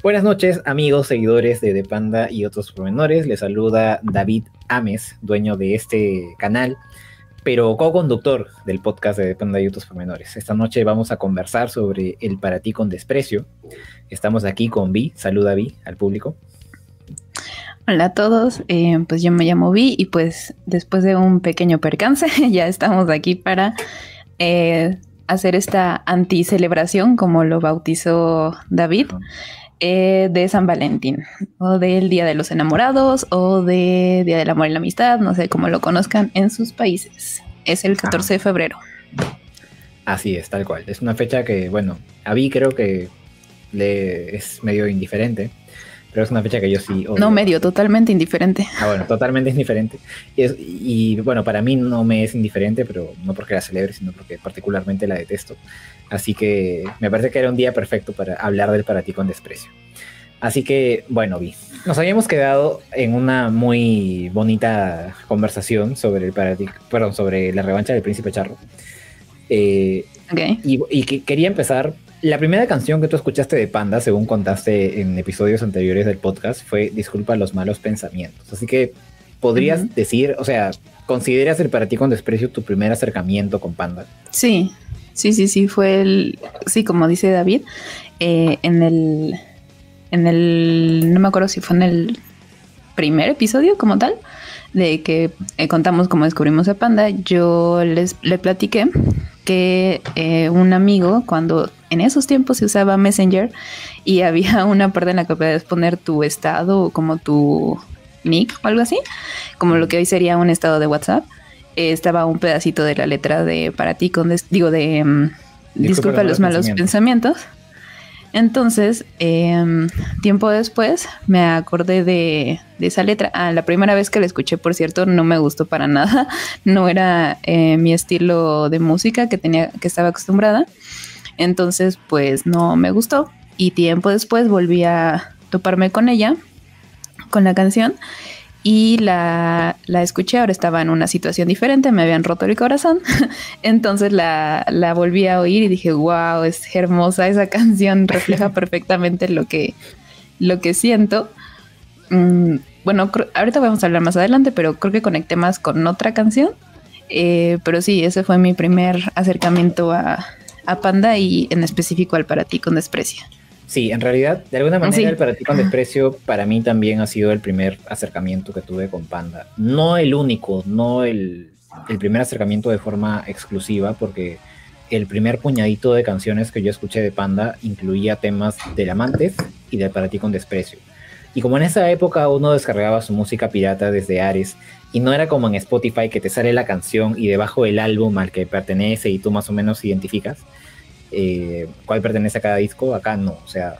Buenas noches, amigos, seguidores de The Panda y otros pormenores. Les saluda David Ames, dueño de este canal, pero co-conductor del podcast de The Panda y otros pormenores. Esta noche vamos a conversar sobre el para ti con desprecio. Estamos aquí con Vi. Saluda Vi al público. Hola a todos, eh, pues yo me llamo Vi y pues después de un pequeño percance ya estamos aquí para eh, hacer esta anti-celebración como lo bautizó David. Eh, de San Valentín o del Día de los Enamorados o de Día del Amor y la Amistad, no sé cómo lo conozcan en sus países. Es el 14 de febrero. Así es, tal cual. Es una fecha que, bueno, a mí creo que le es medio indiferente, pero es una fecha que yo sí... No, medio, totalmente indiferente. Ah, bueno, totalmente indiferente. Y, y, bueno, para mí no me es indiferente, pero no porque la celebre, sino porque particularmente la detesto. Así que me parece que era un día perfecto para hablar del para ti con desprecio. Así que, bueno, vi. Nos habíamos quedado en una muy bonita conversación sobre el para perdón, sobre la revancha del príncipe charro. Eh, y, y que quería empezar. La primera canción que tú escuchaste de Panda, según contaste en episodios anteriores del podcast, fue Disculpa los malos pensamientos. Así que podrías decir, o sea, ¿consideras el para ti con desprecio tu primer acercamiento con Panda? Sí, Sí, sí, sí, fue el, sí, como dice David, eh, en el, en el, no me acuerdo si fue en el primer episodio como tal, de que eh, contamos cómo descubrimos a Panda, yo les le platiqué que eh, un amigo, cuando en esos tiempos se usaba Messenger y había una parte en la que podías poner tu estado o como tu nick o algo así, como lo que hoy sería un estado de WhatsApp, estaba un pedacito de la letra de para ti con digo de mm, disculpa, los malos pensamientos. Entonces, em, tiempo después me acordé de, esa letra. Ah, la primera vez que la escuché, por cierto, no me gustó para nada. No era eh, mi estilo de música que tenía, que estaba acostumbrada. Entonces, pues no me gustó. Y tiempo después volví a toparme con ella, con la canción y la, escuché, ahora estaba en una situación diferente, me habían roto el corazón, entonces la, volví a oír y dije, wow, es hermosa esa canción, refleja perfectamente lo que, lo que siento. Mm, bueno, ahorita vamos a hablar más adelante, pero creo que conecté más con otra canción, eh, pero sí, ese fue mi primer acercamiento a, a Panda y en específico al Para ti con desprecio. Sí, en realidad, de alguna manera, el para ti con desprecio, para mí también ha sido el primer acercamiento que tuve con Panda. No el único, no el, primer acercamiento de forma exclusiva, porque el primer puñadito de canciones que yo escuché de Panda incluía temas del Amantes y del Para ti con desprecio. Y como en esa época uno descargaba su música pirata desde Ares, y no era como en Spotify que te sale la canción y debajo el álbum al que pertenece y tú más o menos identificas, eh, cuál pertenece a cada disco, acá no, o sea,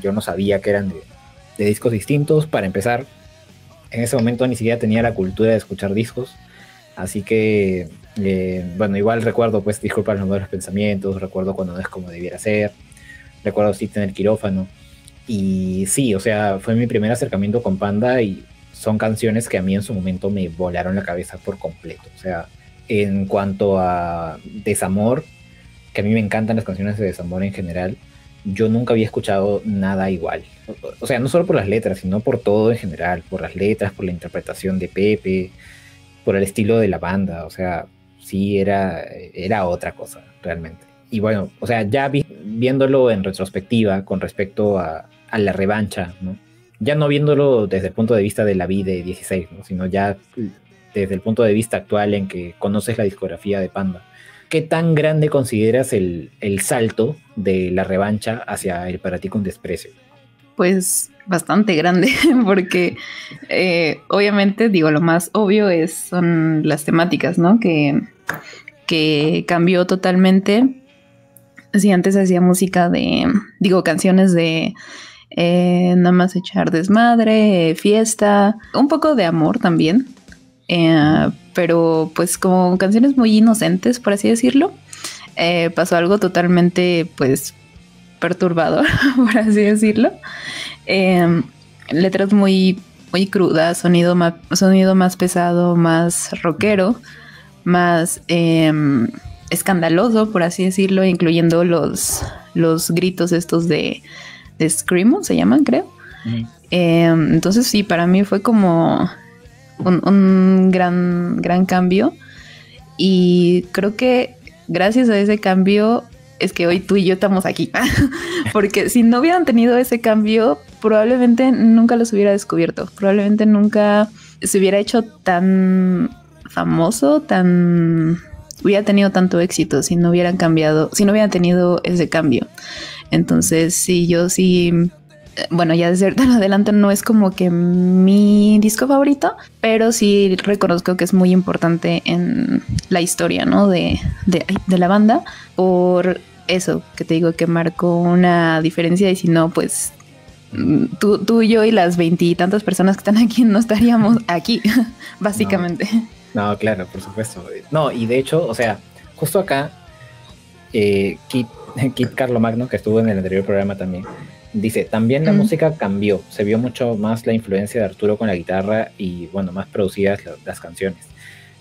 yo no sabía que eran de, discos distintos, para empezar, en ese momento ni siquiera tenía la cultura de escuchar discos, así que, eh, bueno, igual recuerdo, pues, disculpa los nuevos pensamientos, recuerdo cuando no es como debiera ser, recuerdo sí tener quirófano, y sí, o sea, fue mi primer acercamiento con Panda y son canciones que a mí en su momento me volaron la cabeza por completo, o sea, en cuanto a desamor, que a mí me encantan las canciones de desamor en general, yo nunca había escuchado nada igual. O sea, no solo por las letras, sino por todo en general, por las letras, por la interpretación de Pepe, por el estilo de la banda, o sea, sí era, era otra cosa, realmente. Y bueno, o sea, ya viéndolo en retrospectiva con respecto a, a, la revancha, ¿no? Ya no viéndolo desde el punto de vista de la vida de 16, ¿no? Sino ya desde el punto de vista actual en que conoces la discografía de Panda ¿qué tan grande consideras el, salto de la revancha hacia el para ti con desprecio? Pues bastante grande, porque eh, obviamente, digo, lo más obvio es, son las temáticas, ¿no? Que, que cambió totalmente. Si antes hacía música de, digo, canciones de eh, nada más echar desmadre, fiesta, un poco de amor también, eh, pero pues como canciones muy inocentes, por así decirlo, eh, pasó algo totalmente pues perturbador, por así decirlo. Letras muy, muy crudas, sonido más, sonido más pesado, más rockero, más em, escandaloso, por así decirlo, incluyendo los, los gritos estos de de Screamo, se llaman, creo. Em, entonces sí, para mí fue como un, gran, gran cambio. Y creo que gracias a ese cambio es que hoy tú y yo estamos aquí. Porque si no hubieran tenido ese cambio, probablemente nunca los hubiera descubierto. Probablemente nunca se hubiera hecho tan famoso, tan hubiera tenido tanto éxito si no hubieran cambiado, si no hubieran tenido ese cambio. Entonces, sí, yo sí, eh, bueno, ya desde adelante no es como que mi disco favorito, pero sí reconozco que es muy importante en la historia, ¿no? De, de, de la banda, por eso que te digo que marcó una diferencia y si no, pues mm, tú, tú y yo y las veintitantas personas que están aquí no estaríamos aquí, básicamente. No, claro, por supuesto. No, y de hecho, o sea, justo acá, eh, Kit, Kit Carlo Magno, que estuvo en el anterior programa también, dice, también la música cambió, se vio mucho más la influencia de Arturo con la guitarra y, bueno, más producidas las, canciones.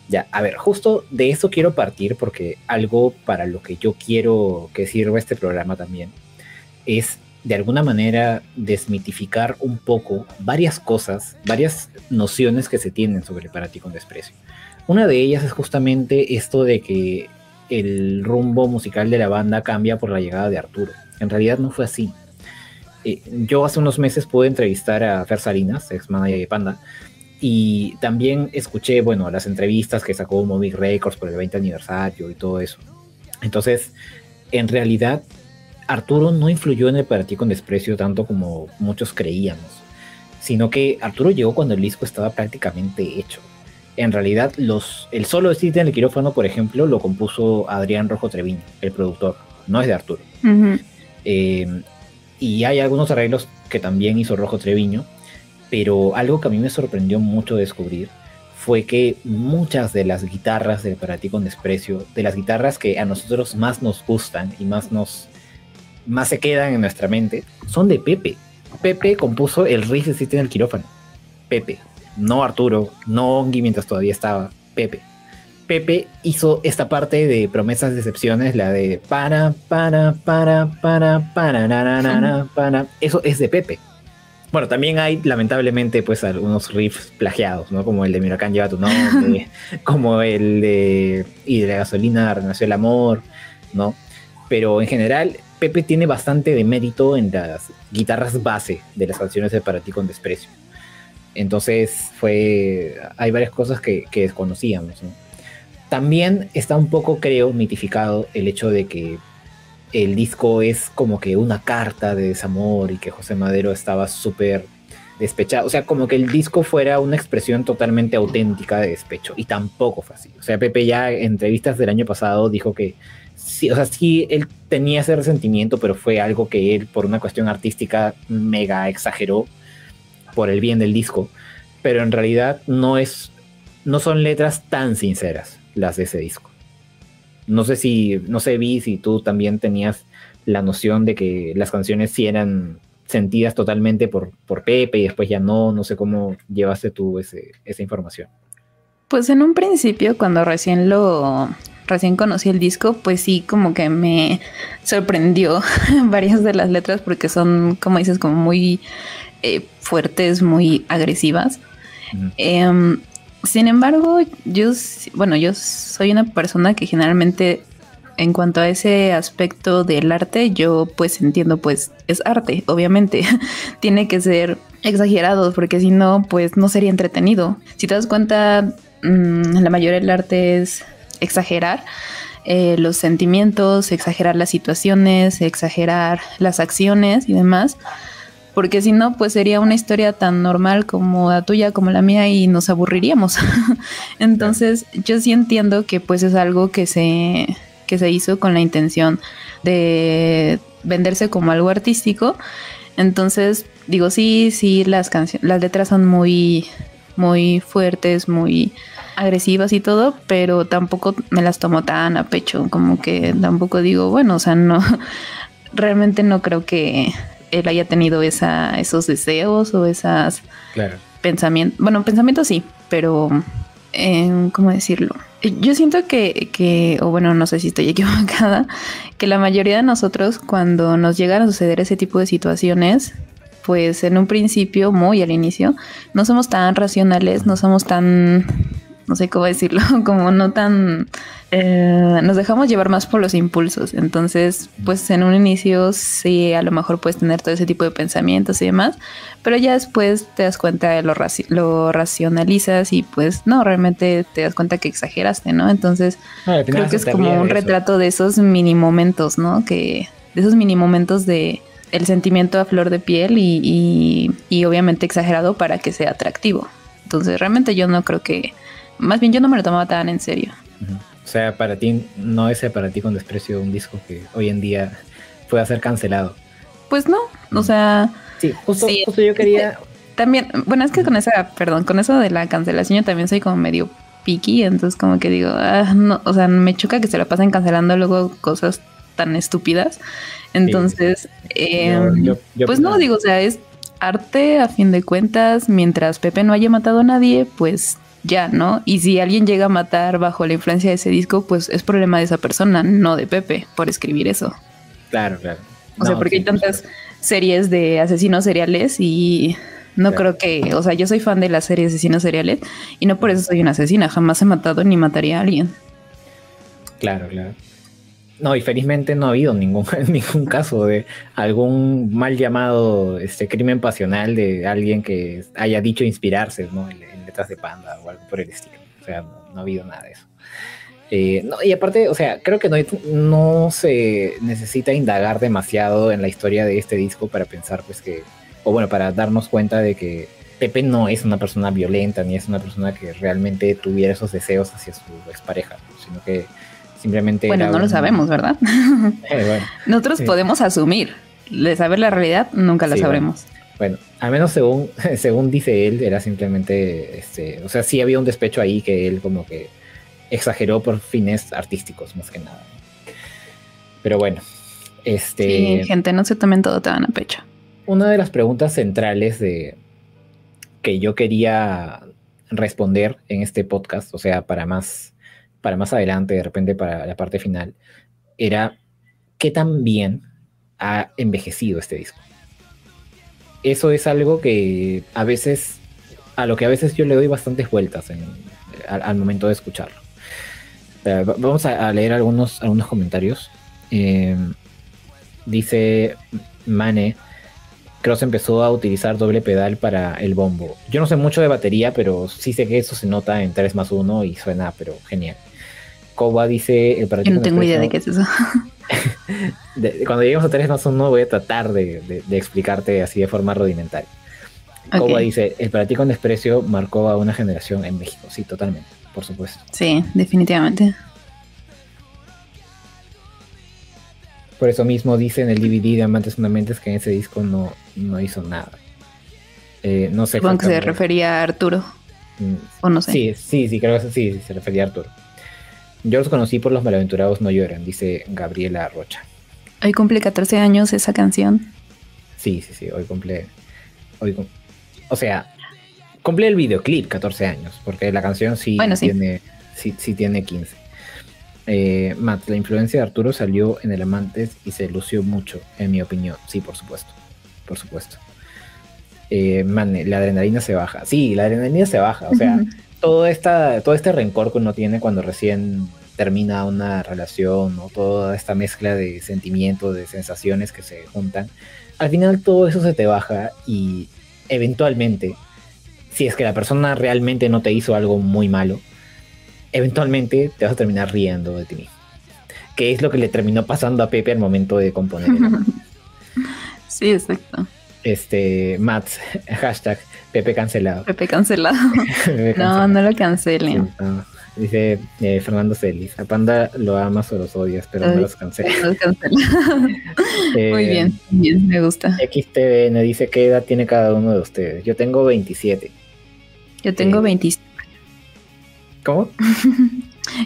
Ya, a ver, justo de eso quiero partir porque algo para lo que yo quiero que sirva este programa también es de alguna manera desmitificar un poco varias cosas, varias nociones que se tienen sobre para ti con desprecio. Una de ellas es justamente esto de que el rumbo musical de la banda cambia por la llegada de Arturo. En realidad no fue así. Eh, yo hace unos meses pude entrevistar a Fer Salinas, ex manager de Panda, y también escuché, bueno, las entrevistas que sacó Movie Records por el 20 aniversario y todo eso. Entonces, en realidad, Arturo no influyó en el para ti con desprecio tanto como muchos creíamos, sino que Arturo llegó cuando el disco estaba prácticamente hecho en realidad los, el solo de en el quirófano, por ejemplo, lo compuso Adrián Rojo Treviño, el productor, no es de Arturo. Eh, y hay algunos arreglos que también hizo Rojo Treviño, pero algo que a mí me sorprendió mucho descubrir fue que muchas de las guitarras del Para ti con desprecio, de las guitarras que a nosotros más nos gustan y más nos más se quedan en nuestra mente, son de Pepe. Pepe compuso el riff de en el quirófano. Pepe no Arturo, no Ongi mientras todavía estaba, Pepe. Pepe hizo esta parte de promesas decepciones, la de para, para, para, para, para, para, para. Eso es de Pepe. Bueno, también hay lamentablemente pues algunos riffs plagiados, ¿no? Como el de Miracán lleva tu nombre, como el de y de la gasolina renació el amor, ¿no? Pero en general Pepe tiene bastante de mérito en las guitarras base de las canciones de Para ti con desprecio. Entonces fue, hay varias cosas que, desconocíamos. También está un poco, creo, mitificado el hecho de que el disco es como que una carta de desamor y que José Madero estaba súper despechado. O sea, como que el disco fuera una expresión totalmente auténtica de despecho. Y tampoco fue así. O sea, Pepe ya en entrevistas del año pasado dijo que sí, o sea, sí, él tenía ese resentimiento, pero fue algo que él, por una cuestión artística, mega exageró por el bien del disco, pero en realidad no es, no son letras tan sinceras las de ese disco. No sé si, no sé, vi si tú también tenías la noción de que las canciones sí eran sentidas totalmente por, por Pepe y después ya no, no sé cómo llevaste tú ese, esa información. Pues en un principio, cuando recién lo, recién conocí el disco, pues sí, como que me sorprendió varias de las letras porque son, como dices, como muy eh, fuertes, muy agresivas. Em, sin embargo, yo, bueno, yo soy una persona que generalmente en cuanto a ese aspecto del arte, yo pues entiendo, pues es arte, obviamente. Tiene que ser exagerado, porque si no, pues no sería entretenido. Si te das cuenta, mm, la mayoría del arte es exagerar. Eh, los sentimientos, exagerar las situaciones, exagerar las acciones y demás porque si no, pues sería una historia tan normal como la tuya, como la mía, y nos aburriríamos. Entonces, yo sí entiendo que pues es algo que se, que se hizo con la intención de venderse como algo artístico. Entonces, digo, sí, sí, las canciones, las letras son muy, muy fuertes, muy agresivas y todo, pero tampoco me las tomo tan a pecho, como que tampoco digo, bueno, o sea, no, realmente no creo que él haya tenido esa, esos deseos o esas pensamientos. Bueno, pensamientos sí, pero eh, ¿cómo decirlo? Yo siento que, que, o bueno, no sé si estoy equivocada, que la mayoría de nosotros cuando nos llegan a suceder ese tipo de situaciones, pues en un principio, muy al inicio, no somos tan racionales, no somos tan no sé cómo decirlo, como no tan... Eh, nos dejamos llevar más por los impulsos. Entonces, pues en un inicio sí, a lo mejor puedes tener todo ese tipo de pensamientos y demás, pero ya después te das cuenta, lo, lo racionalizas y pues no, realmente te das cuenta que exageraste, ¿no? Entonces, creo que es como un retrato de esos mini momentos, ¿no? Que de esos mini momentos de el sentimiento a flor de piel y, y, y obviamente exagerado para que sea atractivo. Entonces, realmente yo no creo que más bien yo no me lo tomaba tan en serio. O sea, para ti, no es para ti con desprecio un disco que hoy en día pueda ser cancelado. Pues no, o sea... Sí, justo, yo quería... También, bueno, es que con esa, perdón, con eso de la cancelación yo también soy como medio picky, entonces como que digo, ah, no, o sea, me choca que se la pasen cancelando luego cosas tan estúpidas. Entonces, em, pues no, digo, o sea, es arte a fin de cuentas, mientras Pepe no haya matado a nadie, pues ya, ¿no? Y si alguien llega a matar bajo la influencia de ese disco, pues es problema de esa persona, no de Pepe, por escribir eso. Claro, claro. O sea, porque hay tantas series de asesinos seriales y no creo que, o sea, yo soy fan de las series de asesinos seriales y no por eso soy una asesina, jamás he matado ni mataría a alguien. Claro, claro. No, y felizmente no ha habido ningún, ningún caso de algún mal llamado este crimen pasional de alguien que haya dicho inspirarse, ¿no? De panda o algo por el estilo. O sea, no, ha habido nada de eso. Eh, no, y aparte, o sea, creo que no, no se necesita indagar demasiado en la historia de este disco para pensar, pues que, o bueno, para darnos cuenta de que Pepe no es una persona violenta, ni es una persona que realmente tuviera esos deseos hacia su expareja, sino que simplemente... Bueno, no lo sabemos, ¿verdad? Eh, Nosotros podemos asumir, de saber la realidad, nunca la sabremos. Bueno, al menos según, según dice él, era simplemente, este, o sea, sí había un despecho ahí que él como que exageró por fines artísticos más que nada. Pero bueno, este... Sí, gente, no se tomen todo tan a pecho. Una de las preguntas centrales de que yo quería responder en este podcast, o sea, para más, para más adelante, de repente para la parte final, era qué tan bien ha envejecido este disco eso es algo que a veces, a lo que a veces yo le doy bastantes vueltas al, momento de escucharlo. vamos a, leer algunos, algunos comentarios. Eh, dice Mane, Cross empezó a utilizar doble pedal para el bombo. Yo no sé mucho de batería, pero sí sé que eso se nota en 3 más 1 y suena, pero genial. Koba dice... El Yo no tengo idea de qué es eso. cuando lleguemos a 3 más 1 voy a tratar de, explicarte así de forma rudimentaria. Como dice, el para ti con desprecio marcó a una generación en México. Sí, totalmente, por supuesto. Sí, definitivamente. Por eso mismo dice en el DVD de Amantes Fundamentes que en ese disco no, no hizo nada. Eh, no sé. Supongo que se refería a Arturo. Mm, o no sé. Sí, sí, sí, creo que sí, sí, se refería a Arturo. Yo los conocí por Los Malaventurados No Lloran, dice Gabriela Rocha. Hoy cumple 14 años esa canción. Sí, sí, sí, hoy cumple. Hoy, o sea, cumple el videoclip 14 años, porque la canción sí, Tiene, sí, tiene 15. Eh, Matt, la influencia de Arturo salió en El Amantes y se lució mucho, en mi opinión. Sí, por supuesto. Por supuesto. Eh, man, la adrenalina se baja. Sí, la adrenalina se baja. O sea, todo, esta, todo este rencor que uno tiene cuando recién termina una relación o toda esta mezcla de sentimientos, de sensaciones que se juntan, al final todo eso se te baja y eventualmente, si es que la persona realmente no te hizo algo muy malo, eventualmente te vas a terminar riendo de ti mismo. Que es lo que le terminó pasando a Pepe al momento de componer. sí, exacto. Este, Mats, hashtag, Pepe cancelado. Pepe cancelado. no, no lo cancelen. Dice eh, Fernando Celis, a Panda lo amas o los odias, pero no los cancela. No los cancela. Eh, Muy bien, bien, me gusta. XTVN dice qué edad tiene cada uno de ustedes. Yo tengo 27. Yo tengo 20. Eh, ¿Cómo?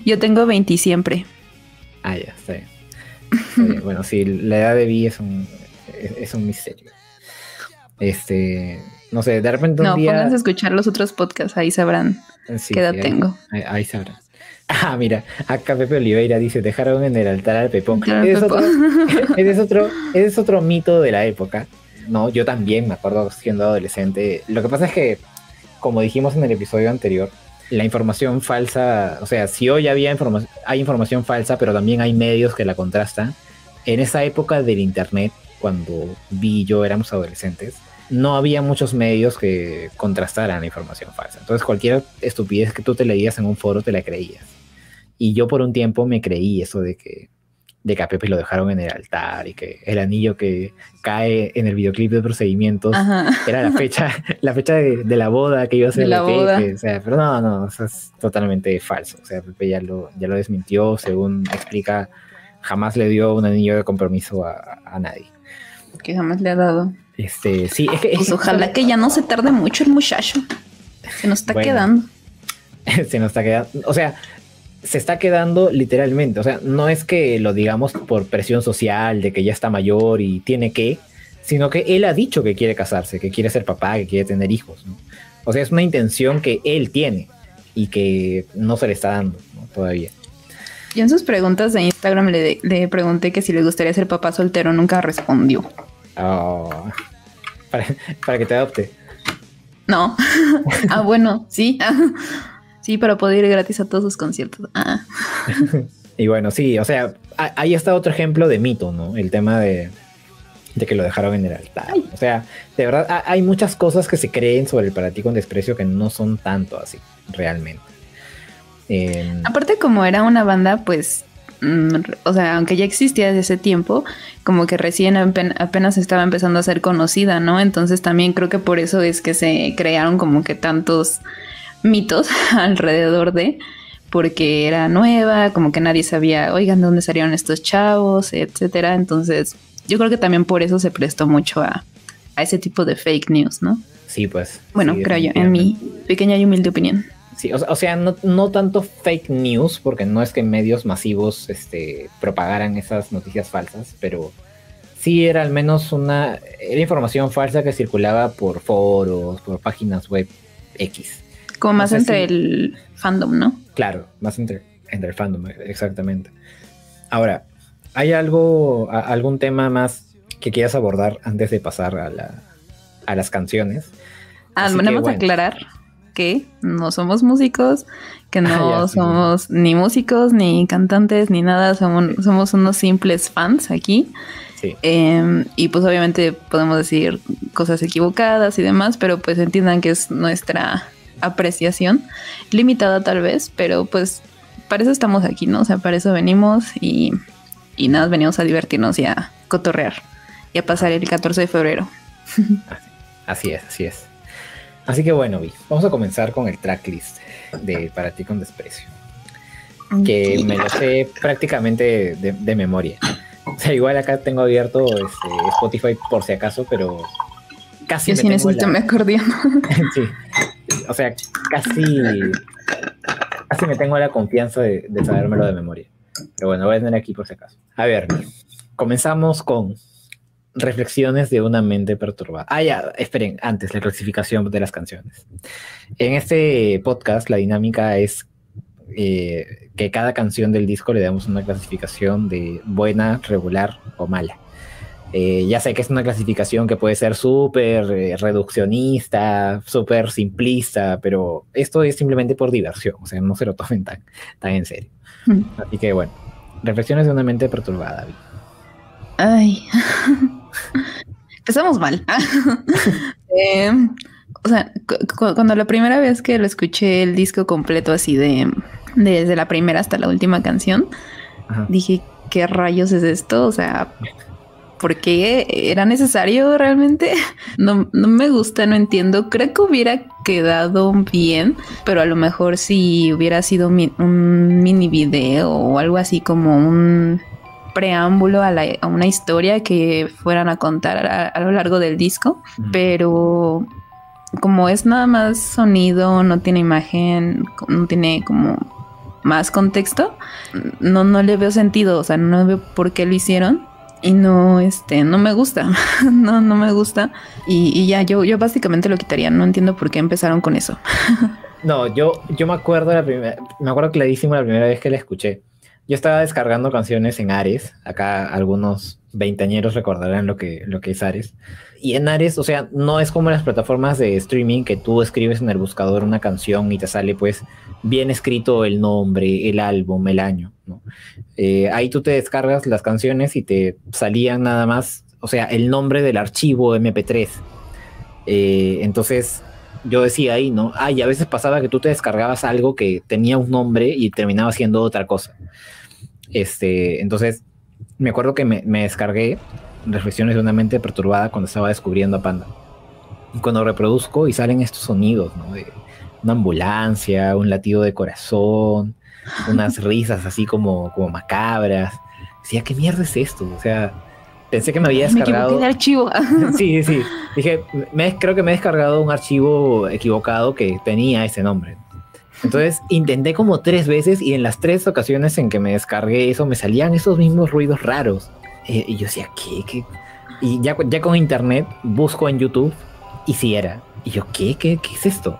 Yo tengo 20 siempre. Ah, ya, está bien. Bueno, sí, la edad de Vi es un, es un misterio. Este, no sé, de repente un no, pónganse a escuchar los otros podcasts, ahí sabrán qué edad tengo. Ahí, sabrán. Ah, mira, acá Pepe Oliveira dice, dejaron en el altar al Pepón. Ese es, otro, es otro mito de la época. No, yo también me acuerdo siendo adolescente. Lo que pasa es que, como dijimos en el episodio anterior, la información falsa, o sea, si hoy había información, hay información falsa, pero también hay medios que la contrastan. En esa época del internet, cuando vi y yo éramos adolescentes, no había muchos medios que contrastaran la información falsa. Entonces cualquier estupidez que tú te leías en un foro te la creías. Y yo por un tiempo me creí eso de que, de que a Pepe lo dejaron en el altar y que el anillo que cae en el videoclip de procedimientos era la fecha, la fecha de, la boda que iba a ser la boda. O sea, pero no, no, eso es totalmente falso. O sea, Pepe ya lo, ya lo desmintió, según explica, jamás le dio un anillo de compromiso a, a nadie. Que jamás le ha dado. Este, sí, es que. Pues ojalá que ya no se tarde mucho el muchacho. Se nos está quedando. se nos está quedando. O sea, se está quedando literalmente. O sea, no es que lo digamos por presión social de que ya está mayor y tiene que, sino que él ha dicho que quiere casarse, que quiere ser papá, que quiere tener hijos. O sea, es una intención que él tiene y que no se le está dando todavía. Yo en sus preguntas de Instagram le, le, pregunté que si le gustaría ser papá soltero, nunca respondió. Oh, para, para que te adopte. No. ah, bueno, sí. Sí, para poder ir gratis a todos sus conciertos. Ah. y bueno, sí, o sea, ahí está otro ejemplo de mito, ¿no? El tema de, de que lo dejaron en el altar. O sea, de verdad, hay muchas cosas que se creen sobre el para ti con desprecio que no son tanto así, realmente. Aparte, como era una banda, pues, o sea, aunque ya existía desde ese tiempo, como que recién apenas estaba empezando a ser conocida, ¿no? Entonces también creo que por eso es que se crearon como que tantos mitos alrededor de, porque era nueva, como que nadie sabía, oigan, ¿de dónde salieron estos chavos? etcétera. Entonces, yo creo que también por eso se prestó mucho a, ese tipo de fake news, ¿no? Sí, pues. Bueno, creo yo, en mi pequeña y humilde opinión. Sí, o, sea, no, no, tanto fake news, porque no es que medios masivos este, propagaran esas noticias falsas, pero sí era al menos una era información falsa que circulaba por foros, por páginas web X. Como más entre el fandom, ¿no? Claro, más entre, entre el fandom, exactamente. Ahora, ¿hay algo, algún tema más que quieras abordar antes de pasar a, la, a las canciones? Ah, vamos a aclarar que no somos músicos, que no somos ni músicos, ni cantantes, ni nada, somos, somos unos simples fans aquí. Sí. Em, y pues obviamente podemos decir cosas equivocadas y demás, pero pues entiendan que es nuestra apreciación, limitada tal vez, pero pues para eso estamos aquí, ¿no? O sea, para eso venimos y, y nada, venimos a divertirnos y a cotorrear y a pasar el 14 de febrero. Así es, así es. Así que bueno, Vi, vamos a comenzar con el tracklist de Para ti con desprecio. Que me lo sé prácticamente de, memoria. O sea, igual acá tengo abierto este, Spotify por si acaso, pero casi Yo sí necesito mi acordeón. sí, o sea, casi, casi me tengo la confianza de, de sabérmelo de memoria. Pero bueno, voy a tener aquí por si acaso. A ver, comenzamos con reflexiones de una mente perturbada. Ah, ya, esperen, antes la clasificación de las canciones. En este podcast la dinámica es eh, que cada canción del disco le damos una clasificación de buena, regular o mala. Eh, ya sé que es una clasificación que puede ser súper eh, reduccionista, súper simplista, pero esto es simplemente por diversión, o sea, no se lo tomen tan, tan en serio. Hmm. Así que bueno, reflexiones de una mente perturbada. Ay, empezamos mal. Eh, o sea, cuando la primera vez que lo escuché el disco completo así de desde la primera hasta la última canción, dije, ¿qué rayos es esto? O sea, por qué era necesario realmente. No, me gusta, no entiendo. Creo que hubiera quedado bien, pero a lo mejor si hubiera sido un mini video o algo así como un preámbulo a, una historia que fueran a contar a, lo largo del disco, pero como es nada más sonido, no tiene imagen, no tiene como más contexto, no, no le veo sentido, o sea, no veo por qué lo hicieron y no, este, no me gusta, no, no me gusta. Y, ya, yo, yo básicamente lo quitaría, no entiendo por qué empezaron con eso. No, yo, yo me acuerdo la primera, me acuerdo clarísimo la primera vez que la escuché. Yo estaba descargando canciones en Ares, acá algunos veinteañeros recordarán lo que, lo que es Ares. Y en Ares, o sea, no es como las plataformas de streaming que tú escribes en el buscador una canción y te sale pues bien escrito el nombre, el álbum, el año. ¿no? Eh, ahí tú te descargas las canciones y te salían nada más, o sea, el nombre del archivo MP3. Eh, entonces yo decía ahí, ¿no? Ay, a veces pasaba que tú te descargabas algo que tenía un nombre y terminaba siendo otra cosa. Este, entonces, me acuerdo que me, descargué Reflexiones de una mente perturbada cuando estaba descubriendo a Panda. Y cuando reproduzco y salen estos sonidos, ¿no? De una ambulancia, un latido de corazón, unas risas así como, como macabras. Decía, ¿qué mierda es esto? O sea, pensé que me había descargado. Me archivo. sí, sí. Dije, me, creo que me he descargado un archivo equivocado que tenía ese nombre. Entonces intenté como tres veces y en las tres ocasiones en que me descargué eso me salían esos mismos ruidos raros. Eh, y yo decía, ¿qué? ¿Qué? Y ya, ya con internet busco en YouTube y si era. Y yo, ¿qué? ¿Qué, qué es esto?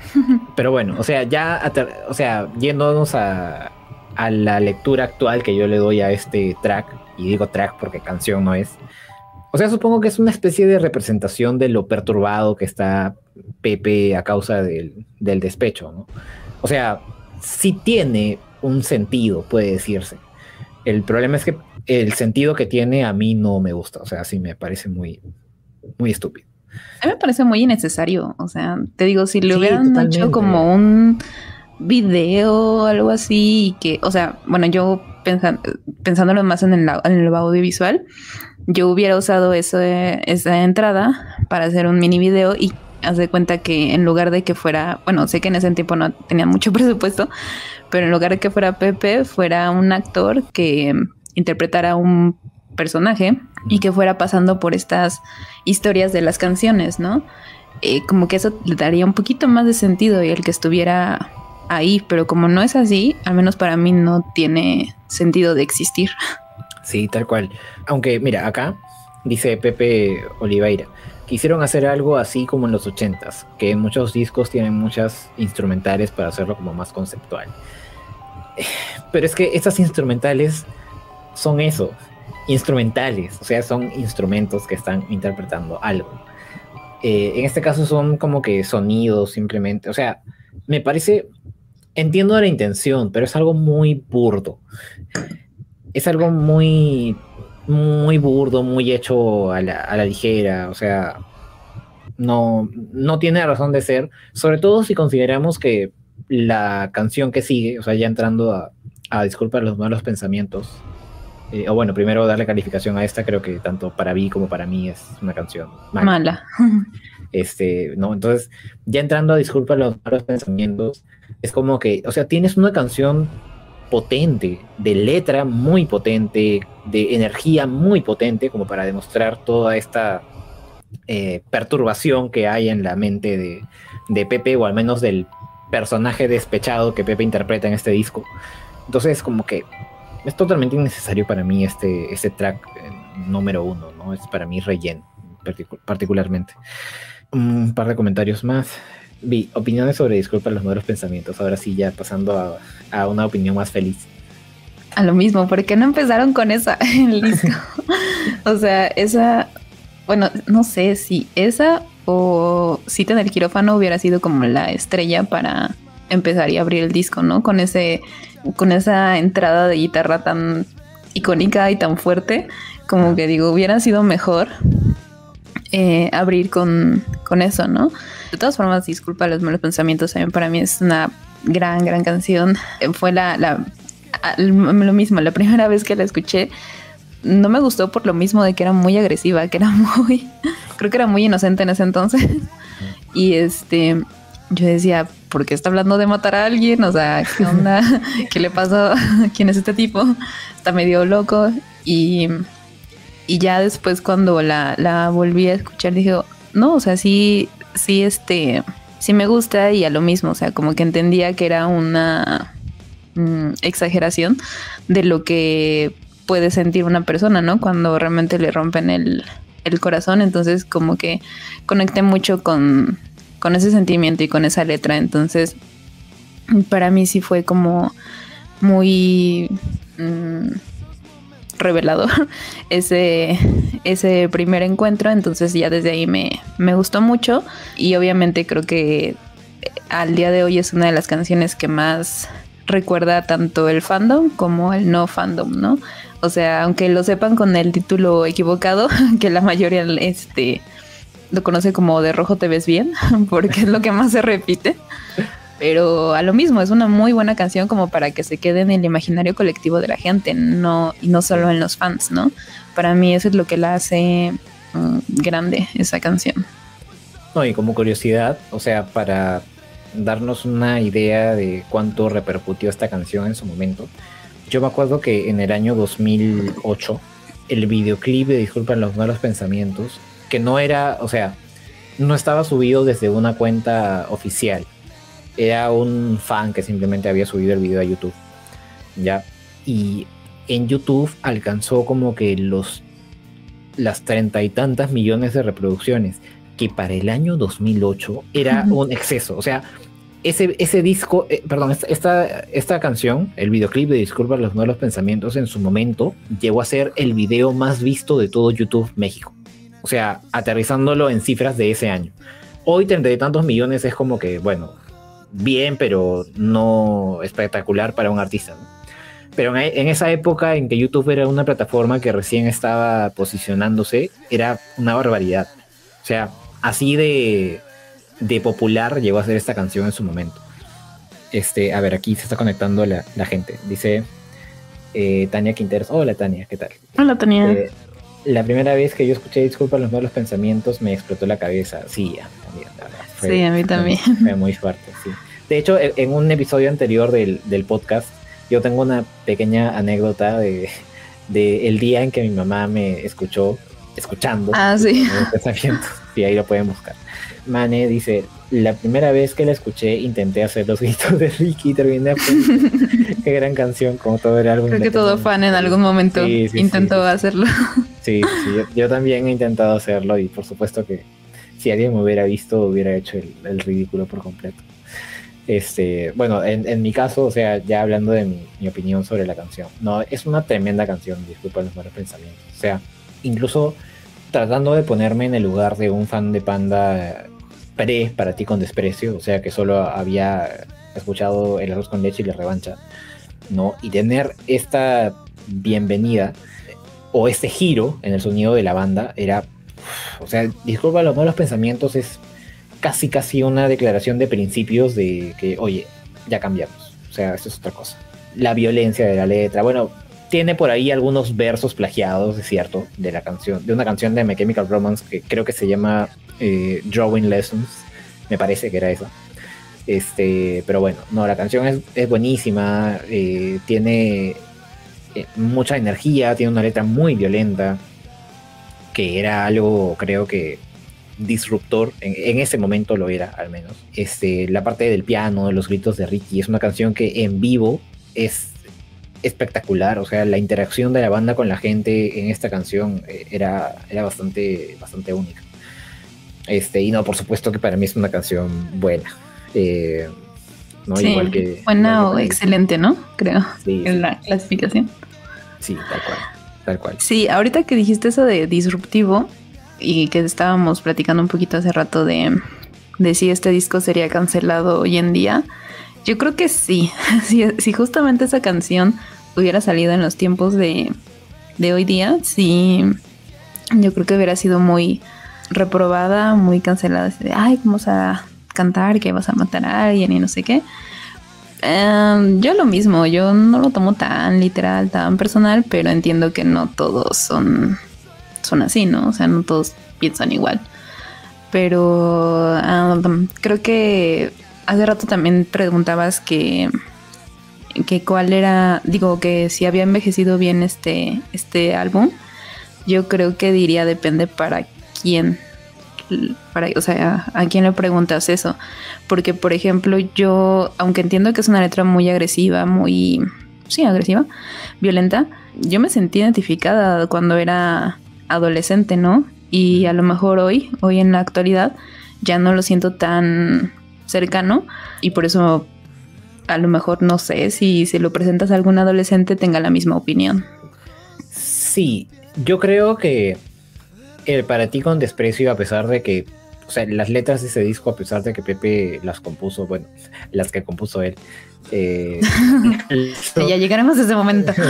Pero bueno, o sea, ya, o sea, yéndonos a, a la lectura actual que yo le doy a este track, y digo track porque canción no es, o sea, supongo que es una especie de representación de lo perturbado que está Pepe a causa del, despecho, ¿no? O sea, sí tiene un sentido, puede decirse. El problema es que el sentido que tiene a mí no me gusta, o sea, sí me parece muy, muy estúpido. A mí me parece muy innecesario, o sea, te digo, si le hubieran hecho como un video algo así, que, o sea, bueno, yo pensando, pensándolo más en el, en el audiovisual, yo hubiera usado eso esa entrada para hacer un mini video y haz de cuenta que en lugar de que fuera, bueno, sé que en ese tiempo no tenía mucho presupuesto, pero en lugar de que fuera Pepe, fuera un actor que interpretara un personaje y que fuera pasando por estas historias de las canciones, ¿no? Eh, como que eso le daría un poquito más de sentido y el que estuviera ahí, pero como no es así, al menos para mí no tiene sentido de existir. Sí, tal cual. Aunque, mira, acá dice Pepe Oliveira, quisieron hacer algo así como en los ochentas, que muchos discos tienen muchas instrumentales para hacerlo como más conceptual. Pero es que estas instrumentales son eso, instrumentales, o sea, son instrumentos que están interpretando algo. Eh, en este caso son como que sonidos simplemente, o sea, me parece, entiendo la intención, pero es algo muy burdo es algo muy, muy burdo, muy hecho a la, ligera, o sea, no, no tiene razón de ser, sobre todo si consideramos que la canción que sigue, o sea, ya entrando a, a disculpar los malos pensamientos, eh, o bueno, primero darle calificación a esta, creo que tanto para mí como para mí es una canción mala. mala. Este, no, entonces, ya entrando a disculpar los malos pensamientos, es como que, o sea, tienes una canción potente, de letra muy potente, de energía muy potente, como para demostrar toda esta eh, perturbación que hay en la mente de, de, Pepe, o al menos del personaje despechado que Pepe interpreta en este disco. Entonces, como que es totalmente innecesario para mí este, este track eh, número uno, ¿no? Es para mí relleno, particularmente. Un par de comentarios más. Vi, opiniones sobre disculpa los modelos pensamientos. Ahora sí, ya pasando a, una opinión más feliz. A lo mismo, ¿por qué no empezaron con esa el disco? o sea, esa, bueno, no sé si esa o Cita en el quirófano hubiera sido como la estrella para empezar y abrir el disco, ¿no? Con ese, con esa entrada de guitarra tan icónica y tan fuerte, como que digo, hubiera sido mejor eh, abrir con, con eso, ¿no? De todas formas, disculpa los malos pensamientos, también para mí es una gran, gran canción. Fue la, la, lo mismo, la primera vez que la escuché, no me gustó por lo mismo de que era muy agresiva, que era muy, creo que era muy inocente en ese entonces. Y este, yo decía, ¿por qué está hablando de matar a alguien? O sea, ¿qué onda? ¿Qué le pasó? ¿Quién es este tipo? Está medio loco. Y, y ya después cuando la, la volví a escuchar, dije, no, o sea, sí, sí, este, sí me gusta y a lo mismo, o sea, como que entendía que era una mm, exageración de lo que puede sentir una persona, ¿no? Cuando realmente le rompen el, el corazón, entonces como que conecté mucho con, con ese sentimiento y con esa letra. Entonces, para mí sí fue como muy mm, revelador ese, ese primer encuentro. Entonces ya desde ahí me, me gustó mucho. Y obviamente creo que al día de hoy es una de las canciones que más recuerda tanto el fandom como el no fandom, ¿no? O sea, aunque lo sepan con el título equivocado, que la mayoría este, lo conoce como de rojo te ves bien, porque es lo que más se repite. Pero a lo mismo, es una muy buena canción como para que se quede en el imaginario colectivo de la gente, no, y no solo en los fans, ¿no? Para mí eso es lo que la hace mm, grande, esa canción. No, y como curiosidad, o sea, para darnos una idea de cuánto repercutió esta canción en su momento, yo me acuerdo que en el año 2008, el videoclip de Disculpen los malos pensamientos que no era, o sea, no estaba subido desde una cuenta oficial. Era un fan que simplemente había subido el video a YouTube. Ya. Y en YouTube alcanzó como que los las treinta y tantas millones de reproducciones, que para el año 2008 era un exceso. O sea, ese, ese disco, eh, perdón, esta, esta canción, el videoclip de Disculpa los nuevos pensamientos, en su momento llegó a ser el video más visto de todo YouTube México. O sea, aterrizándolo en cifras de ese año. Hoy treinta y tantos millones es como que, bueno, bien, pero no espectacular para un artista. Pero en, esa época en que YouTube era una plataforma que recién estaba posicionándose, era una barbaridad. O sea, así de, de popular llegó a ser esta canción en su momento. Este, a ver, aquí se está conectando la, gente. Dice eh, Tania Quinteros. Hola Tania, ¿qué tal? Hola Tania. Eh, la primera vez que yo escuché Disculpa los malos pensamientos me explotó la cabeza. Sí, también, sí, a mí también. Fue, muy fuerte, sí. De hecho, en un episodio anterior del, podcast, yo tengo una pequeña anécdota de, el día en que mi mamá me escuchó, escuchando ah, sí. pensamientos, y ahí lo pueden buscar. Mane dice, la primera vez que la escuché intenté hacer los gritos de Ricky y terminé Qué gran canción, como todo el álbum. Creo que todo fan en algún momento intentó hacerlo. Sí, sí, yo, también he intentado hacerlo y por supuesto que si alguien me hubiera visto hubiera hecho el, ridículo por completo. Este, bueno, en, mi caso, o sea, ya hablando de mi, opinión sobre la canción, no, es una tremenda canción, disculpa los malos pensamientos. O sea, incluso tratando de ponerme en el lugar de un fan de Panda pre para ti con desprecio, o sea, que solo había escuchado el arroz con leche y la revancha, ¿no? Y tener esta bienvenida o este giro en el sonido de la banda era, o sea, disculpa los malos pensamientos, es casi casi una declaración de principios de que, oye, ya cambiamos, o sea, eso es otra cosa. La violencia de la letra, bueno, tiene por ahí algunos versos plagiados, es cierto, de la canción, de una canción de My Chemical Romance que creo que se llama eh, Drawing Lessons, me parece que era esa. Este, pero bueno, no, la canción es, buenísima, eh, tiene eh, mucha energía, tiene una letra muy violenta, que era algo, creo que disruptor, en, ese momento lo era al menos. Este, la parte del piano, los gritos de Ricky, es una canción que en vivo es espectacular, o sea, la interacción de la banda con la gente en esta canción eh, era, era bastante, bastante única. Este, y no, por supuesto que para mí es una canción buena. Eh, ¿no? igual que, buena o excelente, ¿no? Creo. en la clasificación. Sí, tal cual. Tal cual. Sí, ahorita que dijiste eso de disruptivo y que estábamos platicando un poquito hace rato de, de si este disco sería cancelado hoy en día, yo creo que sí. si, justamente esa canción hubiera salido en los tiempos de, de hoy día, sí, yo creo que hubiera sido muy reprobada, muy cancelada. Así de, ay, vamos a cantar que vas a matar a alguien y no sé qué. Em, yo lo mismo, yo no lo tomo tan literal, tan personal, pero entiendo que no todos son, son así, ¿no? O sea, no todos piensan igual. Pero creo que hace rato también preguntabas que, que cuál era, digo, que si había envejecido bien este, este álbum. Yo creo que diría depende para quién para, o sea, ¿a quién le preguntas eso? Porque, por ejemplo, yo, aunque entiendo que es una letra muy agresiva, muy, sí, agresiva, violenta, yo me sentí identificada cuando era adolescente, ¿no? Y a lo mejor hoy, hoy en la actualidad, ya no lo siento tan cercano y por eso a lo mejor no sé si se lo presentas a algún adolescente tenga la misma opinión. Sí, yo creo que el para ti con desprecio, a pesar de que, o sea, las letras de ese disco, a pesar de que Pepe las compuso, bueno, las que compuso él. Eh, ya llegaremos a ese momento.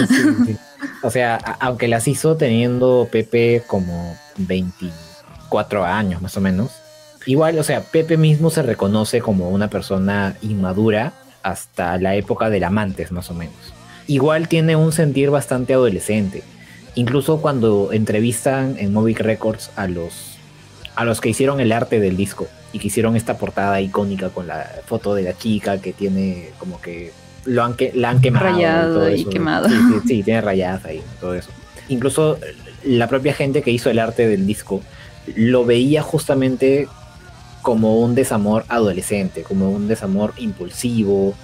O sea, aunque las hizo teniendo Pepe como 24 años más o menos, igual, o sea, Pepe mismo se reconoce como una persona inmadura hasta la época del amantes más o menos. Igual tiene un sentir bastante adolescente incluso cuando entrevistan en Movic Records a los, a los que hicieron el arte del disco y que hicieron esta portada icónica con la foto de la chica que tiene como que lo han, que, la han quemado. Rayado y, quemado. Sí, tiene rayadas ahí, todo eso. Incluso la propia gente que hizo el arte del disco lo veía justamente como un desamor adolescente, como un desamor impulsivo,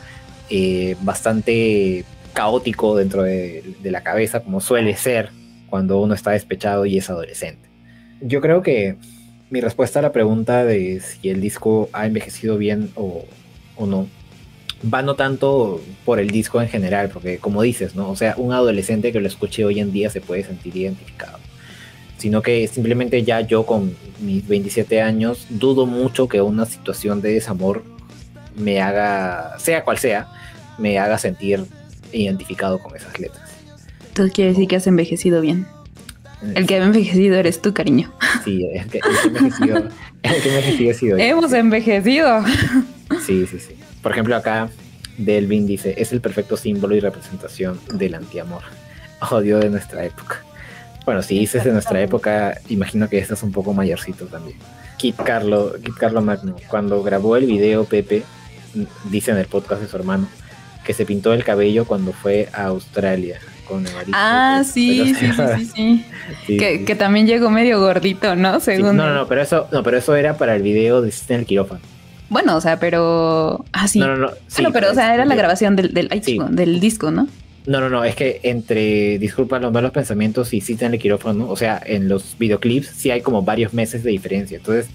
eh, bastante caótico dentro de, la cabeza, como suele ser cuando uno está despechado y es adolescente. Yo creo que mi respuesta a la pregunta de si el disco ha envejecido bien o, no, va no tanto por el disco en general, porque como dices, ¿no? O sea, un adolescente que lo escuche hoy en día se puede sentir identificado. Sino que simplemente ya yo con mis 27 años dudo mucho que una situación de desamor me haga, sea cual sea, me haga sentir identificado con esas letras. Entonces quiere decir que has envejecido bien. El que ha envejecido eres tú, cariño. Sí, el que, envejecido, el que envejecido ha sido Hemos envejecido. Sí, sí, sí. Por ejemplo, acá Delvin dice, es el perfecto símbolo y representación del antiamor. Odio de nuestra época. Bueno, si dices de nuestra época, imagino que estás un poco mayorcito también. Kit Carlo, Kit Carlo Magno, cuando grabó el video Pepe, dice en el podcast de su hermano, que se pintó el cabello cuando fue a Australia con Ah, sí, sí, sí, sí, que, también llegó medio gordito, ¿no? Según no, no, no, pero eso, no, pero eso era para el video de en el quirófano. Bueno, o sea, pero. Ah, sí. No, no, no. bueno, pero, o sea, era la grabación del, del, del disco, ¿no? No, no, no, es que entre Disculpa los malos pensamientos y Cita en el quirófano, o sea, en los videoclips sí hay como varios meses de diferencia. Entonces,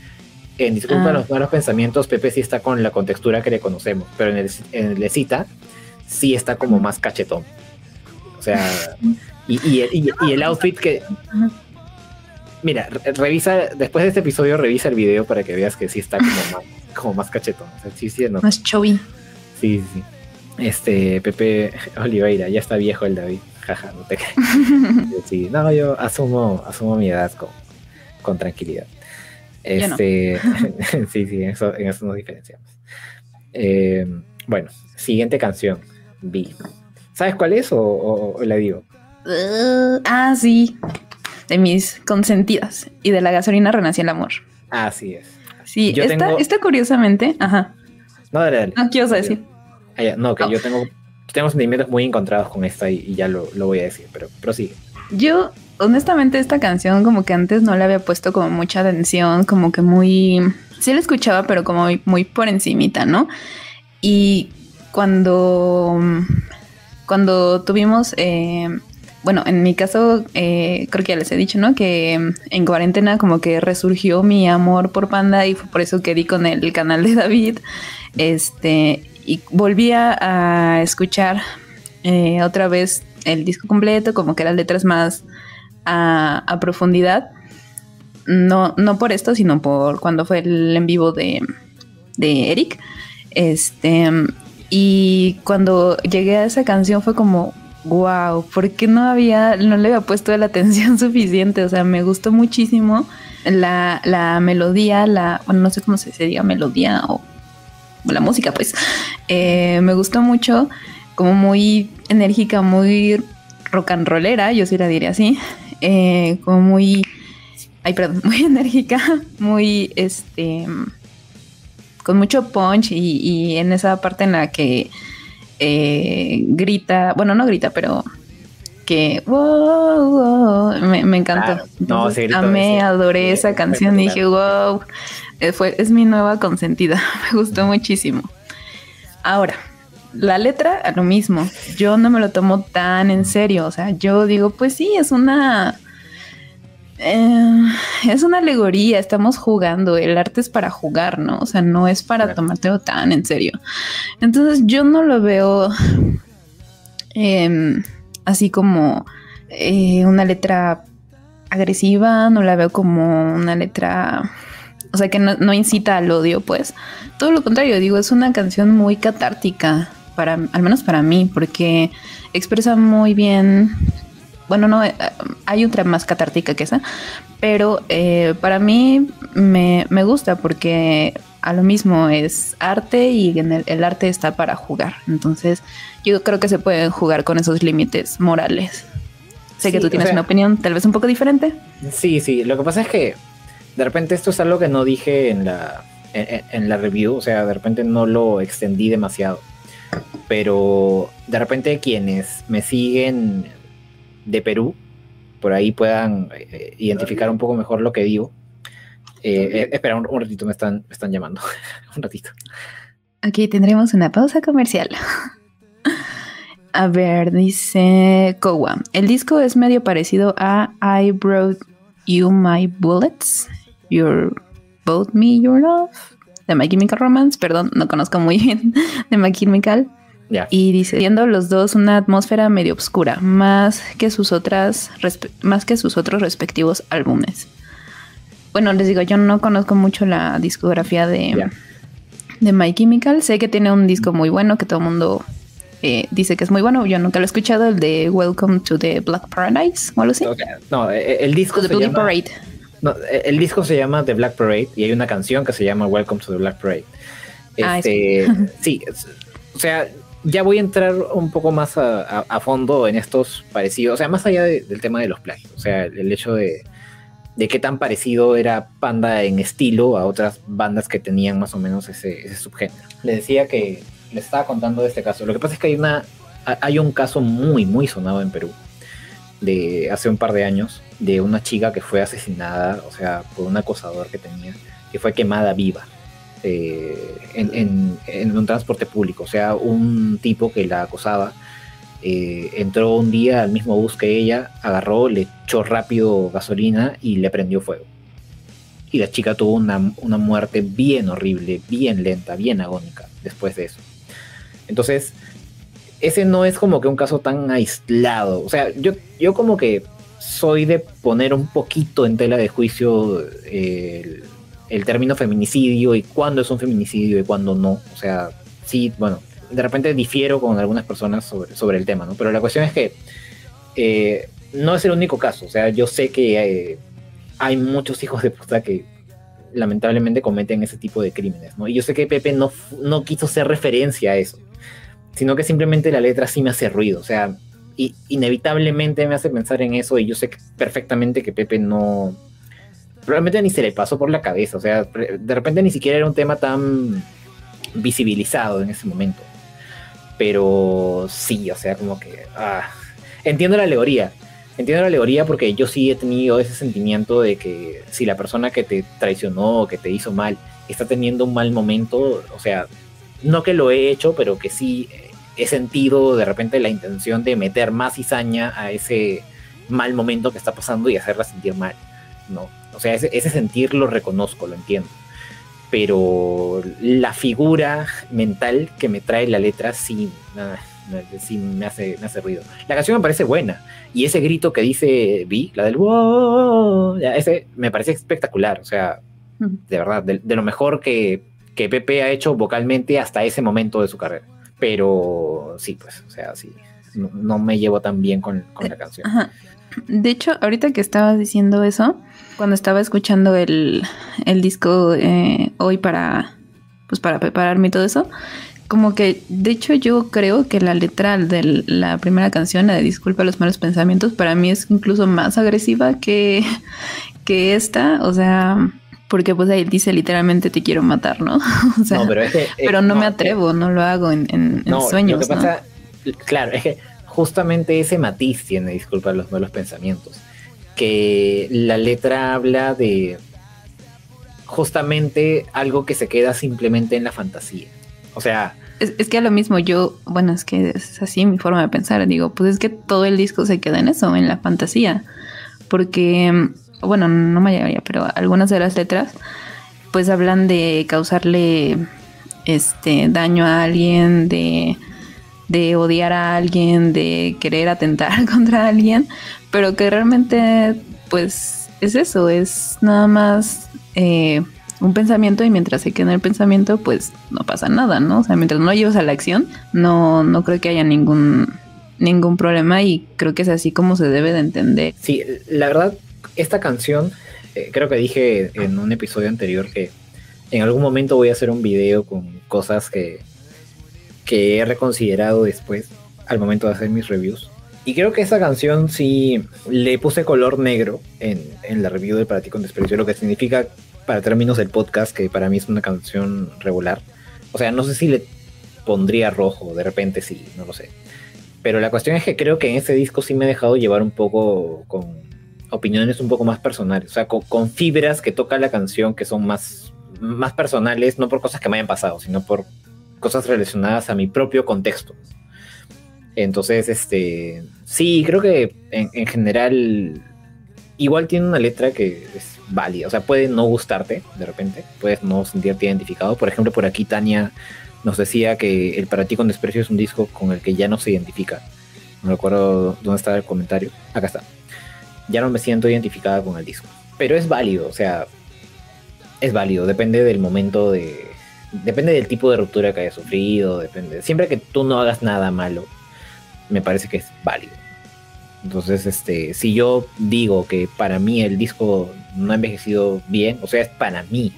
en Disculpa ah. los malos pensamientos, Pepe sí está con la contextura que le conocemos, pero en el, en el Cita sí está como más cachetón. O sea, y, el, outfit que... Mira, revisa, después de este episodio revisa el video para que veas que sí está como más, como más cachetón. sí, sí, no. Más chubby. Sí, sí. Este, Pepe Oliveira, ya está viejo el David. Jaja, no te crees. sí, no, yo asumo, asumo mi edad con, con tranquilidad. Este, sí, sí, en eso, en eso nos diferenciamos. Eh, bueno, siguiente canción. Vi. ¿Sabes cuál es o, la digo? Uh, ah, sí. De mis consentidas. Y de la gasolina renació el amor. Así es. Sí, esta, curiosamente. Ajá. No, dale, dale. No, ¿qué a decir? Ah, no, que yo tengo, tengo sentimientos muy encontrados con esta y, ya lo, voy a decir, pero prosigue. Yo, honestamente, esta canción como que antes no le había puesto como mucha atención, como que muy... Sí la escuchaba, pero como muy, muy por encimita, ¿no? Y cuando, cuando tuvimos, eh, bueno, en mi caso, eh, creo que ya les he dicho, ¿no? Que en cuarentena como que resurgió mi amor por Panda y fue por eso que di con el canal de David. Este, y volví a escuchar eh, otra vez el disco completo, como que las letras más a, a, profundidad. No, no por esto, sino por cuando fue el en vivo de, de Eric. Este, y cuando llegué a esa canción fue como, wow, ¿por qué no había, no le había puesto la atención suficiente? O sea, me gustó muchísimo la, la melodía, la, bueno, no sé cómo se, diga melodía o la música, pues. Eh, me gustó mucho, como muy enérgica, muy rock and rollera, yo sí la diría así. Eh, como muy, ay, perdón, muy enérgica, muy, este con mucho punch y, en esa parte en la que eh, grita, bueno, no grita, pero que wow, me, encantó. no, amé, adoré esa canción y dije, wow, eh, fue, es mi nueva consentida, me gustó muchísimo. Ahora, la letra, a lo mismo, yo no me lo tomo tan en serio, o sea, yo digo, pues sí, es una Eh, es una alegoría, estamos jugando, el arte es para jugar, ¿no? O sea, no es para tomártelo tan en serio. Entonces yo no lo veo em, así como eh, una letra agresiva, no la veo como una letra, o sea, que no, incita al odio, pues. Todo lo contrario, digo, es una canción muy catártica, para, al menos para mí, porque expresa muy bien bueno, no, eh, hay otra más catártica que esa, pero eh, para mí me, gusta porque a lo mismo es arte y en el, arte está para jugar. Entonces, yo creo que se pueden jugar con esos límites morales. Sé que tú tienes una opinión tal vez un poco diferente. Sí, sí. Lo que pasa es que de repente esto es algo que no dije en la, en la review. O sea, de repente no lo extendí demasiado. Pero de repente quienes me siguen de Perú, por ahí puedan eh, identificar un poco mejor lo que digo. Eh, eh, espera, un, ratito, me están, están llamando. un ratito. Aquí tendremos una pausa comercial. A ver, dice Kowa. El disco es medio parecido a I Brought You My Bullets, Your Both Me, Your Love, de My Chemical Romance. Perdón, no conozco muy bien de My Chemical. Y dice, viendo los dos una atmósfera medio oscura, más que sus otras, más que sus otros respectivos álbumes. Bueno, les digo, yo no conozco mucho la discografía de, de My Chemical. Sé que tiene un disco muy bueno que todo el mundo eh, dice que es muy bueno. Yo nunca lo he escuchado, el de Welcome to the Black Paradise o algo así. No, eh, eh, el disco se llama, Parade. el disco se llama The Black Parade y hay una canción que se llama Welcome to the Black Parade. Ah, este, sí, o sea, ya voy a entrar un poco más a, fondo en estos parecidos, o sea, más allá del tema de los plagios, o sea, el, hecho de, qué tan parecido era Panda en estilo a otras bandas que tenían más o menos ese, subgénero. Le decía que les estaba contando de este caso. Lo que pasa es que hay, una, hay un caso muy, muy sonado en Perú, de hace un par de años, de una chica que fue asesinada, o sea, por un acosador que tenía, que fue quemada viva. Eh, en, un transporte público. O sea, un tipo que la acosaba eh, entró un día al mismo bus que ella, agarró, le echó rápido gasolina y le prendió fuego. Y la chica tuvo una, muerte bien horrible, bien lenta, bien agónica después de eso. Entonces, ese no es como que un caso tan aislado. O sea, yo, yo como que soy de poner un poquito en tela de juicio eh, el término feminicidio y cuándo es un feminicidio y cuándo no. O sea, sí, bueno, de repente difiero con algunas personas sobre, sobre el tema, ¿no? Pero la cuestión es que eh, no es el único caso. O sea, yo sé que eh, hay muchos hijos de puta que lamentablemente cometen ese tipo de crímenes, ¿no? Y yo sé que Pepe no, no quiso hacer referencia a eso, sino que simplemente la letra sí me hace ruido. O sea, y, inevitablemente me hace pensar en eso y yo sé perfectamente que Pepe no probablemente ni se le pasó por la cabeza, o sea, de repente ni siquiera era un tema tan visibilizado en ese momento. Pero sí, o sea, como que... Ah, entiendo la alegoría, entiendo la alegoría porque yo sí he tenido ese sentimiento de que si la persona que te traicionó o que te hizo mal está teniendo un mal momento, o sea, no que lo he hecho, pero que sí he sentido de repente la intención de meter más cizaña a ese mal momento que está pasando y hacerla sentir mal, ¿no? O sea, ese, sentir lo reconozco, lo entiendo. Pero la figura mental que me trae la letra sí, sí me, hace, me hace ruido. La canción me parece buena. Y ese grito que dice Vi, la del wow, ese me parece espectacular. O sea, de verdad, de, lo mejor que, que Pepe ha hecho vocalmente hasta ese momento de su carrera. Pero sí, pues, o sea, sí, no, me llevo tan bien con, con la canción. De hecho, ahorita que estabas diciendo eso, cuando estaba escuchando el, disco eh, hoy para, pues para prepararme y todo eso, como que, de hecho, yo creo que la letra de la primera canción, la de Disculpa los malos pensamientos, para mí es incluso más agresiva que, que esta. O sea, porque pues ahí dice literalmente te quiero matar, ¿no? O sea, no, pero, es que, pero no, me atrevo, no lo hago en, en, sueños. Lo que pasa, claro, es que justamente ese matiz tiene Disculpa los malos pensamientos que la letra habla de justamente algo que se queda simplemente en la fantasía. O sea... Es, que a lo mismo yo, bueno, es que es así mi forma de pensar, digo, pues es que todo el disco se queda en eso, en la fantasía, porque bueno, no mayoría, pero algunas de las letras, pues hablan de causarle este daño a alguien, de, de odiar a alguien, de querer atentar contra alguien, pero que realmente, pues, es eso, es nada más eh, un pensamiento y mientras se queda en el pensamiento, pues no pasa nada, ¿no? O sea, mientras no llevas a la acción, no, no creo que haya ningún, ningún problema y creo que es así como se debe de entender. Sí, la verdad, esta canción, eh, creo que dije en un episodio anterior que en algún momento voy a hacer un video con cosas que, que he reconsiderado después al momento de hacer mis reviews. Y creo que esta canción sí le puse color negro en, en la review de Para ti con desprecio, lo que significa para términos del podcast, que para mí es una canción regular. O sea, no sé si le pondría rojo, de repente sí, no lo sé. Pero la cuestión es que creo que en este disco sí me he dejado llevar un poco con opiniones un poco más personales, o sea, con, fibras que toca la canción que son más, más personales, no por cosas que me hayan pasado, sino por cosas relacionadas a mi propio contexto. Entonces, este, sí, creo que en, en general igual tiene una letra que es válida. O sea, puede no gustarte de repente, puedes no sentirte identificado. Por ejemplo, por aquí Tania nos decía que el Para ti con desprecio es un disco con el que ya no se identifica. No recuerdo dónde estaba el comentario. Acá está. Ya no me siento identificada con el disco. Pero es válido, o sea, es válido. Depende del momento de. Depende del tipo de ruptura que hayas sufrido. Depende. Siempre que tú no hagas nada malo, me parece que es válido. Entonces, este, si yo digo que para mí el disco no ha envejecido bien, o sea, es para mí,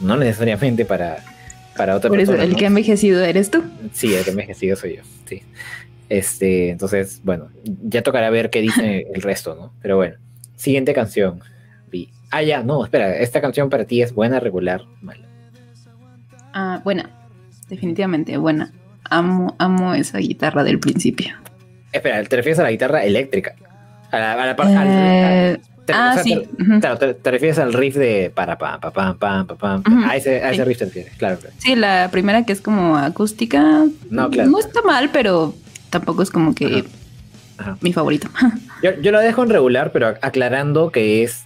no necesariamente para, para otra Por persona. Eso, el que ha envejecido eres tú. Sí, el que ha envejecido soy yo, sí. Este, entonces, bueno, ya tocará ver qué dice el resto, ¿no? Pero bueno, siguiente canción. Ah, ya, no, espera, esta canción para ti es buena, regular, mala. Ah, buena, definitivamente buena. Amo, amo esa guitarra del principio. Espera, ¿te refieres a la guitarra eléctrica? A la, a la eh, ah, sí. Te, claro, te, refieres al riff de para pa pa pa pa pa pa. A ese, a ese riff te refieres, claro, Sí, la primera que es como acústica. No, claro. No está mal, pero tampoco es como que mi favorito. Yo, yo, lo dejo en regular, pero aclarando que es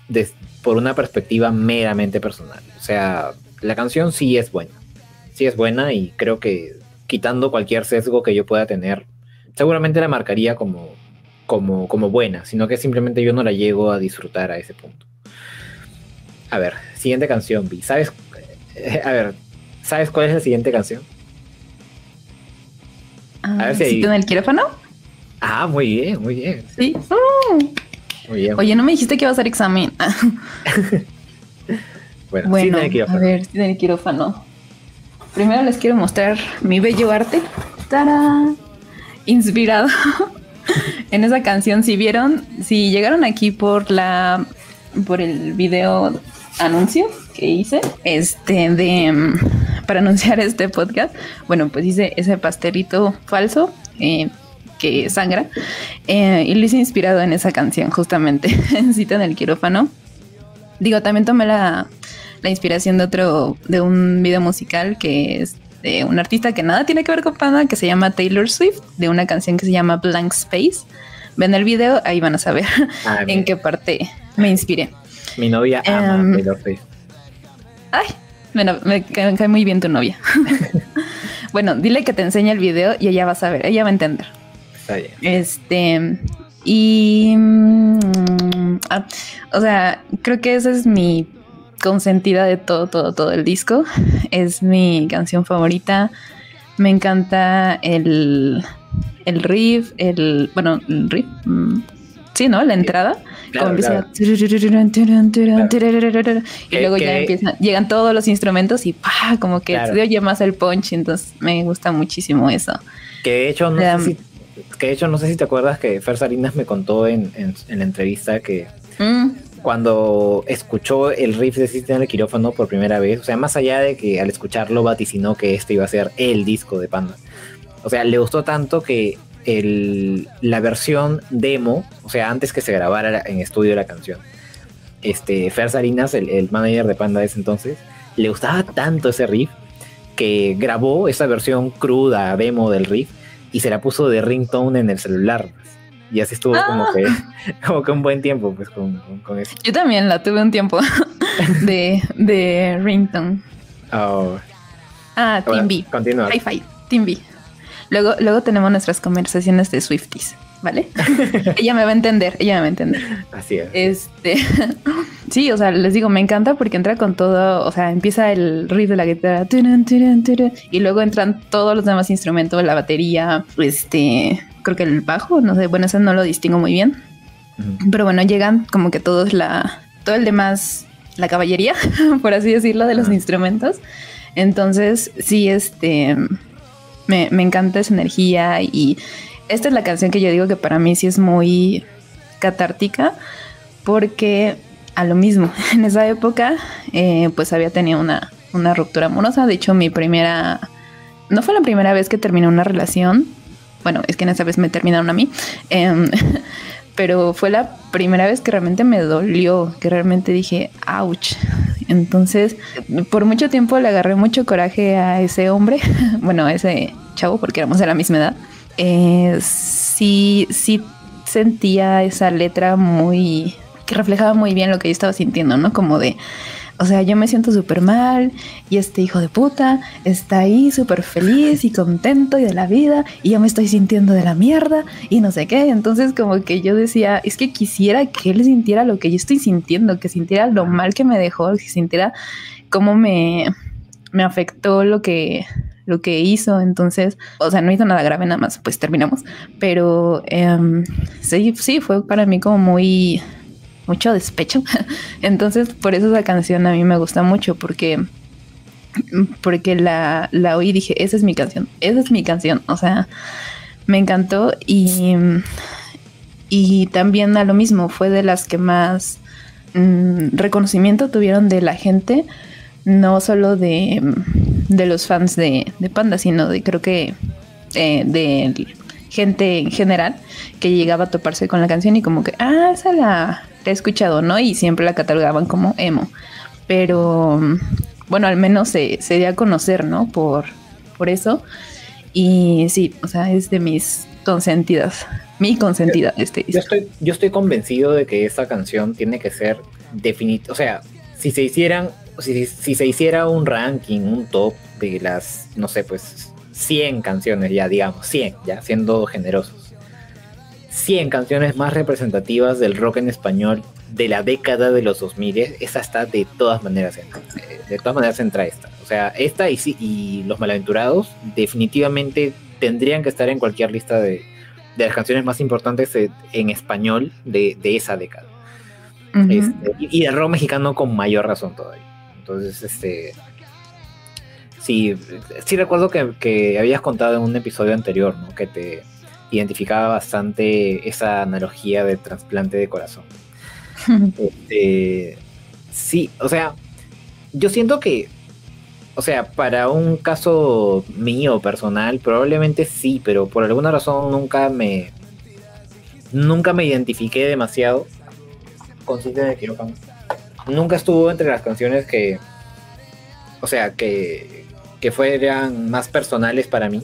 por una perspectiva meramente personal. O sea, la canción sí es buena. Sí es buena y creo que quitando cualquier sesgo que yo pueda tener seguramente la marcaría como, como, como buena, sino que simplemente yo no la llego a disfrutar a ese punto. A ver, siguiente canción, Vi. ¿Sabes? Eh, a ver, ¿sabes cuál es la siguiente canción? a ver si en el quirófano? Ah, muy bien, muy bien. Sí. Muy bien. Oye, no me dijiste que iba a hacer examen. bueno, bueno a ver, en el quirófano. Primero les quiero mostrar mi bello arte. ¡Tarán! inspirado en esa canción. Si vieron, si llegaron aquí por la por el video anuncio que hice, este de mm, para anunciar este podcast, bueno, pues hice ese pastelito falso eh, que sangra eh, y lo hice inspirado en esa canción, justamente en cita en el quirófano. Digo, también tomé la, la inspiración de otro, de un video musical que es de un artista que nada tiene que ver con Panda, que se llama Taylor Swift, de una canción que se llama Blank Space. Ven el video, ahí van a saber ah, en qué parte me inspiré. Mi novia ama em, Taylor Swift. Ay, me cae muy bien tu novia. bueno, dile que te enseñe el video y ella va a saber, ella va a entender. Está bien. Este, y... Mm, ah, o sea, creo que ese es mi consentida de todo, todo, todo el disco. Es mi canción favorita. Me encanta el, el riff, el. Bueno, el riff. Mm, sí, ¿no? La entrada. Y luego ya empiezan, llegan todos los instrumentos y ¡pah! como que se oye más el punch. Entonces me gusta muchísimo eso. Que de hecho, no, sé, si, que de hecho no sé si te acuerdas que Fer Salinas me contó en, en, la entrevista que. Mm cuando escuchó el riff de System el quirófano por primera vez, o sea, más allá de que al escucharlo vaticinó que este iba a ser el disco de Panda. O sea, le gustó tanto que el, la versión demo, o sea, antes que se grabara en estudio la canción, este, Fer Salinas, el, el manager de Panda de ese entonces, le gustaba tanto ese riff que grabó esa versión cruda, demo del riff, y se la puso de ringtone en el celular. Y así estuvo como, ah. que, como que un buen tiempo pues con, con, eso. Yo también la tuve un tiempo de, de ringtone. Oh. Ah, Team B. Continúa. Hi-Fi, Team B. Luego, luego tenemos nuestras conversaciones de Swifties. ¿Vale? ella me va a entender, ella me va a entender. Así es. Este, sí, o sea, les digo, me encanta porque entra con todo, o sea, empieza el riff de la guitarra y luego entran todos los demás instrumentos, la batería, este, creo que el bajo, no sé, bueno, eso no lo distingo muy bien. Pero bueno, llegan como que todos la, todo el demás, la caballería, por así decirlo, de los instrumentos. Entonces, sí, este, me, me encanta esa energía y esta es la canción que yo digo que para mí sí es muy catártica, porque a lo mismo, en esa época, eh, pues había tenido una, una ruptura amorosa. De hecho, mi primera. No fue la primera vez que terminé una relación. Bueno, es que en esa vez me terminaron a mí. Em, pero fue la primera vez que realmente me dolió, que realmente dije, ouch. Entonces, por mucho tiempo le agarré mucho coraje a ese hombre, bueno, a ese chavo, porque éramos de la misma edad eh, sí, sí sentía esa letra muy, que reflejaba muy bien lo que yo estaba sintiendo, ¿no? Como de, o sea, yo me siento súper mal y este hijo de puta está ahí súper feliz y contento y de la vida y yo me estoy sintiendo de la mierda y no sé qué. Entonces como que yo decía, es que quisiera que él sintiera lo que yo estoy sintiendo, que sintiera lo mal que me dejó, que sintiera cómo me, me afectó lo que, lo que hizo. Entonces, o sea, no hizo nada grave, nada más, pues terminamos. Pero em, sí, sí, fue para mí como muy, mucho despecho. Entonces, por eso esa canción a mí me gusta mucho, porque porque la, la oí y dije, esa es mi canción, esa es mi canción. O sea, me encantó y, y también a lo mismo, fue de las que más mm, reconocimiento tuvieron de la gente no solo de, de los fans de, Panda, sino de creo que eh, de gente en general que llegaba a toparse con la canción y como que, ah, esa la, he escuchado, ¿no? Y siempre la catalogaban como emo. Pero bueno, al menos se, se dio a conocer, ¿no? Por, por eso. Y sí, o sea, es de mis consentidas. Mi consentida, este yo estoy, yo estoy convencido de que esta canción tiene que ser definitiva. O sea, si se hicieran si, se hiciera un ranking, un top de las, no sé, pues 100 canciones ya, digamos, 100, ya siendo generosos. 100 canciones más representativas del rock en español de la década de los 2000, esa está de todas maneras, de todas maneras entra esta. O sea, esta y, y Los Malaventurados definitivamente tendrían que estar en cualquier lista de, de las canciones más importantes en español de, de esa década. Este, y, y el rock mexicano con mayor razón todavía. Entonces, este. Sí, sí recuerdo que, habías contado en un episodio anterior, ¿no? Que te identificaba bastante esa analogía de trasplante de corazón. Este, sí, o sea, yo siento que, o sea, para un caso mío personal, probablemente sí, pero por alguna razón nunca me, nunca me identifiqué demasiado con Cintia de Quirófano nunca estuvo entre las canciones que, o sea, que, que fueran más personales para mí,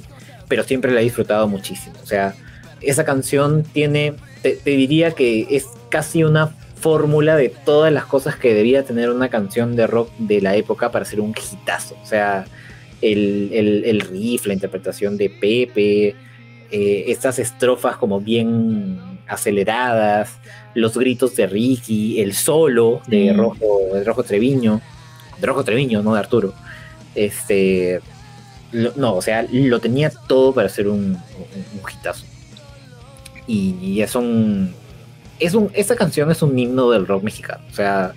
pero siempre la he disfrutado muchísimo. O sea, esa canción tiene, te, diría que es casi una fórmula de todas las cosas que debía tener una canción de rock de la época para ser un hitazo. O sea, el, el, riff, la interpretación de Pepe, eh, estas estrofas como bien aceleradas, los gritos de Ricky, el solo de Rojo, de Rojo Treviño, de Rojo Treviño, no de Arturo. Este, no, o sea, lo tenía todo para ser un, un, hitazo. Y, es un, es un, esta canción es un himno del rock mexicano. O sea,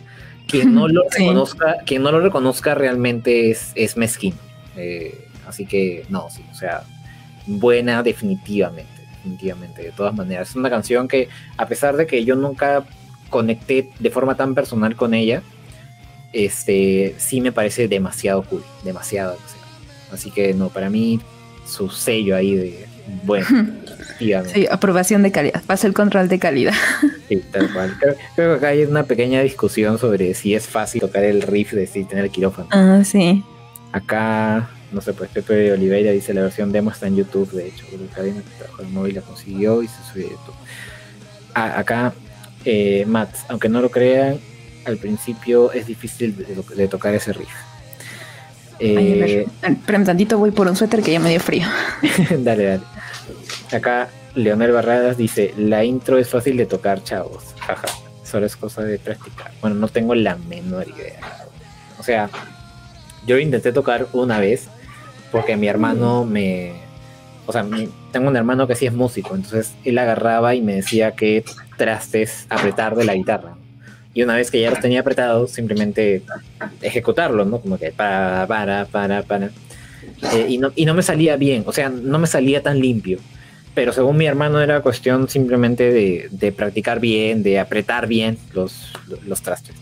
quien no lo reconozca, quien no lo reconozca realmente es, es mezquino. Eh, así que no, sí, o sea, buena definitivamente definitivamente, de todas maneras. Es una canción que, a pesar de que yo nunca conecté de forma tan personal con ella, este, sí me parece demasiado cool, demasiado, Así que no, para mí, su sello ahí de, bueno, Sí, aprobación de calidad, pasa el control de calidad. Sí, tal cual. Creo, que acá hay una pequeña discusión sobre si es fácil tocar el riff de si tener el quirófano. Ah, sí. Acá no sé, pues Pepe Oliveira dice la versión demo está en YouTube, de hecho, porque Cadena que trabajó el móvil la consiguió y se subió a YouTube. Ah, acá, eh, Matt, aunque no lo crean, al principio es difícil de, tocar ese riff. Eh, pero tantito voy por un suéter que ya me dio frío. dale, dale. Acá Leonel Barradas dice, la intro es fácil de tocar, chavos. Jaja, solo es cosa de práctica. Bueno, no tengo la menor idea. O sea, yo intenté tocar una vez porque mi hermano me... O sea, tengo un hermano que sí es músico, entonces él agarraba y me decía que trastes apretar de la guitarra. Y una vez que ya los tenía apretados, simplemente ejecutarlo, ¿no? Como que para, para, para, para. Eh, y, no, y no me salía bien, o sea, no me salía tan limpio. Pero según mi hermano era cuestión simplemente de, de practicar bien, de apretar bien los, los trastes.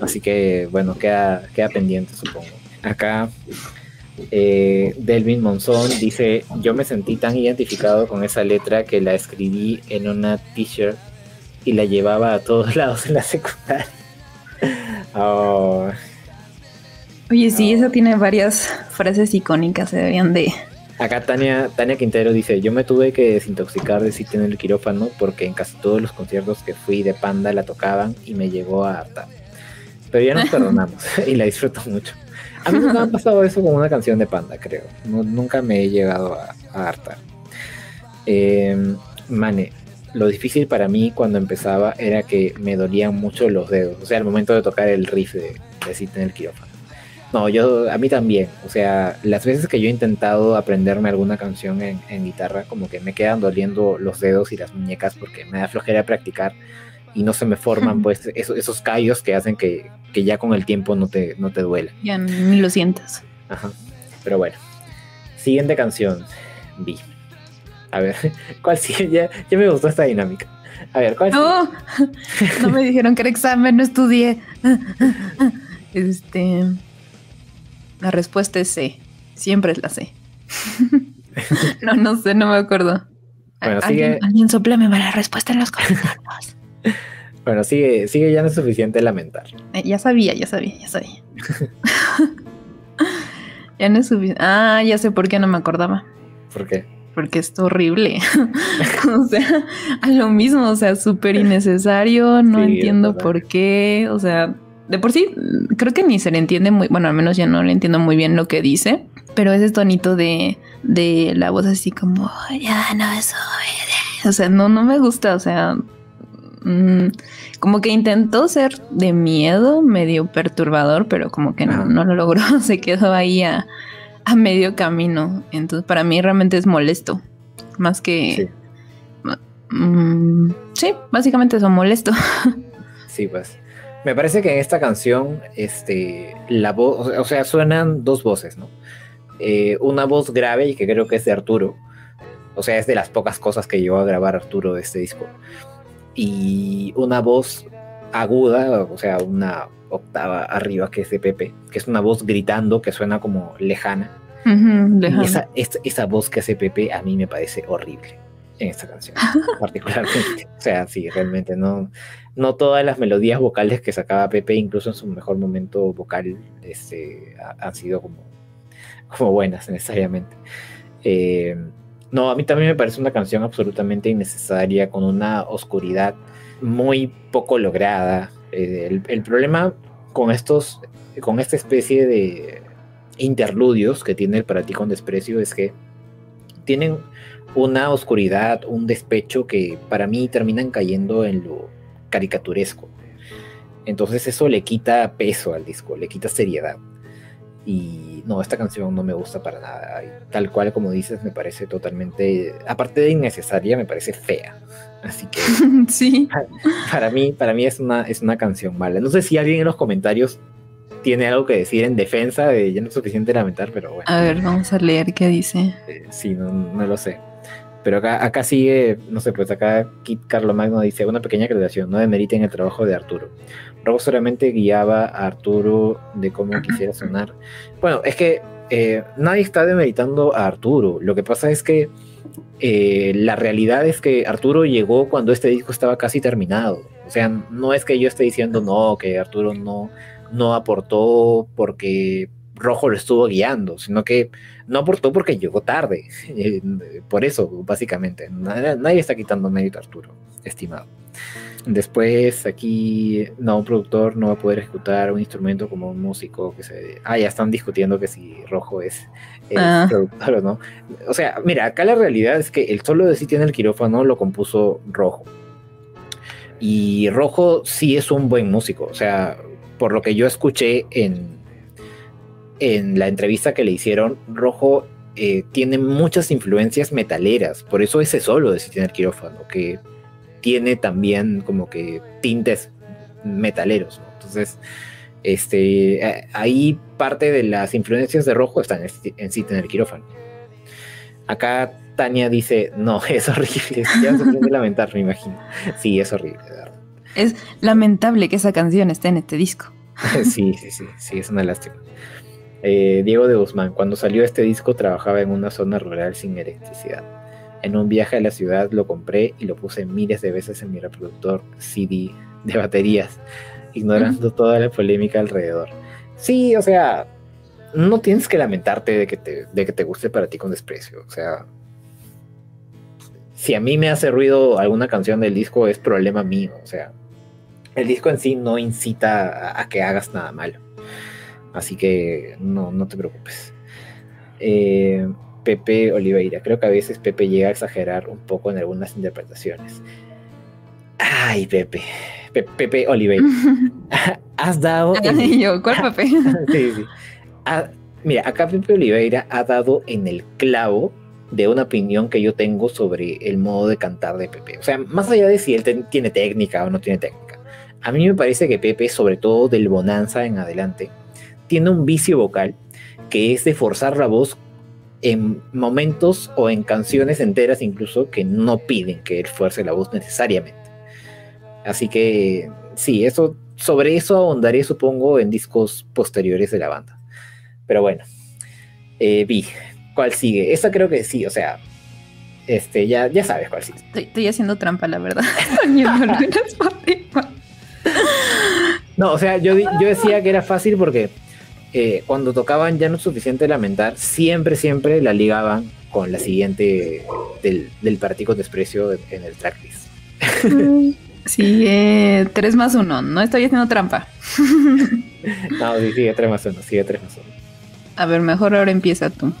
Así que, bueno, queda, queda pendiente, supongo. Acá eh, Delvin Monzón dice, yo me sentí tan identificado con esa letra que la escribí en una t-shirt y la llevaba a todos lados en la secundaria. Oh. Oye, sí, eso tiene varias frases icónicas, se deberían de... Acá Tania, Tania Quintero dice, yo me tuve que desintoxicar de sitio en el quirófano porque en casi todos los conciertos que fui de Panda la tocaban y me llegó a hartar. Pero ya nos perdonamos y la disfruto mucho. A mí nunca me ha pasado eso con una canción de Panda, creo. nunca me he llegado a, hartar. Em, mane, lo difícil para mí cuando empezaba era que me dolían mucho los dedos. O sea, al momento de tocar el riff de, de en el quirófano. No, yo, a mí también. O sea, las veces que yo he intentado aprenderme alguna canción en, guitarra, como que me quedan doliendo los dedos y las muñecas porque me da flojera practicar y no se me forman pues esos, esos callos que hacen que, ya con el tiempo no te, no te duela. Ya ni lo sientas. Ajá. Pero bueno. Siguiente canción. Vi. A ver, ¿cuál sigue? Ya, ya me gustó esta dinámica. A ver, ¿cuál No, no me dijeron que era examen, no estudié. Este. La respuesta es C. Siempre es la C. no, no sé, no me acuerdo. Bueno, sigue. Alguien, soplame la respuesta en los comentarios. Bueno, sigue, sigue, ya no es suficiente lamentar. Eh, ya sabía, ya sabía, ya sabía. ya no es suficiente. Ah, ya sé por qué no me acordaba. ¿Por qué? Porque es horrible. o sea, a lo mismo, o sea, súper innecesario, no entiendo por qué, o sea, de por sí, creo que ni se le entiende muy, bueno, al menos ya no le entiendo muy bien lo que dice, pero ese tonito de, de la voz así como, ya no soy, o sea, no, no me gusta, o sea, mm, como que intentó ser de miedo, medio perturbador, pero como que no, no lo logró, se quedó ahí a, a, medio camino, entonces para mí realmente es molesto, más que... Sí, mm, sí básicamente eso, molesto. sí, pues. Me parece que en esta canción, este, la voz, o sea, suenan dos voces, ¿no? Eh, una voz grave y que creo que es de Arturo. O sea, es de las pocas cosas que llegó a grabar Arturo de este disco. Y una voz aguda, o sea, una octava arriba que es de Pepe, que es una voz gritando que suena como lejana. Y esa, esa voz que hace Pepe a mí me parece horrible en esta canción, particularmente. O sea, sí, realmente no, no todas las melodías vocales que sacaba Pepe, incluso en su mejor momento vocal, este, han sido como, como buenas necesariamente. Eh, no, a mí también me parece una canción absolutamente innecesaria, con una oscuridad muy poco lograda. Eh, el, problema con estos, con esta especie de interludios que tiene el para ti con desprecio es que tienen una oscuridad, un despecho que para mí terminan cayendo en lo caricaturesco. Entonces eso le quita peso al disco, le quita seriedad. Y no, esta canción no me gusta para nada. Tal cual como dices, me parece totalmente, aparte de innecesaria, me parece fea. Así que sí. Para, mí, para mí es una, es una canción mala. No sé si alguien en los comentarios tiene algo que decir en defensa de ya no es suficiente lamentar, pero bueno. A ver, vamos a leer qué dice. Eh, sí, no, no lo sé. Pero acá, acá sigue, no sé, pues acá Kit Carlo Magno dice una pequeña aclaración, no demeriten el trabajo de Arturo. Robo solamente guiaba a Arturo de cómo quisiera sonar. Bueno, es que eh, nadie está demeritando a Arturo. Lo que pasa es que eh, la realidad es que Arturo llegó cuando este disco estaba casi terminado. O sea, no es que yo esté diciendo no, que Arturo no, no aportó porque Rojo lo estuvo guiando, sino que no aportó porque llegó tarde. Eh, por eso, básicamente. Nadie, está quitando mérito a Arturo, estimado. Después aquí, no, un productor no va a poder ejecutar un instrumento como un músico que se... Ah, ya están discutiendo que si Rojo es el ah. productor o no. O sea, mira, acá la realidad es que el solo de City en el quirófano lo compuso Rojo. Y Rojo sí es un buen músico. O sea, por lo que yo escuché en, en la entrevista que le hicieron, Rojo eh, tiene muchas influencias metaleras. Por eso ese solo de City en el quirófano, que tiene también como que tintes metaleros. Entonces, este, eh, ahí parte de las influencias de rojo están en, sí en el quirófano. Acá Tania dice, no, es horrible, ya se puede lamentar, me imagino. Sí, es horrible, Es lamentable que esa canción esté en este disco. sí, sí, sí, sí, es una lástima. Eh, Diego de Guzmán, cuando salió este disco trabajaba en una zona rural sin electricidad. En un viaje a la ciudad lo compré y lo puse miles de veces en mi reproductor CD de baterías, ignorando toda la polémica alrededor. Sí, o sea, no tienes que lamentarte de que te, de que te guste para ti con desprecio. O sea, si a mí me hace ruido alguna canción del disco, es problema mío. O sea, el disco en sí no incita a, que hagas nada malo. Así que no, no te preocupes. Eh, Pepe Oliveira. Creo que a veces Pepe llega a exagerar un poco en algunas interpretaciones. Ay, Pepe. Pepe Oliveira. Has dado. yo, ¿cuál Pepe? sí, sí. Ah, mira, acá Pepe Oliveira ha dado en el clavo de una opinión que yo tengo sobre el modo de cantar de Pepe. O sea, más allá de si él tiene técnica o no tiene técnica. A mí me parece que Pepe, sobre todo del Bonanza en adelante, tiene un vicio vocal que es de forzar la voz en momentos o en canciones enteras incluso que no piden que él fuerce la voz necesariamente. Así que sí, eso, sobre eso ahondaré supongo en discos posteriores de la banda. Pero bueno, eh, vi, ¿cuál sigue? Esta creo que sí, o sea, este, ya, ya sabes cuál sigue. Estoy, haciendo trampa, la verdad. no, o sea, yo, yo decía que era fácil porque eh, cuando tocaban Ya no es suficiente lamentar, siempre, siempre la ligaban con la siguiente del, del Partido Desprecio en el tracklist. Sigue 3 más 1, no estoy haciendo trampa. no, sí, sigue 3 más 1, sigue 3 más 1. A ver, mejor ahora empieza tú.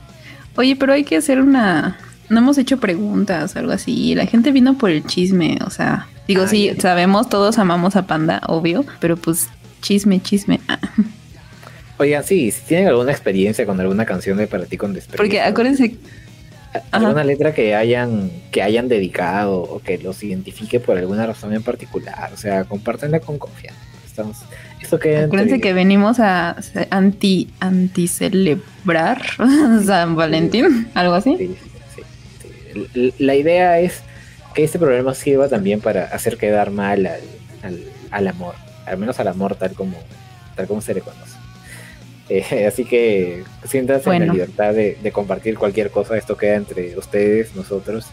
Oye, pero hay que hacer una... No hemos hecho preguntas, algo así. La gente vino por el chisme, o sea... Digo, sí, sabemos, todos amamos a Panda, obvio, pero pues chisme, chisme. Ah. Oigan, sí, si tienen alguna experiencia con alguna canción de Para ti con desprecio. Porque acuérdense. Alguna letra que hayan, que hayan dedicado o que los identifique por alguna razón en particular. O sea, compártenla con confianza. Estamos, esto Acuérdense que venimos a anti, anti celebrar San Valentín, algo así. Sí, sí, La idea es que este problema sirva también para hacer quedar mal al, al, al amor, al menos al amor tal como, tal como se le conoce. Eh, así que siéntanse en la libertad de, compartir cualquier cosa. Esto queda entre ustedes, nosotros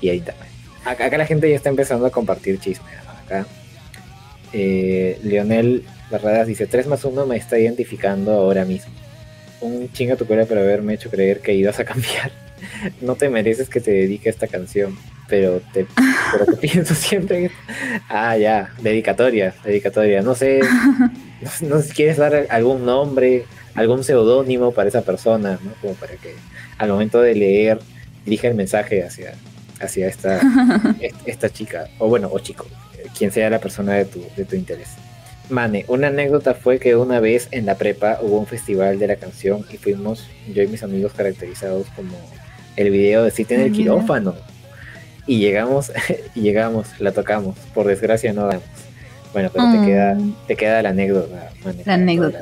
y, ahí internet. Acá, la gente ya está empezando a compartir chismes. Acá eh, Leonel Barradas dice: 3 más 1 me está identificando ahora mismo. Un chinga tu cuera por haberme hecho creer que ibas a cambiar. no te mereces que te dedique a esta canción, pero te, pero te pienso siempre. Ah, ya, dedicatoria, dedicatoria. No sé no, sé si quieres dar algún nombre, algún seudónimo para esa persona, ¿no? Como para que al momento de leer dirija el mensaje hacia, hacia esta, esta chica, o bueno, o chico, quien sea la persona de tu, de tu interés. Mane, una anécdota fue que una vez en la prepa hubo un festival de la canción y fuimos yo y mis amigos caracterizados como el video de Cita en el quirófano. Y llegamos, y llegamos, la tocamos. Por desgracia no damos. Bueno, pero te, queda, mm. te queda la anécdota. La anécdota.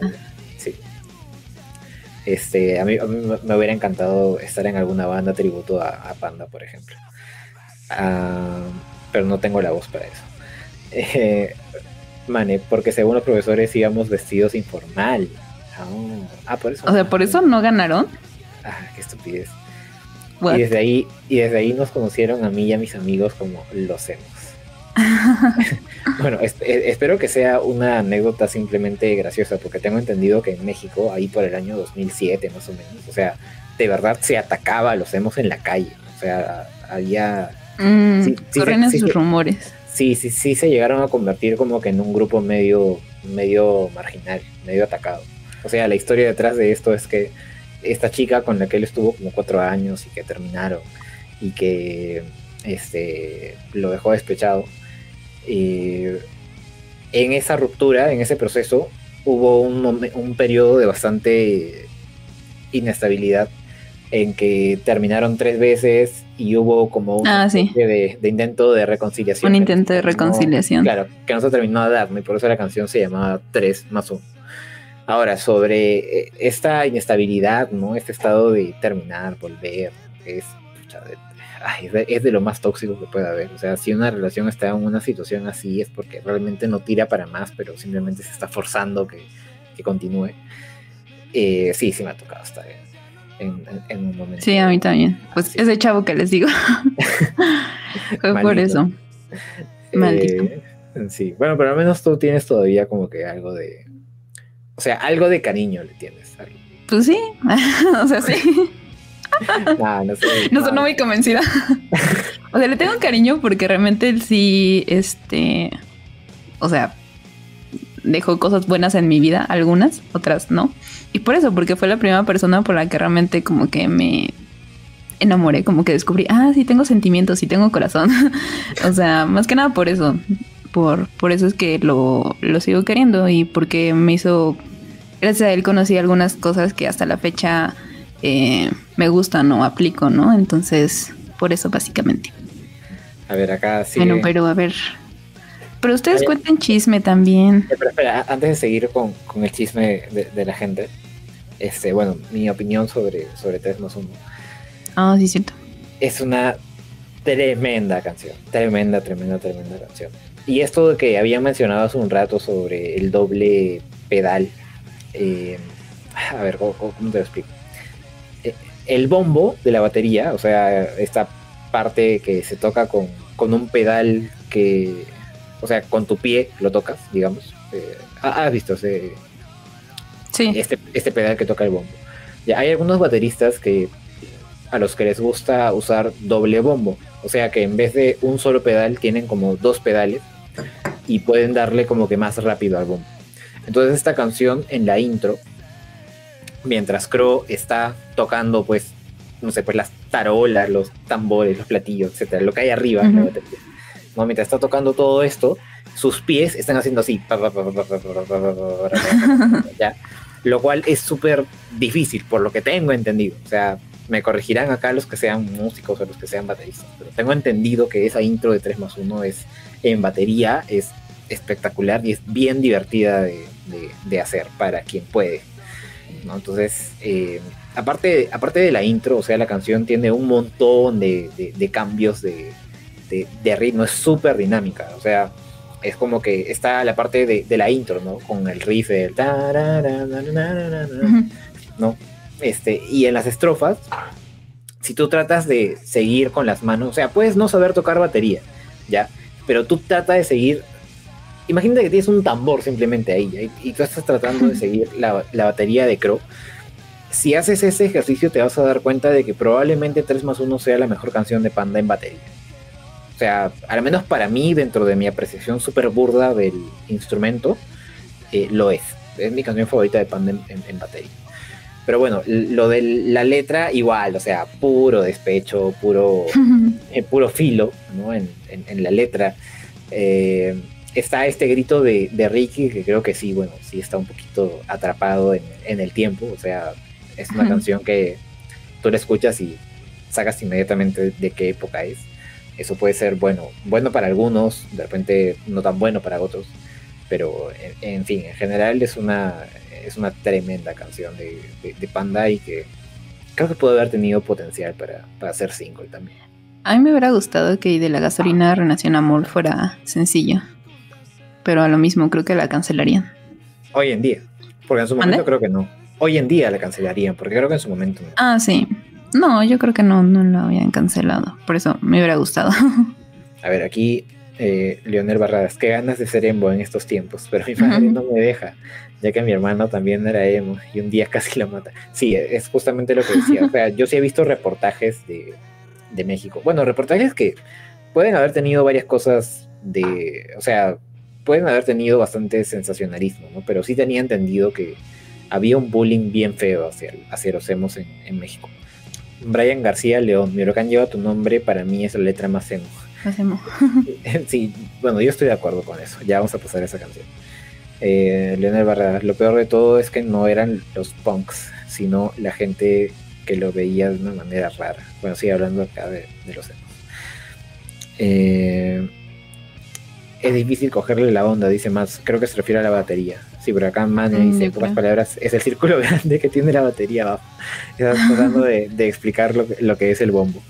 sí. Este, a mí, me hubiera encantado estar en alguna banda tributo a, Panda, por ejemplo. Ah, pero no tengo la voz para eso. Eh, mane, porque según los profesores íbamos vestidos informal. Ah, ah por eso. O sea, por eso no ganaron. Ah, qué estupidez. Y desde ahí, y desde ahí nos conocieron a mí y a mis amigos como los hemos. Bueno, espero que sea una anécdota simplemente graciosa, porque tengo entendido que en México, ahí por el año 2007 más o menos, o sea, de verdad se atacaba a los emos en la calle. O sea, había... Mm, corren esos rumores. Sí, sí, sí se llegaron a convertir como que en un grupo medio, medio marginal, medio atacado. O sea, la historia detrás de esto es que esta chica con la que él estuvo como cuatro años y que terminaron y que este, lo dejó despechado. Y en esa ruptura, en ese proceso, hubo un, un periodo de bastante inestabilidad en que terminaron tres veces y hubo como un ah, de, intento de reconciliación. Un intento de reconciliación. claro, que no se terminó de dar, y por eso la canción se llamaba 3 más 1. Ahora, sobre eh, esta inestabilidad, ¿no? Este estado de terminar, volver, es, es, de, lo más tóxico que puede haber. O sea, si una relación está en una situación así es porque realmente no tira para más, pero simplemente se está forzando que, que continúe. Eh, sí, sí me ha tocado estar en, en, un momento. Sí, a mí también. Pues ese chavo que les digo. Fue por eso. Maldito. Eh, sí, bueno, pero al menos tú tienes todavía como que algo de o sea, algo de cariño le tienes. Pues sí, o sea, sí. no, no sé. No, no muy convencida. o sea, le tengo cariño porque realmente él sí, este, o sea, dejó cosas buenas en mi vida, algunas, otras no. Y por eso, porque fue la primera persona por la que realmente como que me enamoré, como que descubrí, ah, sí tengo sentimientos, sí tengo corazón. o sea, más que nada por eso por, por eso es que lo, lo sigo queriendo y porque me hizo, gracias a él conocí algunas cosas que hasta la fecha eh, me gustan o aplico, ¿no? Entonces, por eso básicamente. A ver, acá sí. Bueno, pero a ver. Pero ustedes cuenten chisme también. Pero espera, antes de seguir con, el chisme de, la gente, este, bueno, mi opinión sobre, sobre 3 más 1. Ah, sí, cierto. Es una tremenda canción. Tremenda, tremenda, tremenda canción. Y esto que había mencionado hace un rato sobre el doble pedal, eh, a ver, ¿cómo, te lo explico? El bombo de la batería, o sea, esta parte que se toca con, un pedal que, o sea, con tu pie lo tocas, digamos. Eh, ¿Has visto ese, sí. este, este pedal que toca el bombo? Ya, hay algunos bateristas que a los que les gusta usar doble bombo. O sea que en vez de un solo pedal tienen como dos pedales y pueden darle como que más rápido al bombo. Entonces esta canción en la intro, mientras Crow está tocando pues, no sé, pues las tarolas, los tambores, los platillos, etcétera, lo que hay arriba Mientras está tocando todo esto, sus pies están haciendo así, lo cual es súper difícil, por lo que tengo entendido. O sea, me corregirán acá los que sean músicos o los que sean bateristas, pero tengo entendido que esa intro de 3 más 1 es en batería es espectacular y es bien divertida de, hacer para quien puede. Entonces, eh, aparte, aparte de la intro, o sea, la canción tiene un montón de, cambios de, ritmo, es súper dinámica, o sea, es como que está la parte de, la intro, ¿no? Con el riff del... ¿no? Este, y en las estrofas, si tú tratas de seguir con las manos, o sea, puedes no saber tocar batería, ¿ya? pero tú trata de seguir. Imagínate que tienes un tambor simplemente ahí y tú estás tratando de seguir la, batería de Crow. Si haces ese ejercicio, te vas a dar cuenta de que probablemente 3 más 1 sea la mejor canción de Panda en batería. O sea, al menos para mí, dentro de mi apreciación súper burda del instrumento, eh, lo es. Es mi canción favorita de Panda en, batería. Pero bueno, lo de la letra, igual, o sea, puro despecho, puro, eh, puro filo, ¿no? En, en, la letra. Eh, está este grito de, de, Ricky que creo que sí, bueno, sí está un poquito atrapado en, en el tiempo. O sea, es una canción que tú la escuchas y sacas inmediatamente de qué época es. Eso puede ser bueno, bueno para algunos, de repente no tan bueno para otros. Pero en, fin, en general es una, es una tremenda canción de, de, Panda y que creo que puede haber tenido potencial para, para ser single también. A mí me hubiera gustado que de la gasolina Renación Amor fuera sencillo. Pero a lo mismo creo que la cancelarían. Hoy en día. Porque en su momento creo que no. Hoy en día la cancelarían, porque creo que en su momento no. Ah, sí. No, yo creo que no, no lo habían cancelado. Por eso me hubiera gustado. a ver, aquí Eh, Leonel Barradas, qué ganas de ser emo en estos tiempos, pero mi madre no me deja, ya que mi hermano también era emo y un día casi lo mata. Sí, es justamente lo que decía. O sea, yo sí he visto reportajes de, de México. Bueno, reportajes que pueden haber tenido varias cosas de, o sea, pueden haber tenido bastante sensacionalismo, ¿no? Pero sí tenía entendido que había un bullying bien feo hacia, hacia los emos en, en México. Brian García León, mi huracán lleva tu nombre, para mí es la letra más emo. Más emo. sí, bueno, yo estoy de acuerdo con eso. Ya vamos a pasar a esa canción. Eh, Leonel Barra, lo peor de todo es que no eran los punks, sino la gente que lo veía de una manera rara. Bueno, sigue hablando acá de, los emos. Eh, es difícil cogerle la onda, dice más. Creo que se refiere a la batería. Sí, pero acá Mane mm, dice, en pocas palabras, es el círculo grande que tiene la batería abajo. Estás tratando de, explicar lo que, es el bombo.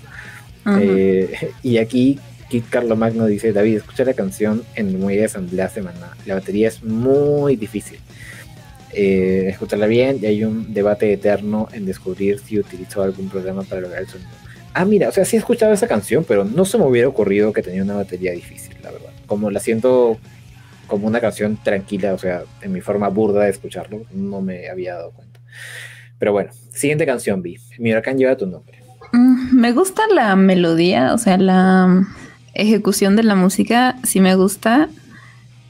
Eh, y aquí Kit Carlo Magno dice, David, escucha la canción en muelle de asamblea semana. La batería es muy difícil. Eh, escucharla bien y hay un debate eterno en descubrir si utilizó algún programa para lograr el sonido. Ah, mira, o sea, sí he escuchado esa canción, pero no se me hubiera ocurrido que tenía una batería difícil. Como la siento como una canción tranquila, o sea, en mi forma burda de escucharlo, no me había dado cuenta. Pero bueno, siguiente canción, Vi. Mi huracán lleva tu nombre. Mm, me gusta la melodía, o sea, la ejecución de la música sí me gusta,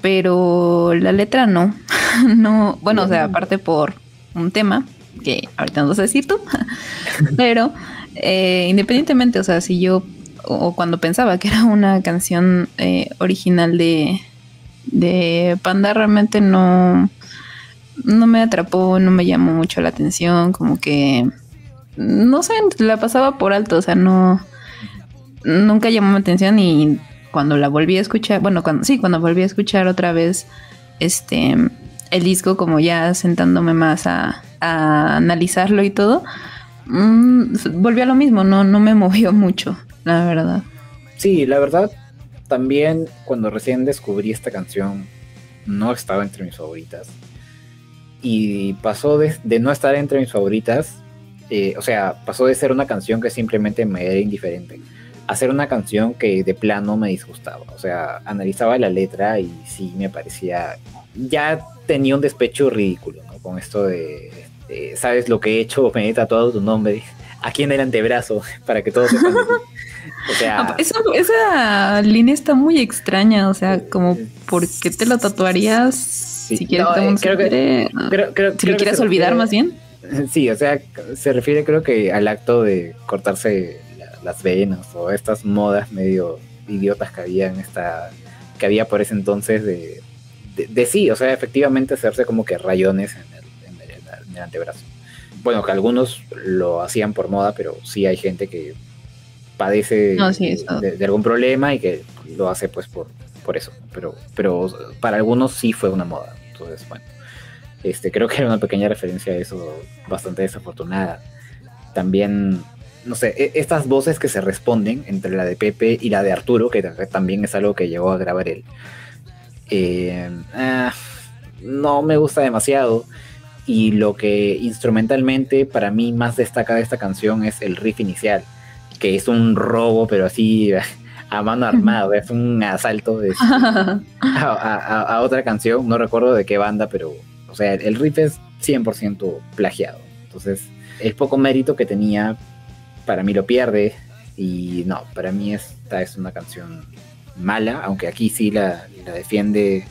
pero la letra no. no, bueno, o sea, aparte por un tema que ahorita no sé decir tú, pero eh, independientemente, o sea, si yo o cuando pensaba que era una canción eh, original de, de Panda realmente no, no me atrapó, no me llamó mucho la atención, como que, no sé, la pasaba por alto, o sea, no, nunca llamó mi atención y cuando la volví a escuchar, bueno, cuando, sí, cuando volví a escuchar otra vez, este, el disco como ya sentándome más a, analizarlo y todo, mmm, volví a lo mismo, no, no me movió mucho, la verdad. Sí, la verdad, también cuando recién descubrí esta canción, no estaba entre mis favoritas. Y pasó de, no estar entre mis favoritas, eh, o sea, pasó de ser una canción que simplemente me era indiferente, a ser una canción que de plano me disgustaba. O sea, analizaba la letra y sí me parecía. Ya tenía un despecho ridículo, ¿no? Con esto de. ¿Sabes lo que he hecho? Me he tatuado tu nombre aquí en el antebrazo para que todos sepan. O sea, ah, esa, línea está muy extraña, o sea, como ¿por qué te lo tatuarías si quieres que, si lo quieres olvidar más bien? Sí, o sea, se refiere creo que al acto de cortarse las venas o estas modas medio idiotas que había en esta que había por ese entonces de, de, sí, o sea, efectivamente hacerse como que rayones en el antebrazo. Bueno, que algunos lo hacían por moda, pero sí hay gente que padece de, algún problema y que lo hace pues por, por eso. Pero, pero para algunos sí fue una moda. Entonces, bueno, este, creo que era una pequeña referencia a eso bastante desafortunada. También, no sé, e, estas voces que se responden entre la de Pepe y la de Arturo, que también es algo que llegó a grabar él. Eh, ah, no me gusta demasiado. Y lo que instrumentalmente para mí más destaca de esta canción es el riff inicial que es un robo, pero así a mano armada, es un asalto a, otra canción, no recuerdo de qué banda, pero, o sea, el riff es 100% plagiado. Entonces, el poco mérito que tenía, para mí lo pierde, y no, para mí esta es una canción mala, aunque aquí sí la, defiende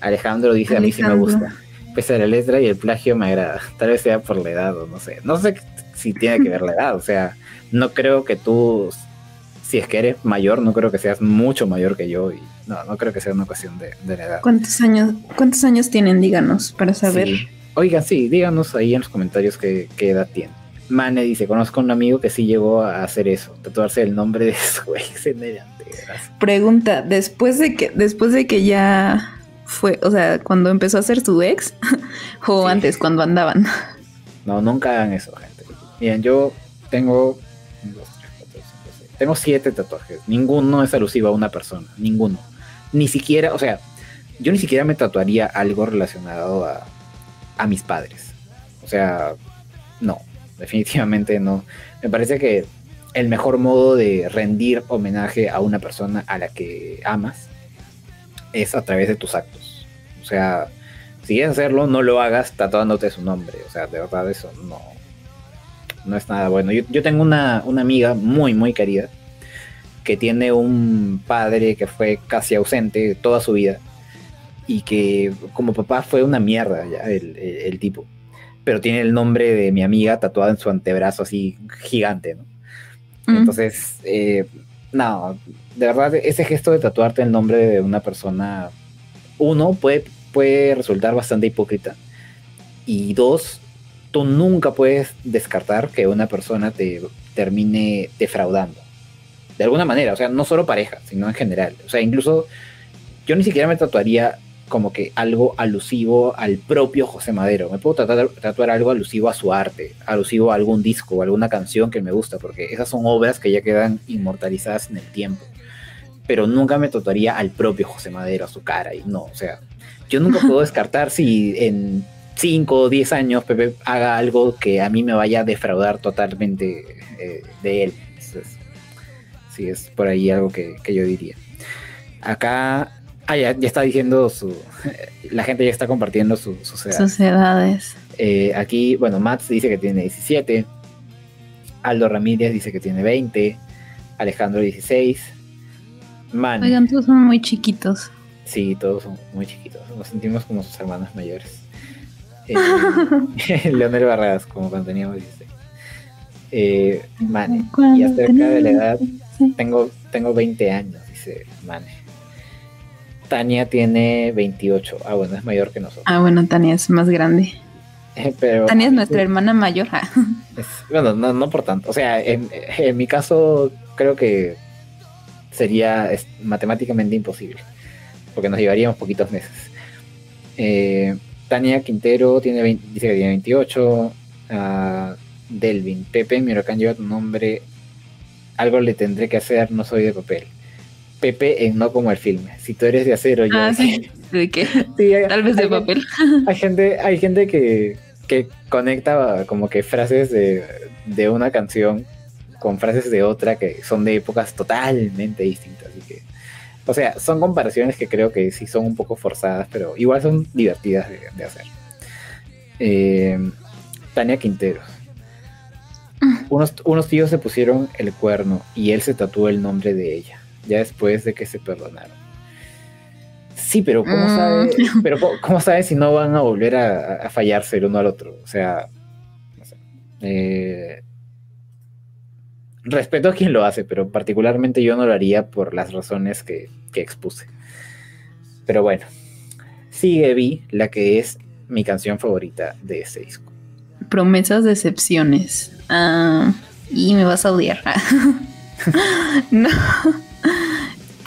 Alejandro, dice a mí sí me gusta. Pese a la letra y el plagio me agrada. Tal vez sea por la edad o no sé. No sé si tiene que ver la edad. O sea, no creo que tú, si es que eres mayor, no creo que seas mucho mayor que yo. Y no, no creo que sea una cuestión de, la edad. ¿Cuántos años, ¿Cuántos años tienen? Díganos, para saber. Oigan, sí, díganos ahí en los comentarios qué, edad tienen. Mane dice, conozco a un amigo que sí llegó a hacer eso, tatuarse el nombre de su ex en el Pregunta, después de que, después de que ya fue, o sea, cuando empezó a ser su ex, o antes, cuando andaban. No, nunca hagan eso, gente. Bien, yo tengo tengo siete tatuajes. Ninguno es alusivo a una persona. Ninguno. Ni siquiera, o sea, yo ni siquiera me tatuaría algo relacionado a, a mis padres. O sea, no. Definitivamente no. Me parece que el mejor modo de rendir homenaje a una persona a la que amas es a través de tus actos. O sea, si quieres hacerlo, no lo hagas tatuándote su nombre. O sea, de verdad eso no, no es nada bueno. Yo, tengo una, una, amiga muy, muy querida que tiene un padre que fue casi ausente toda su vida y que como papá fue una mierda ya el, tipo. Pero tiene el nombre de mi amiga tatuado en su antebrazo así gigante, ¿no? Entonces, eh, no, de verdad, ese gesto de tatuarte el nombre de una persona, uno, puede, puede resultar bastante hipócrita. Y dos, tú nunca puedes descartar que una persona te termine defraudando. De alguna manera, o sea, no solo pareja, sino en general. O sea, incluso yo ni siquiera me tatuaría como que algo alusivo al propio José Madero. Me puedo tratar, tatuar algo alusivo a su arte, alusivo a algún disco o alguna canción que me gusta, porque esas son obras que ya quedan inmortalizadas en el tiempo. Pero nunca me tatuaría al propio José Madero, a su cara, y no, o sea, yo nunca puedo descartar si en 5 o 10 años Pepe haga algo que a mí me vaya a defraudar totalmente eh, de él. sí, es por ahí algo que, que yo diría. Acá Ah, ya, está diciendo su. La gente ya está compartiendo sus edades. Eh, aquí, bueno, Mats dice que tiene 17. Aldo Ramírez dice que tiene 20. Alejandro 16. Man. Oigan, todos son muy chiquitos. Sí, todos son muy chiquitos. Nos sentimos como sus hermanos mayores. Eh, Leonel Barradas, como cuando teníamos 16. Eh, Mane. Y acerca de la edad, tengo, tengo 20 años, dice Mane. Tania tiene 28. Ah, bueno, es mayor que nosotros. Ah, bueno, Tania es más grande. Pero, Tania es nuestra hermana mayor. Ah. bueno, no, por tanto. O sea, en, mi caso creo que sería matemáticamente imposible. Porque nos llevaríamos poquitos meses. Eh, Tania Quintero tiene dice que tiene 28. Ah, Delvin, Pepe, mi huracán lleva tu nombre. Algo le tendré que hacer, no soy de papel. Pepe en No como el filme. Si tú eres de acero, yo. Ah, sí. ¿De qué? Tal vez de papel. Hay gente, hay gente que, que conecta como que frases de, de, una canción con frases de otra que son de épocas totalmente distintas. Así que, o sea, son comparaciones que creo que sí son un poco forzadas, pero igual son divertidas de, hacer. Eh, Tania Quintero. Mm. Unos, unos tíos se pusieron el cuerno y él se tatuó el nombre de ella ya después de que se perdonaron. Sí, pero ¿cómo mm. sabe? Pero ¿cómo sabe si no van a volver a, fallarse el uno al otro? O sea, no sé. Eh, respeto a quien lo hace, pero particularmente yo no lo haría por las razones que, expuse. Pero bueno, sigue Vi, la que es mi canción favorita de ese disco. Promesas, decepciones. Ah, y me vas a odiar. no.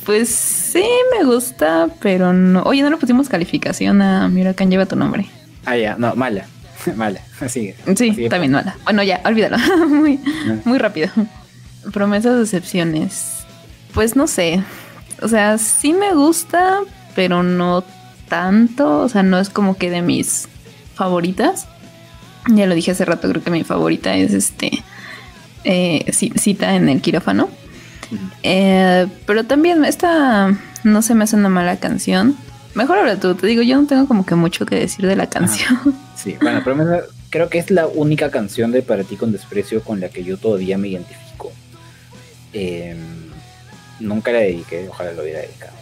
Pues sí, me gusta, pero no. Oye, no le pusimos calificación a Miracan, lleva tu nombre. Ah, ya, no, mala. mala, así. Sí, también mala. Bueno, ya, olvídalo. muy, ah. muy rápido. Promesas, decepciones. Pues no sé. O sea, sí me gusta, pero no tanto. O sea, no es como que de mis favoritas. Ya lo dije hace rato, creo que mi favorita es este. Eh, cita en el quirófano. Eh, pero también esta no se me hace una mala canción. Mejor ahora tú, te digo, yo no tengo como que mucho que decir de la canción. Sí, bueno, pero creo que es la única canción de Para ti con desprecio con la que yo todavía me identifico. Em, nunca la dediqué, ojalá lo hubiera dedicado,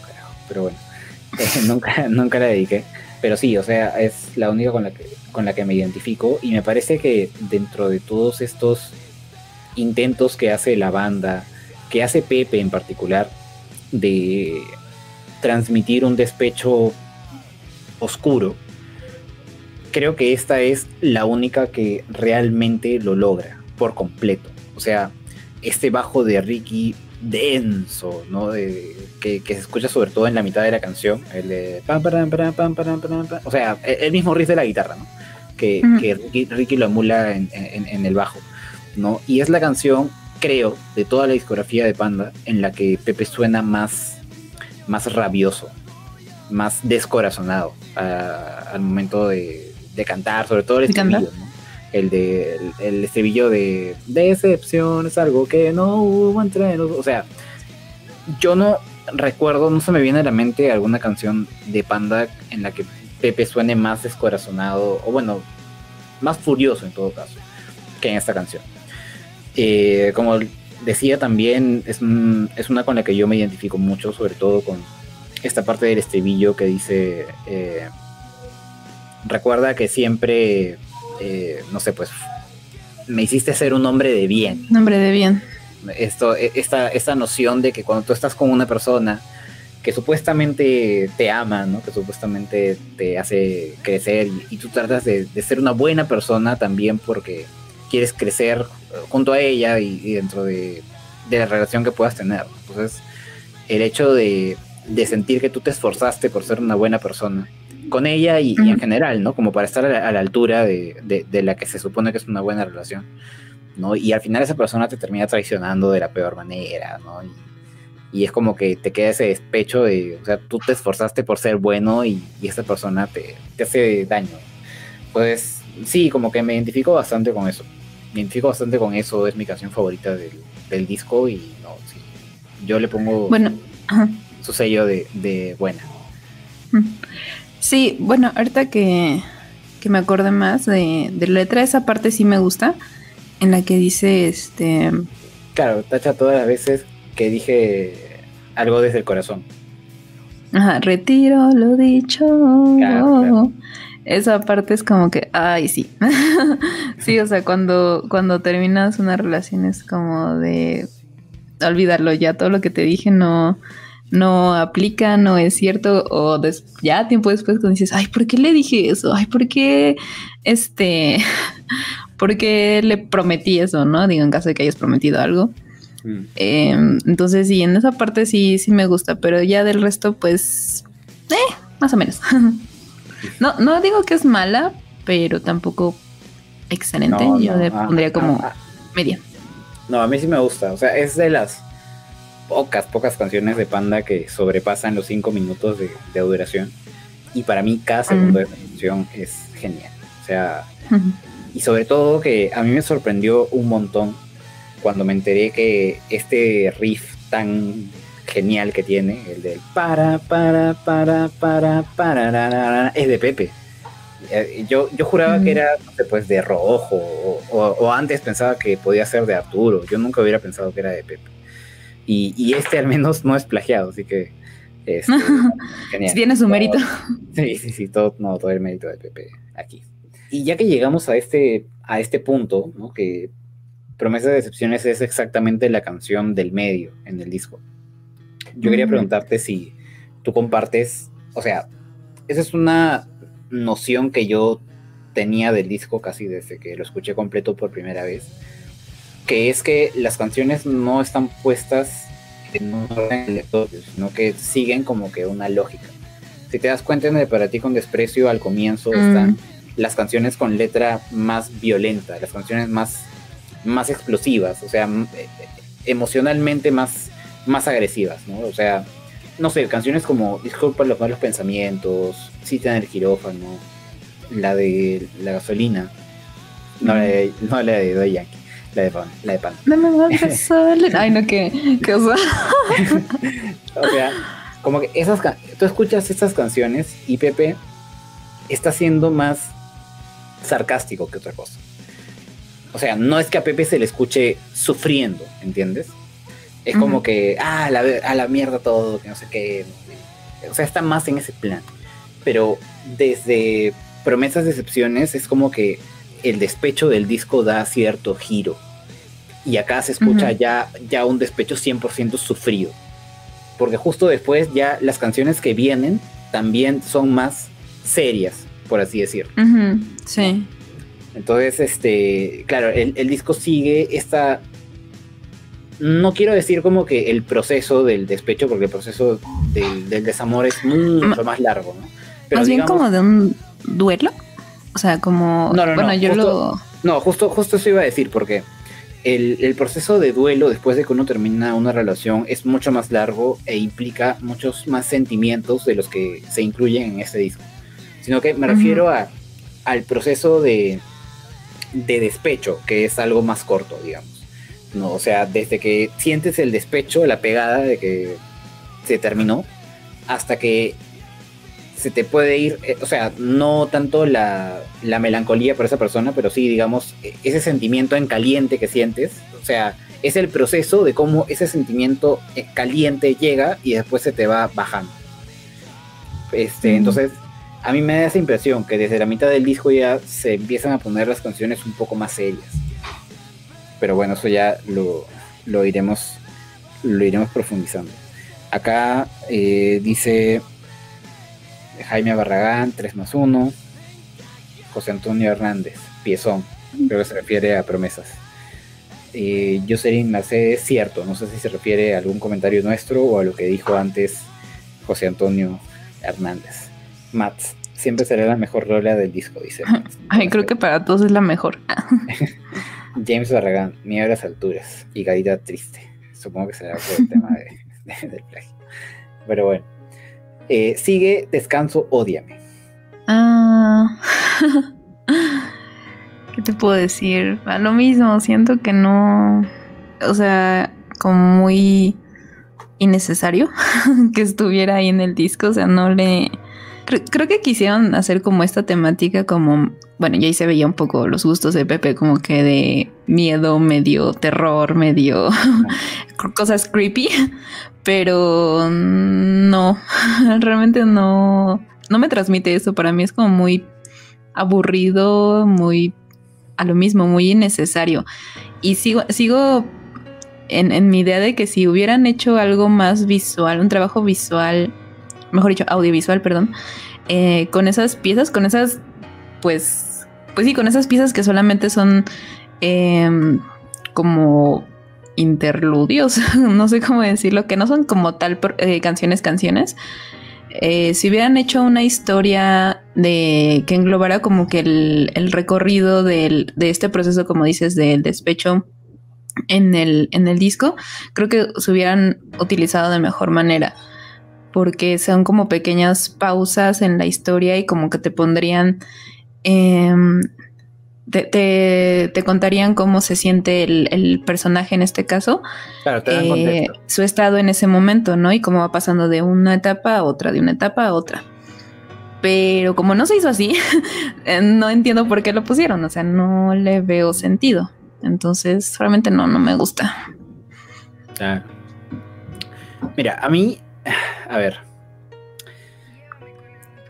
pero bueno, eh, nunca, nunca la dediqué. Pero sí, o sea, es la única con la, que, con la que me identifico y me parece que dentro de todos estos intentos que hace la banda, que hace Pepe en particular de transmitir un despecho oscuro, creo que esta es la única que realmente lo logra por completo. O sea, este bajo de Ricky denso, ¿no? De, que, se escucha sobre todo en la mitad de la canción, el de pam, pam, pam, o sea, el mismo riff de la guitarra, ¿no? Que, Ricky, lo emula en, en, el bajo, ¿no? Y es la canción creo, de toda la discografía de Panda, en la que Pepe suena más, más rabioso, más descorazonado al momento de, cantar, sobre todo el estribillo, El de el, estribillo de decepción es algo que no hubo entre nosotros. O sea, yo no, recuerdo, no se me viene a la mente alguna canción de Panda en la que Pepe suene más descorazonado, o bueno, más furioso en todo caso, que en esta canción. Eh, como decía también, es, es, una con la que yo me identifico mucho, sobre todo con esta parte del estribillo que dice, eh, recuerda que siempre, eh, no sé, pues, me hiciste ser un hombre de bien. Un hombre de bien. Esto, e, esta, esta noción de que cuando tú estás con una persona que supuestamente te ama, ¿no? que supuestamente te hace crecer y, tú tratas de, ser una buena persona también porque quieres crecer junto a ella y, dentro de, la relación que puedas tener. Entonces, el hecho de, sentir que tú te esforzaste por ser una buena persona con ella y, en general, ¿no? Como para estar a la, altura de, la que se supone que es una buena relación, ¿no? Y al final esa persona te termina traicionando de la peor manera, ¿no? Y, es como que te queda ese despecho de, o sea, tú te esforzaste por ser bueno y, esta persona te, te hace daño. Pues sí, como que me identifico bastante con eso me identifico bastante con eso, es mi canción favorita del, disco y no, sí, yo le pongo bueno, su sello de, buena. Sí, bueno, ahorita que, me acorde más de, de la letra, esa parte sí me gusta, en la que dice, este... Claro, tacha todas las veces que dije algo desde el corazón. Ajá, retiro lo dicho. Claro, esa parte es como que, ay, sí. sí, o sea, cuando, cuando terminas una relación es como de olvidarlo ya, todo lo que te dije no, no aplica, no es cierto, o ya tiempo después cuando dices, ay, ¿por qué le dije eso? Ay, ¿por qué, este, por qué le prometí eso, no? Digo, en caso de que hayas prometido algo. Mm. Em, entonces, sí, en esa parte sí, sí me gusta, pero ya del resto, pues, eh, más o menos. No, no digo que es mala, pero tampoco excelente. Yo le ah, pondría como ah, ah. media. No, a mí sí me gusta. O sea, es de las pocas, pocas canciones de Panda que sobrepasan los cinco minutos de, duración. Y para mí cada segundo de canción es genial. O sea, y sobre todo que a mí me sorprendió un montón cuando me enteré que este riff tan genial que tiene, el del para, para, para, para, para, es de Pepe. Eh, yo, yo juraba que era, pues, de Rojo, o, antes pensaba que podía ser de Arturo. Yo nunca hubiera pensado que era de Pepe. Y, este al menos no es plagiado, así que. Este, genial. Tiene su mérito. Sí, sí, sí, todo, no, todo el mérito de Pepe aquí. Y ya que llegamos a este, a este punto, ¿no? que Promesa de Decepciones es exactamente la canción del medio en el disco yo quería preguntarte si tú compartes, o sea, esa es una noción que yo tenía del disco casi desde que lo escuché completo por primera vez, que es que las canciones no están puestas en un orden aleatorio, sino que siguen como que una lógica. Si te das cuenta en el Para ti con desprecio, al comienzo están las canciones con letra más violenta, las canciones más, más explosivas, o sea, eh, emocionalmente más más agresivas, ¿no? O sea, no sé, canciones como Disculpa los malos pensamientos, Cita en el quirófano, la de la gasolina, no, la de, no la de Yankee, la de pan, la de pan. No me Ay, no, qué, qué o sea, como que esas tú escuchas estas canciones y Pepe está siendo más sarcástico que otra cosa. O sea, no es que a Pepe se le escuche sufriendo, ¿entiendes? Es como que, ah, a la, a la mierda todo, que no sé qué. O sea, está más en ese plan. Pero desde Promesas Decepciones es como que el despecho del disco da cierto giro. Y acá se escucha ya, ya un despecho 100% sufrido. Porque justo después ya las canciones que vienen también son más serias, por así decirlo. Sí. Entonces, este, claro, el, el disco sigue esta no quiero decir como que el proceso del despecho, porque el proceso del, desamor es mucho más largo, ¿no? Pero más bien como de un duelo. O sea, como. No, no, bueno, yo lo. No, justo, justo eso iba a decir, porque el, proceso de duelo después de que uno termina una relación es mucho más largo e implica muchos más sentimientos de los que se incluyen en este disco. Sino que me refiero a, al proceso de, de despecho, que es algo más corto, digamos. No, o sea, desde que sientes el despecho, la pegada de que se terminó, hasta que se te puede ir, eh, o sea, no tanto la, la, melancolía por esa persona, pero sí, digamos, e, ese sentimiento en caliente que sientes, o sea, es el proceso de cómo ese sentimiento eh, caliente llega y después se te va bajando. Este, Entonces, a mí me da esa impresión que desde la mitad del disco ya se empiezan a poner las canciones un poco más serias. Pero bueno, eso ya lo, lo iremos lo iremos profundizando. Acá eh, dice Jaime Barragán, 3 más 1. José Antonio Hernández, piezón. Creo que se refiere a promesas. Eh, Jocelyn Mercedes, cierto. No sé si se refiere a algún comentario nuestro o a lo que dijo antes José Antonio Hernández. Mats, siempre será la mejor rola del disco, dice. Ay, creo que para todos es la mejor. James Barragán, miedo a las alturas y Gadita triste. Supongo que será por el tema del plagio. Pero bueno. Eh, sigue Descanso, Ódiame. Ah. ¿Qué te puedo decir? A lo mismo, siento que no. O sea, como muy innecesario que estuviera ahí en el disco. O sea, no le. Creo, que quisieron hacer como esta temática como. Bueno, ya ahí se veía un poco los gustos de Pepe, como que de miedo, medio terror, medio cosas creepy. Pero no, realmente no. No me transmite eso. Para mí es como muy aburrido, muy a lo mismo, muy innecesario. Y sigo, sigo en, mi idea de que si hubieran hecho algo más visual, un trabajo visual, mejor dicho, audiovisual, perdón, eh, con esas piezas, con esas, pues, pues sí, con esas piezas que solamente son em, como interludios, no sé cómo decirlo, que no son como tal eh, canciones, canciones, eh, si hubieran hecho una historia de que englobara como que el, recorrido de este proceso, como dices, del despecho en el, en el disco, creo que se hubieran utilizado de mejor manera. Porque son como pequeñas pausas en la historia y como que te pondrían em, te, contarían cómo se siente el, personaje en este caso, claro, te dan eh, su estado en ese momento, ¿no? Y cómo va pasando de una etapa a otra, de una etapa a otra. Pero como no se hizo así, no entiendo por qué lo pusieron, o sea, no le veo sentido. Entonces, realmente no, no me gusta. Mira, a mí, a ver,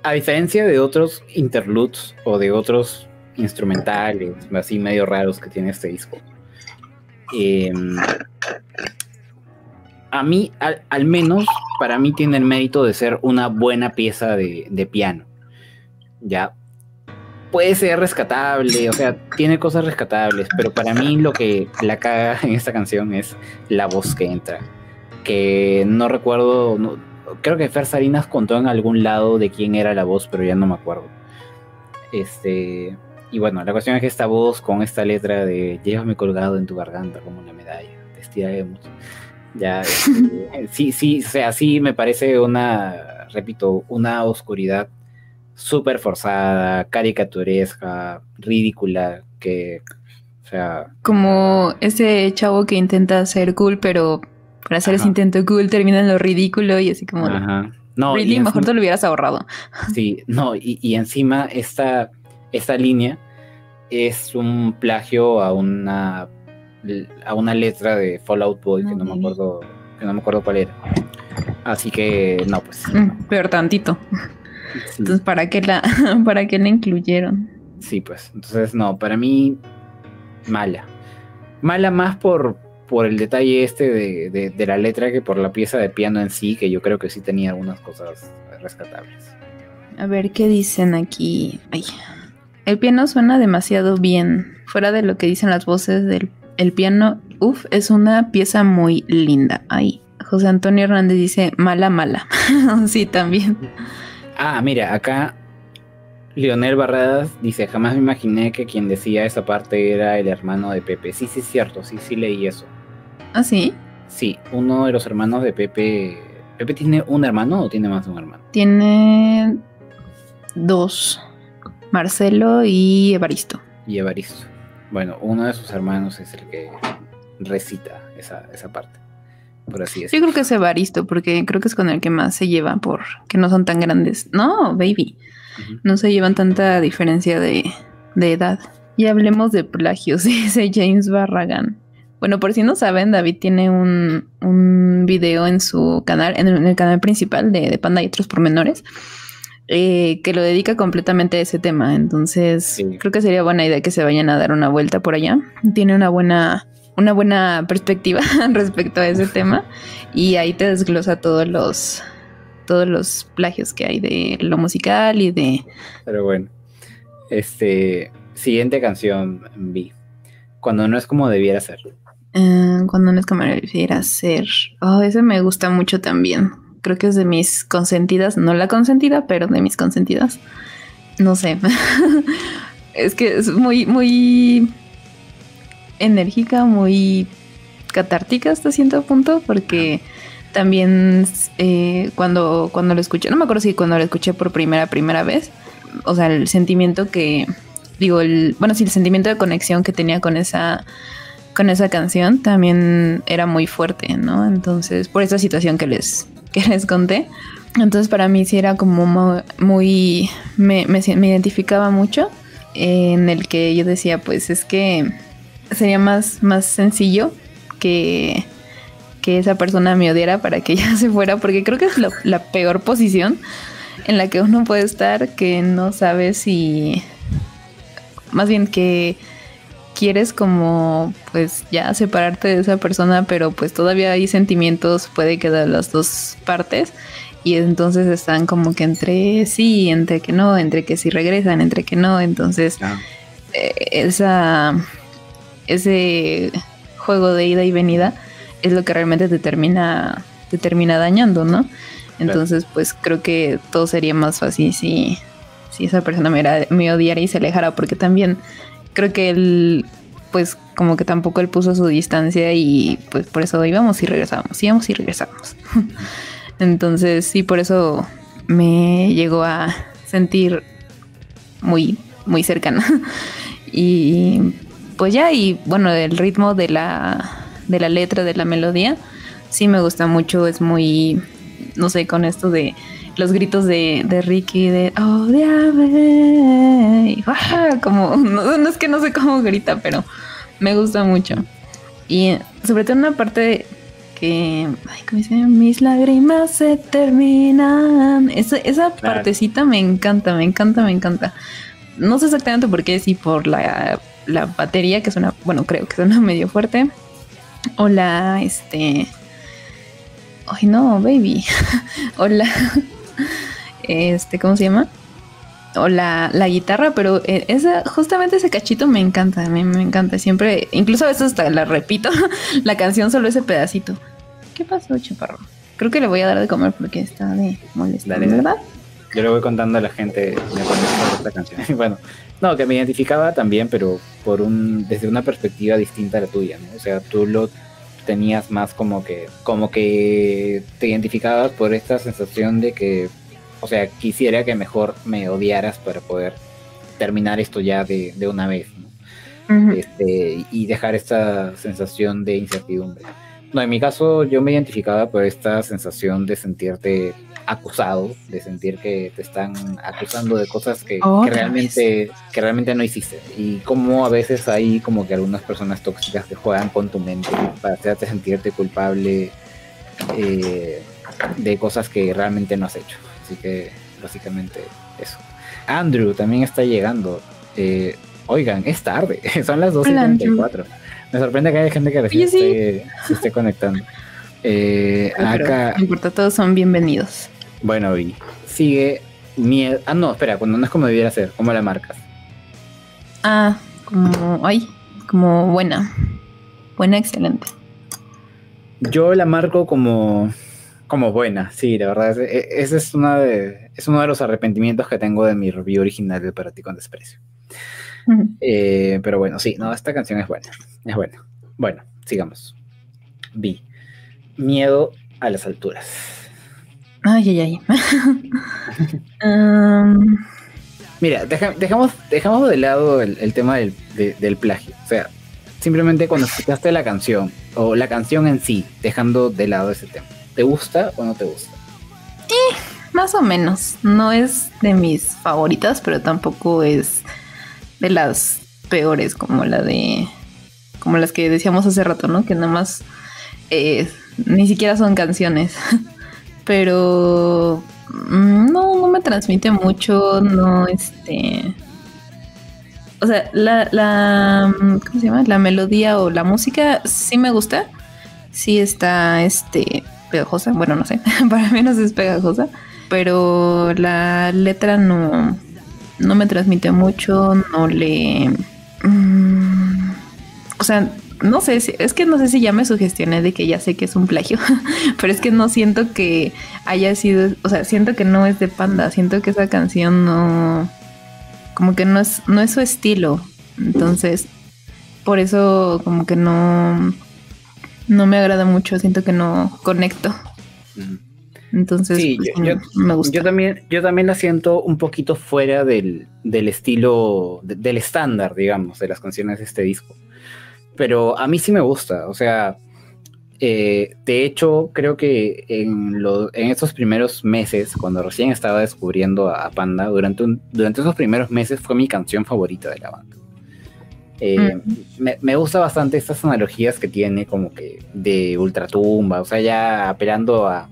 a diferencia de otros interludes o de otros instrumentales, así medio raros que tiene este disco. Em, a mí, al, menos, para mí tiene el mérito de ser una buena pieza de, piano. Ya. Puede ser rescatable, o sea, tiene cosas rescatables, pero para mí lo que la caga en esta canción es la voz que entra. Que no recuerdo, creo que Fer Salinas contó en algún lado de quién era la voz, pero ya no me acuerdo. Este, y bueno, la cuestión es que esta voz con esta letra de llévame colgado en tu garganta como una medalla, te estiraremos. Ya, este, sí, sí, o sea, sí me parece una, repito, una oscuridad súper forzada, caricaturesca, ridícula, que, o sea... Como ese chavo que intenta ser cool, pero para hacer ese intento cool termina en lo ridículo y así como... Ajá. No, really, mejor te lo hubieras ahorrado. Sí, no, y, y encima esta esta línea es un plagio a una a una letra de Fallout Boy que no me acuerdo que no me acuerdo cuál era. Así que no, pues. Mm, peor tantito. Entonces, ¿para qué la para qué la incluyeron? Sí, pues. Entonces, no, para mí mala. Mala más por por el detalle este de, de la letra que por la pieza de piano en sí, que yo creo que sí tenía algunas cosas rescatables. A ver qué dicen aquí. Ay, el piano suena demasiado bien. Fuera de lo que dicen las voces del el piano, uff, es una pieza muy linda. Ahí. José Antonio Hernández dice mala, mala. sí, también. Ah, mira, acá Leonel Barradas dice, jamás me imaginé que quien decía esa parte era el hermano de Pepe. Sí, sí, es cierto, sí, sí leí eso. ¿Ah, sí? Sí, uno de los hermanos de Pepe. ¿Pepe tiene un hermano o tiene más de un hermano? Tiene dos. Marcelo y Evaristo. Y Evaristo. Bueno, uno de sus hermanos es el que recita esa, parte. por así decirlo. Yo creo que es Evaristo, porque creo que es con el que más se lleva, por que no son tan grandes. No, baby. No se llevan tanta diferencia de, de edad. Y hablemos de plagios, dice James Barragan. Bueno, por si no saben, David tiene un, un video en su canal, en el, canal principal de, de, Panda y otros pormenores, eh, que lo dedica completamente a ese tema. Entonces, creo que sería buena idea que se vayan a dar una vuelta por allá. Tiene una buena, una buena perspectiva respecto a ese tema y ahí te desglosa todos los todos los plagios que hay de lo musical y de. Pero bueno, este siguiente canción vi cuando no es como debiera ser. Eh, cuando no es como debiera ser. Oh, ese me gusta mucho también. Creo que es de mis consentidas, no la consentida, pero de mis consentidas. No sé. es que es muy, muy enérgica, muy catártica hasta cierto punto, porque también eh, cuando, cuando lo escuché, no me acuerdo si cuando lo escuché por primera, primera vez, o sea, el sentimiento que, digo, el, bueno, sí, el sentimiento de conexión que tenía con esa, con esa canción también era muy fuerte, ¿no? Entonces, por esa situación que les, que les conté. Entonces, para mí sí era como muy, me, me, identificaba mucho en el que yo decía, pues es que sería más, más sencillo que, que esa persona me odiara para que ella se fuera, porque creo que es la peor posición en la que uno puede estar que no sabe si, más bien que quieres como pues ya separarte de esa persona, pero pues todavía hay sentimientos, puede quedar las dos partes y entonces están como que entre sí, entre que no, entre que sí regresan, entre que no, entonces eh, esa ese juego de ida y venida es lo que realmente te termina, te termina dañando, ¿no? Entonces, pues creo que todo sería más fácil si, si esa persona me, me odiara y se alejara, porque también creo que él, pues como que tampoco él puso su distancia y pues por eso íbamos y regresábamos, íbamos y regresábamos. Entonces, sí, por eso me llegó a sentir muy, muy cercana. y pues ya, y bueno, el ritmo de la, de la letra, de la melodía, sí me gusta mucho, es muy, no sé, con esto de los gritos de, de Ricky de oh como no, es que no sé cómo grita, pero me gusta mucho. Y sobre todo una parte que, ay, ¿cómo dice? Mis lágrimas se terminan. Esa, esa partecita me encanta, me encanta, me encanta. No sé exactamente por qué, si por la la batería, que suena, bueno, creo que suena medio fuerte. O la, este... Ay, no, baby. o la... Este, ¿cómo se llama? O la, la guitarra, pero eh, esa, justamente ese cachito me encanta, me, me encanta. Siempre, incluso a veces hasta la repito, la canción solo ese pedacito. ¿Qué pasó, chaparro? Creo que le voy a dar de comer porque está de molestar, ¿verdad? Yo le voy contando a la gente me esta canción. bueno, no, que me identificaba también, pero por un desde una perspectiva distinta a la tuya, ¿no? O sea, tú lo tenías más como que como que te identificabas por esta sensación de que o sea, quisiera que mejor me odiaras para poder terminar esto ya de, de una vez, ¿no? este, y dejar esta sensación de incertidumbre. No, en mi caso yo me identificaba por esta sensación de sentirte acusado, de sentir que te están acusando de cosas que, realmente, que realmente no hiciste. Y como a veces hay como que algunas personas tóxicas que juegan con tu mente para hacerte sentirte culpable eh, de cosas que realmente no has hecho. Así que básicamente eso. Andrew también está llegando. Eh, oigan, es tarde, son las 12.34. Me sorprende que haya gente que recién se esté conectando. Eh, acá. No importa, todos son bienvenidos. Bueno, y sigue miedo. Ah, no, espera, cuando no es como debiera ser, ¿cómo la marcas? Ah, como. Ay, como buena. Buena, excelente. Yo la marco como. Como buena, sí, la verdad. Ese es, una de, es uno de los arrepentimientos que tengo de mi review original de Para ti con desprecio. Eh, pero bueno, sí, no, esta canción es buena. Es buena. Bueno, sigamos. Vi. Miedo a las alturas. Ay, ay, ay. Mira, dejamos, dejamos de lado el, tema del, del, plagio. O sea, simplemente cuando escuchaste la canción o la canción en sí, dejando de lado ese tema. ¿Te gusta o no te gusta? Eh, más o menos. No es de mis favoritas, pero tampoco es de las peores como la de como las que decíamos hace rato, ¿no? Que nada más eh, ni siquiera son canciones. Pero mm, no, no me transmite mucho, no, este... O sea, la, la, ¿cómo se llama? La melodía o la música sí me gusta. Sí está, este, pegajosa. Bueno, no sé, para mí no es pegajosa. Pero la letra no, no me transmite mucho, no le... Mm, o sea, no sé, es que no sé si ya me sugestioné de que ya sé que es un plagio, pero es que no siento que haya sido, o sea, siento que no es de Panda, siento que esa canción no, como que no es, no es su estilo, entonces, por eso como que no, no me agrada mucho, siento que no conecto. Entonces, pues, yo, me gusta. Yo también, yo también la siento un poquito fuera del, del estilo, del estándar, digamos, de las canciones de este disco pero a mí sí me gusta, o sea, eh, de hecho creo que en, en estos primeros meses, cuando recién estaba descubriendo a, Panda, durante, durante esos primeros meses fue mi canción favorita de la banda. Eh, mm. me, gusta bastante estas analogías que tiene como que de ultratumba, o sea, ya apelando a,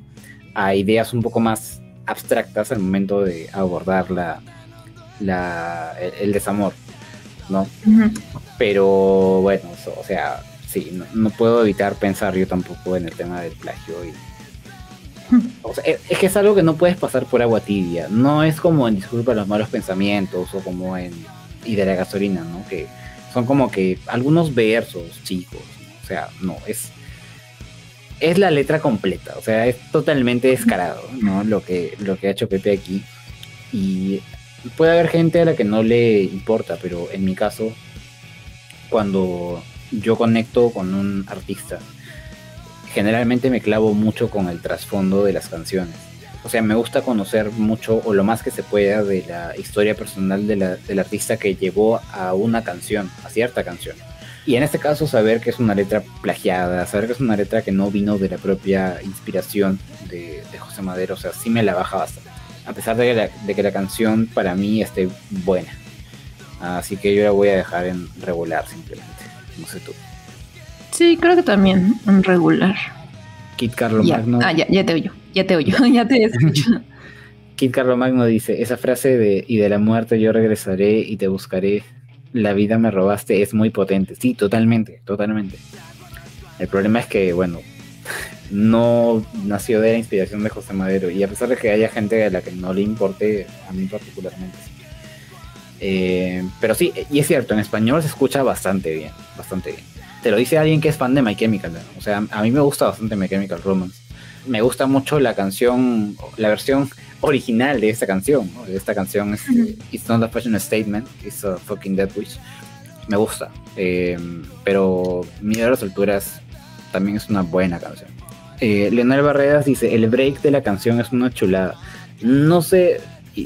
ideas un poco más abstractas al momento de abordar la, el, desamor, ¿no? Pero bueno, o sea, sí, no, puedo evitar pensar yo tampoco en el tema del plagio. Y, es, que es algo que no puedes pasar por agua tibia. No es como en Disculpa los malos pensamientos o como en Y de la gasolina, ¿no? Que son como que algunos versos chicos. O sea, no, es es la letra completa, o sea, es totalmente descarado, ¿no? Lo que, lo que ha hecho Pepe aquí. Y puede haber gente a la que no le importa, pero en mi caso cuando yo conecto con un artista, generalmente me clavo mucho con el trasfondo de las canciones. O sea, me gusta conocer mucho o lo más que se pueda de la historia personal del artista que llevó a una canción, a cierta canción. Y en este caso saber que es una letra plagiada, saber que es una letra que no vino de la propia inspiración de, José Madero, o sea, sí me la baja bastante. A pesar de que la canción para mí esté buena. Así que yo la voy a dejar en regular simplemente. No sé tú. Sí, creo que también en regular. Kit Carlo Magno. Ah, ya, ya te oyo, ya te oyo, ya te escucho. Kit Carlo Magno dice, esa frase de y de la muerte yo regresaré y te buscaré, la vida me robaste, es muy potente. Sí, totalmente, totalmente. El problema es que, bueno, no nació de la inspiración de José Madero y a pesar de que haya gente a la que no le importe, a mí particularmente eh, pero sí, y es cierto, en español se escucha bastante bien, bastante bien. Te lo dice alguien que es fan de My Chemical, o sea, a mí me gusta bastante My Chemical Romance. Me gusta mucho la canción, la versión original de esta canción, de esta canción es It's not a fashion statement, it's a fucking dead wish. Me gusta, eh, pero a las alturas también es una buena canción. Eh, Leonel Barreras dice, el break de la canción es una chulada. No sé,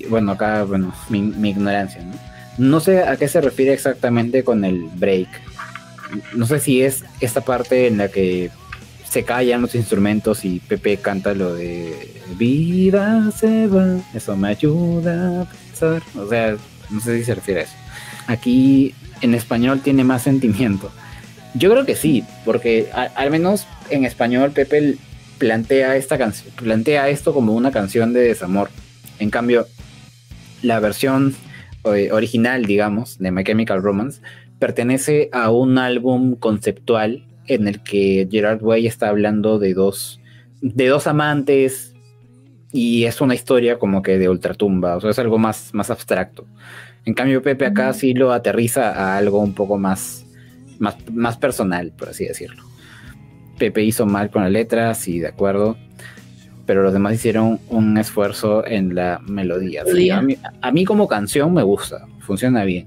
bueno, acá, bueno, mi, ignorancia, ¿no? No sé a qué se refiere exactamente con el break. No sé si es esta parte en la que se callan los instrumentos y Pepe canta lo de vida se va, eso me ayuda a pensar. O sea, no sé si se refiere a eso. Aquí en español tiene más sentimiento. Yo creo que sí, porque al menos en español Pepe plantea esta canción, plantea esto como una canción de desamor. En cambio, la versión eh, original, digamos, de My Chemical Romance, pertenece a un álbum conceptual en el que Gerard Way está hablando de dos, de dos amantes y es una historia como que de ultratumba, o sea, es algo más, más abstracto. En cambio, Pepe acá sí lo aterriza a algo un poco más, más, más personal, por así decirlo. Pepe hizo mal con la letra, sí, de acuerdo pero los demás hicieron un esfuerzo en la melodía. a, mí, como canción me gusta, funciona bien.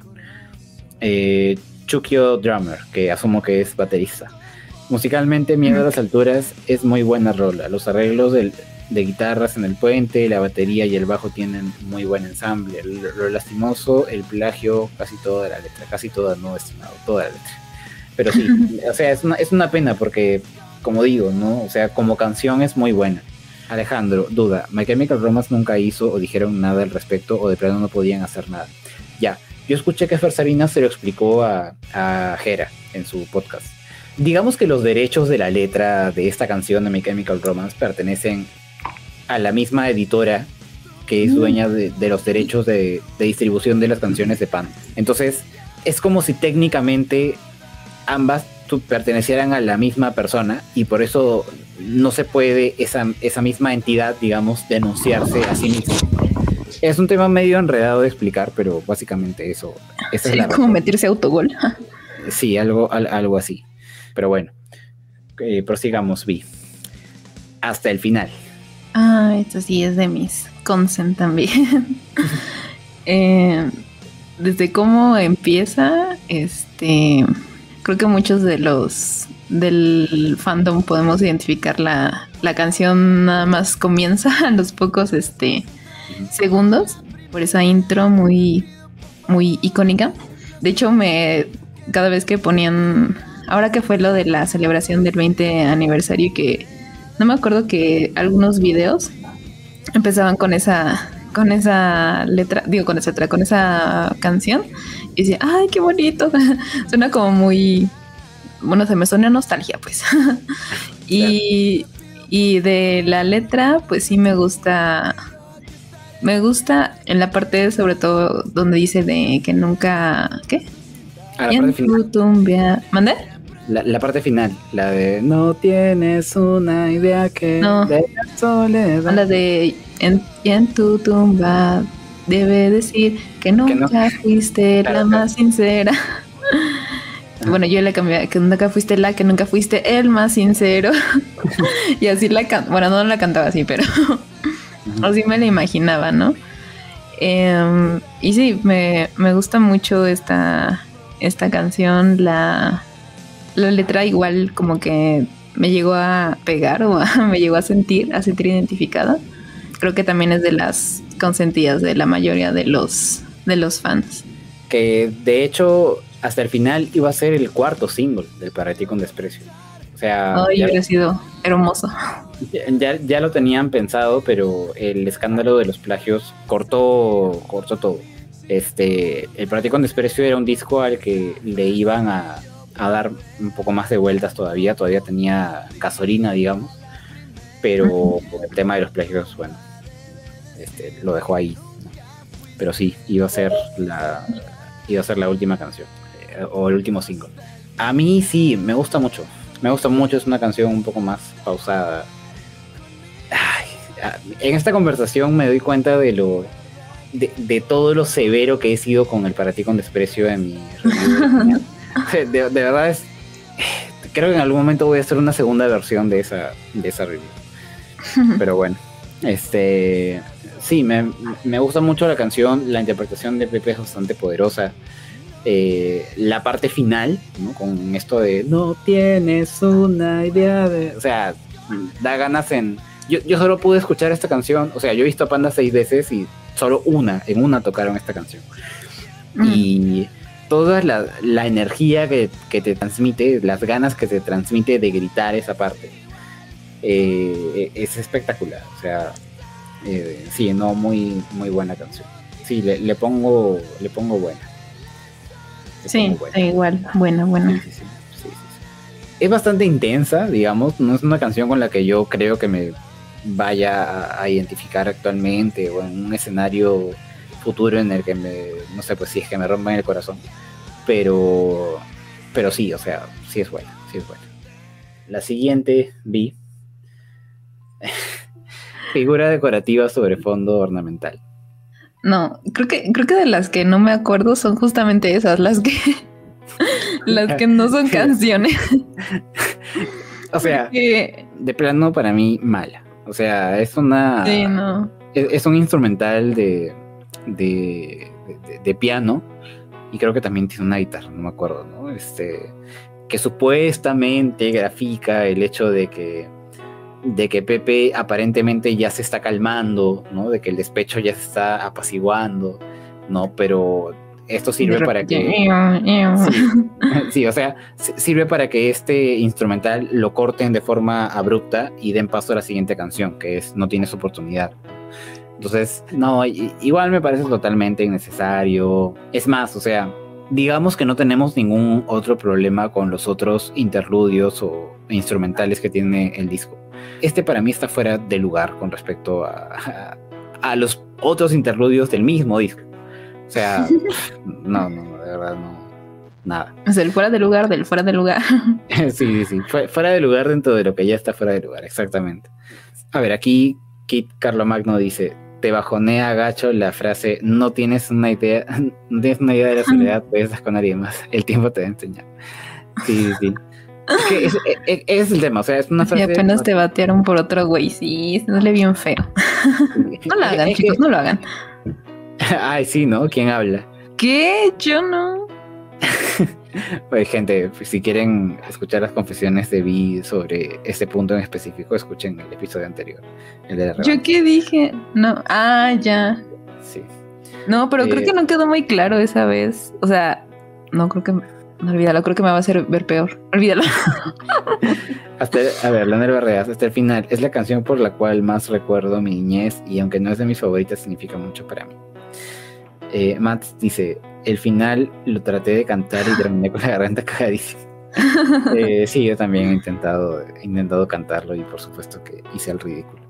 Eh, Chukio Drummer, que asumo que es baterista. Musicalmente, Miedo a las Alturas es muy buena rola. Los arreglos de guitarras en el puente, la batería y el bajo tienen muy buen ensamble. Lo, lastimoso, el plagio, casi toda la letra, casi toda, no estimado, toda la letra. Pero sí, o sea, es una, es una pena porque, como digo, ¿no? O sea, como canción es muy buena. Alejandro, duda, My Chemical Romance nunca hizo o dijeron nada al respecto o de plano no podían hacer nada. Ya, yo escuché que Fer Sarina se lo explicó a, a Jera en su podcast. Digamos que los derechos de la letra de esta canción de My Chemical Romance pertenecen a la misma editora que es dueña de, los derechos de, distribución de las canciones de Pan. Entonces, es como si técnicamente ambas pertenecieran a la misma persona y por eso no se puede esa, esa misma entidad, digamos, denunciarse a sí misma. Es un tema medio enredado de explicar, pero básicamente eso. es como meterse autogol. sí, algo, algo así. Pero bueno, eh, prosigamos, Vi. Hasta el final. Ah, esto sí es de mis consent también. Eh, desde cómo empieza, este, creo que muchos de los del fandom podemos identificar la, la canción nada más comienza a los pocos este, segundos por esa intro muy, muy icónica. De hecho, me cada vez que ponían, ahora que fue lo de la celebración del 20 aniversario, que no me acuerdo que algunos videos empezaban con esa con esa letra, digo con esa letra, con esa canción y decía, ay, qué bonito. Suena como muy, bueno, se me suena nostalgia, pues. y, y de la letra, pues sí me gusta, me gusta en la parte sobre todo donde dice de que nunca, ¿qué? Ah, la parte final. ¿Mandé? La, parte final, la de no tienes una idea que no. de la soledad. La de en, en tu tumba debe decir que nunca fuiste la más sincera. bueno, yo le cambié, que nunca fuiste la, que nunca fuiste el más sincero. y así la cantaba, bueno, no la cantaba así, pero así me la imaginaba, ¿no? Em, y sí, me, me, gusta mucho esta, esta canción, la, la letra igual como que me llegó a pegar o me llegó a sentir, a sentir identificada creo que también es de las consentidas de la mayoría de los, de los fans. Que de hecho hasta el final iba a ser el cuarto single del Para ti con desprecio. O sea, Ay, hubiera sido hermoso. Ya, ya, lo tenían pensado, pero el escándalo de los plagios cortó, cortó todo. Este, el Para ti con desprecio era un disco al que le iban a, a dar un poco más de vueltas todavía, todavía tenía gasolina, digamos pero el tema de los plagios, bueno, este, lo dejó ahí. Pero sí, iba a ser la, iba a ser la última canción, eh, o el último single. A mí sí, me gusta mucho. Me gusta mucho, es una canción un poco más pausada. en esta conversación me doy cuenta de lo de, todo lo severo que he sido con el para ti con desprecio en mi. de, de, verdad es creo que en algún momento voy a hacer una segunda versión de esa de esa review. Pero bueno, este sí, me, me, gusta mucho la canción, la interpretación de Pepe es bastante poderosa. Eh, la parte final, ¿no? con esto de no tienes una idea de. O sea, da ganas en. Yo, yo solo pude escuchar esta canción, o sea, yo he visto a Panda seis veces y solo una, en una tocaron esta canción. Mm. Y toda la, la energía que, que, te transmite, las ganas que te transmite de gritar esa parte eh, es espectacular. O sea, eh, sí, no, muy, muy buena canción. Sí, le, pongo, le pongo buena. sí, igual, buena, buena. es bastante intensa, digamos, no es una canción con la que yo creo que me vaya a, identificar actualmente o en un escenario futuro en el que me, no sé, pues sí es que me rompan el corazón. Pero, pero sí, o sea, sí es buena, sí es buena. La siguiente vi Figura decorativa sobre fondo ornamental. No, creo que, creo que de las que no me acuerdo son justamente esas, las que las que no son canciones. o sea, de plano para mí mala. O sea, es una. es, un instrumental de, de, de, piano. Y creo que también tiene una guitarra, no me acuerdo, ¿no? Este. Que supuestamente grafica el hecho de que de que Pepe aparentemente ya se está calmando, ¿no? De que el despecho ya se está apaciguando, ¿no? Pero esto sirve para que... Sí, o sea, sirve para que este instrumental lo corten de forma abrupta y den paso a la siguiente canción, que es No tienes oportunidad. Entonces, no, igual me parece totalmente innecesario. Es más, o sea, digamos que no tenemos ningún otro problema con los otros interludios o instrumentales que tiene el disco. Este para mí está fuera de lugar con respecto a, a, los otros interludios del mismo disco. O sea, no, no, de verdad no. Nada. Es el fuera de lugar del fuera de lugar. sí, sí, sí. Fuera de lugar dentro de lo que ya está fuera de lugar, exactamente. A ver, aquí Kit Carlo Magno dice: te bajonea gacho la frase no tienes una idea, no tienes una idea de la soledad, puedes estar con nadie más. El tiempo te va a enseñar. Sí, sí. Es, es, es, el tema, o sea, es una frase. Y apenas te batearon por otro güey, sí, no le bien feo. no lo hagan, chicos, no lo hagan. Ay, sí, ¿no? ¿Quién habla? ¿Qué? Yo no. Pues gente, si quieren escuchar las confesiones de Vi sobre este punto en específico, escuchen el episodio anterior. El de ¿Yo qué dije? No, ah, ya. Sí. No, pero creo que eh, no quedó muy claro esa vez. O sea, no creo que... No, olvídalo, creo que me va a hacer ver peor. Olvídalo. hasta, a ver, la nerva hasta el final. Es la canción por la cual más recuerdo mi niñez y aunque no es de mis favoritas, significa mucho para mí. Eh, Matt dice, el final lo traté de cantar y terminé con la garganta cagadísima. Eh, sí, yo también he intentado, intentado cantarlo y por supuesto que hice el ridículo.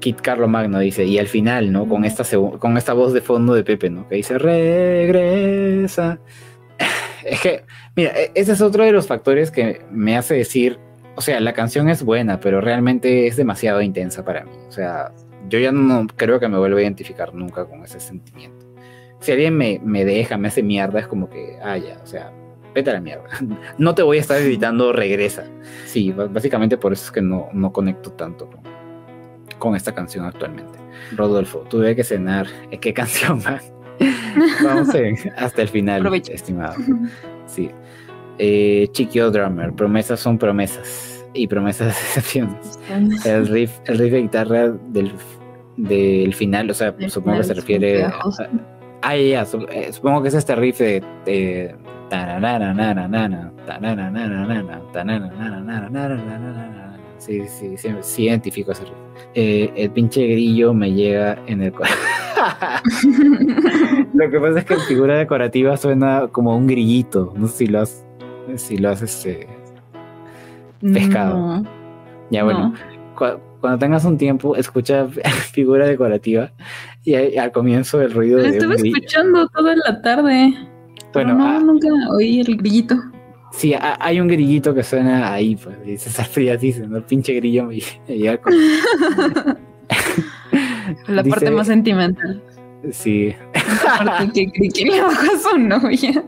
Kit Carlo Magno dice, y al final, ¿no? Con esta, con esta voz de fondo de Pepe, ¿no? Que dice, regresa. Es que, mira, e-, ese es otro de los factores que me hace decir, o sea, la canción es buena, pero realmente es demasiado intensa para mí. O sea, yo ya no creo que me vuelva a identificar nunca con ese sentimiento si alguien me, me deja, me hace mierda, es como que, ah, ya, o sea, vete a la mierda. No te voy a estar gritando, regresa. Sí, básicamente por eso es que no, no conecto tanto con, con esta canción actualmente. Rodolfo, tuve que cenar. ¿Qué canción va? Vamos hasta el final, estimado. Sí. Eh, Chiquio Drummer, promesas son promesas y promesas decepciones. El riff, el riff de guitarra del, del final, o sea, supongo que se refiere a, Ah, ya, eh, supongo que es este riff de. de Sí, sí, sí, sí, identifico ese riff. Eh, el pinche grillo me llega en el Lo que pasa es que en figura decorativa suena como un grillito. No sé si lo has, si lo has este, pescado. ya bueno. Cuando tengas un tiempo, escucha figura decorativa y al comienzo el ruido Lo estuve escuchando toda la tarde. Bueno, no, ah, nunca oí el grillito. Sí, hay un grillito que suena ahí, pues, y César Frías dice, ¿no? El pinche grillo me, con... la parte más sentimental. Sí. La parte que, le bajó a su novia.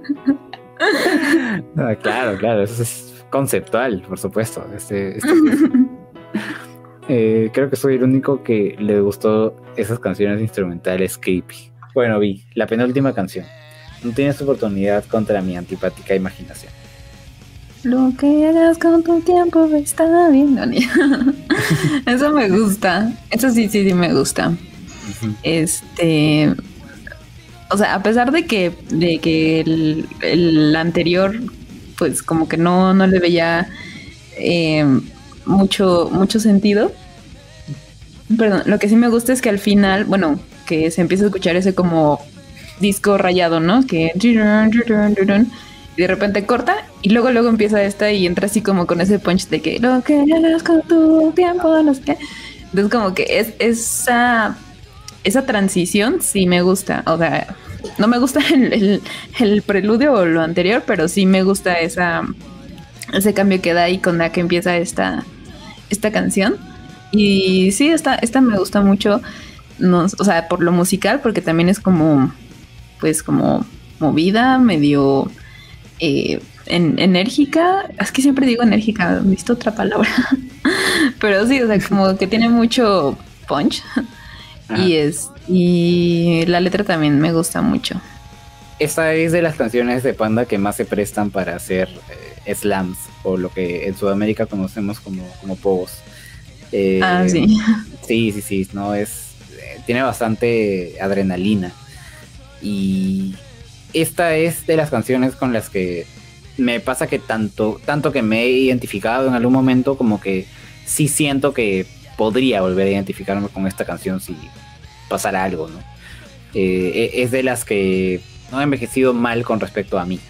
Claro, claro, eso es conceptual, por supuesto. Este, este eh, creo que soy el único que le gustó esas canciones instrumentales creepy. Bueno, vi, la penúltima canción. No tienes oportunidad contra mi antipática imaginación. Lo que hagas con tu tiempo está bien. Eso me gusta. Eso sí, sí, sí me gusta. Este. O sea, a pesar de que, de que el, anterior, pues como que no, no le veía eh, mucho, mucho sentido. Perdón, lo que sí me gusta es que al final, bueno, que se empieza a escuchar ese como disco rayado, ¿no? Que y de repente corta y luego luego empieza esta y entra así como con ese punch de que lo que hagas con tu tiempo, no sé qué. Entonces como que es esa esa transición sí me gusta, o sea, no me gusta el, el preludio o lo anterior, pero sí me gusta esa ese cambio que da ahí con la que empieza esta, esta canción. Y sí, esta, esta me gusta mucho, o sea, por lo musical, porque también es como, pues como movida, medio eh, enérgica. Es que siempre digo enérgica, visto otra palabra. Pero sí, o sea, como que tiene mucho punch. Y es y la letra también me gusta mucho. Esta es de las canciones de Panda que más se prestan para hacer eh, slams o lo que en Sudamérica conocemos como, como pogos. Eh, ah, sí. Sí, sí, sí, no es. Eh, tiene bastante adrenalina. Y esta es de las canciones con las que me pasa que tanto, tanto que me he identificado en algún momento como que sí siento que podría volver a identificarme con esta canción si pasara algo, ¿no? Eh, e, es de las que no ha envejecido mal con respecto a mí.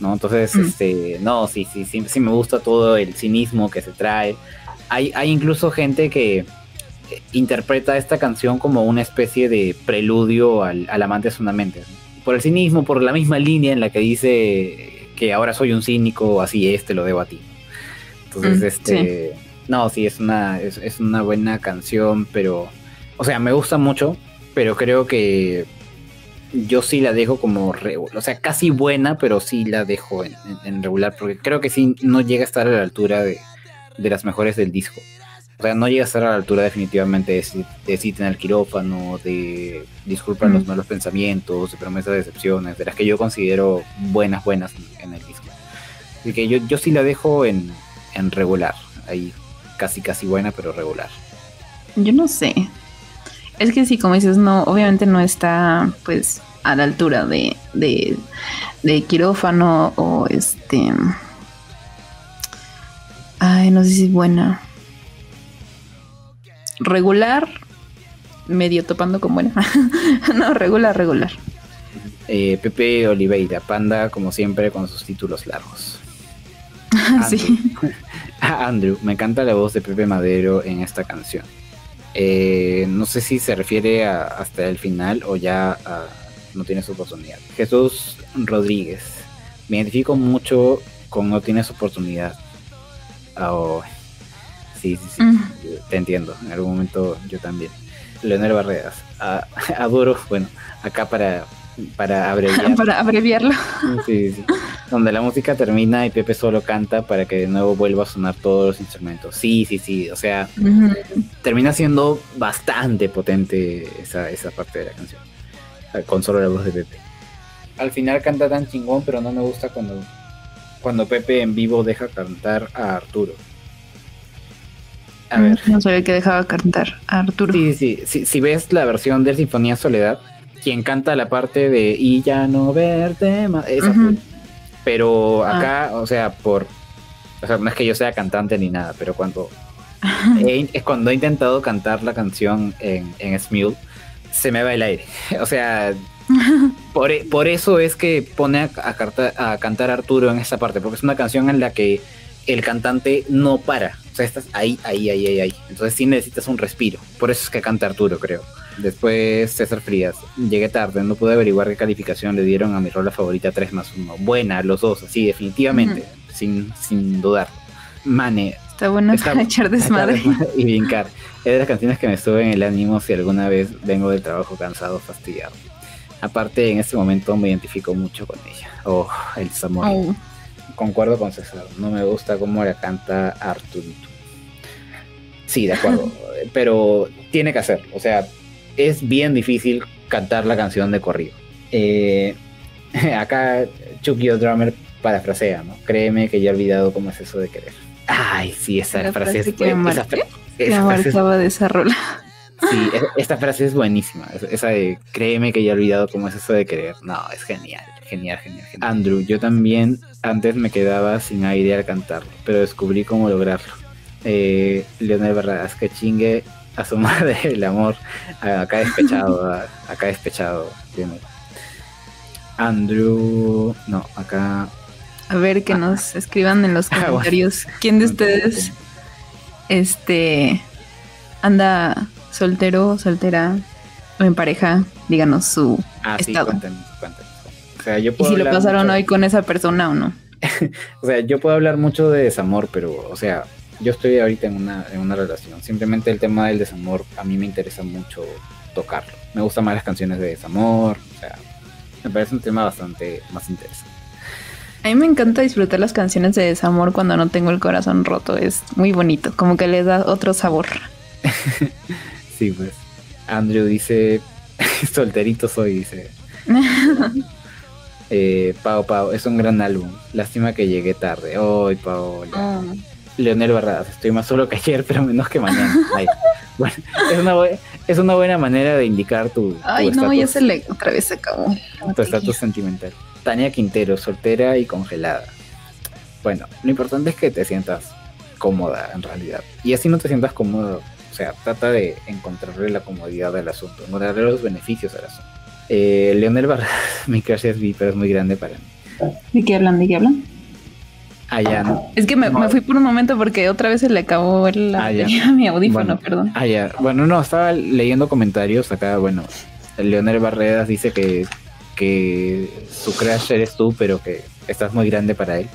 ¿no? Entonces, este, no, sí, sí, sí, sí me gusta todo el cinismo que se trae. Hay, hay incluso gente que interpreta esta canción como una especie de preludio al, amante de una mente. Por el cinismo, por la misma línea en la que dice que ahora soy un cínico, así es, te lo debo a ti. Entonces, mm, este, no, sí, es una, es, es una buena canción, pero, o sea, me gusta mucho, pero creo que yo sí la dejo como regular, o sea, casi buena, pero sí la dejo en, regular, porque creo que sí no llega a estar a la altura de, las mejores del disco. O sea, no llega a estar a la altura definitivamente de, de Cita en el quirófano, de Disculpan los malos pensamientos, de Promesas de decepciones, de las que yo considero buenas, buenas en el disco. Así que yo, yo sí la dejo en, en regular, ahí casi, casi buena, pero regular. Yo no sé, es que sí, como dices, no, obviamente no está pues a la altura de, de, de quirófano o este... Ay, no sé si es buena. Regular, medio topando con buena. no, regular, regular. Eh, Pepe Oliveira, Panda, como siempre, con sus títulos largos. sí. Andrew, me encanta la voz de Pepe Madero en esta canción. Eh, no sé si se refiere hasta el final o ya no tiene su oportunidad. Jesús Rodríguez. Me identifico mucho con no tienes oportunidad. Oh, sí, sí, sí. Mm. Te entiendo. En algún momento yo también. Leonel Barreras. adoro, bueno, acá para para abreviar. para abreviarlo. Sí, sí. Donde la música termina y Pepe solo canta para que de nuevo vuelva a sonar todos los instrumentos. Sí, sí, sí. O sea, termina siendo bastante potente esa, esa parte de la canción. Con solo la voz de Pepe. Al final canta tan chingón, pero no me gusta cuando, cuando Pepe en vivo deja cantar a Arturo. A ver. No sabía que dejaba cantar a Arturo. Sí, sí, sí. Si ves la versión de Sinfonía Soledad, quien canta la parte de y ya no verte más. Esa Pero ah. acá, o sea, por. O sea, no es que yo sea cantante ni nada, pero cuando. es cuando he intentado cantar la canción en, en Smule, se me va el aire. o sea. por, por, eso es que pone a, a, a cantar Arturo en esa parte, porque es una canción en la que el cantante no para. O sea, estás ahí, ahí, ahí, ahí, ahí. Entonces sí necesitas un respiro. Por eso es que canta Arturo, creo. Después César Frías. Llegué tarde, no pude averiguar qué calificación le dieron a mi rola favorita 3 más 1. Buena, los dos, sí, definitivamente, sin, sin dudar. Mane. Está bueno para echar desmadre. Y brincar. Es de las canciones que me suben el ánimo si alguna vez vengo del trabajo cansado, fastidiado. Aparte, en este momento me identifico mucho con ella. Oh, el. Oh. Concuerdo con César. No me gusta cómo la canta Arturito. Sí, de acuerdo. pero tiene que hacer. O sea, es bien difícil cantar la canción de corrido. Eh, acá Chucky Drummer parafrasea, ¿no? Créeme que ya he olvidado cómo es eso de querer. Ay, sí, esa frase, es esa, de esa rola. Sí, esta frase es buenísima. Esa de créeme que ya he olvidado cómo es eso de querer. No, es genial, genial, genial. genial. Andrew, yo también antes me quedaba sin aire al cantarlo, pero descubrí cómo lograrlo. Eh, Leonel Barradas, que chingue a su madre el amor. Acá despechado, acá despechado. Andrew, no, acá. A ver que nos escriban en los ah, comentarios quién de ustedes este anda soltero, soltera o en pareja, díganos su ah, estado. y si lo pasaron hoy con esa persona o no. o sea, yo puedo hablar mucho de desamor, pero, o sea, yo estoy ahorita en una, en una relación. Simplemente el tema del desamor a mí me interesa mucho tocarlo. Me gustan más las canciones de desamor. O sea, me parece un tema bastante más interesante. A mí me encanta disfrutar las canciones de desamor cuando no tengo el corazón roto. Es muy bonito, como que le da otro sabor. sí, pues. Andrew dice, solterito soy, dice. eh, Pau Pau, es un gran álbum. Lástima que llegué tarde. Ay, Paola. Ah. Leonel Barradas, estoy más solo que ayer, pero menos que mañana. Bueno, es una, es una buena manera de indicar tu. Ay, no, ya se le otra vez se acabó. Tu estatus sentimental. Tania Quintero, soltera y congelada. Bueno, lo importante es que te sientas cómoda en realidad. Y así no te sientas cómodo. O sea, trata de encontrarle la comodidad al asunto, encontrarle los beneficios al asunto. Eh, Leonel Barras, mi crush es pero es muy grande para mí. ¿De qué hablan? ¿De qué hablan? Allá no. Es que me, fui por un momento porque otra vez se le acabó el, ah, mi audífono, perdón. Allá. Ah, bueno, no, estaba leyendo comentarios acá. Bueno, Leonel Barreras dice que, que su crush eres tú, pero que estás muy grande para él.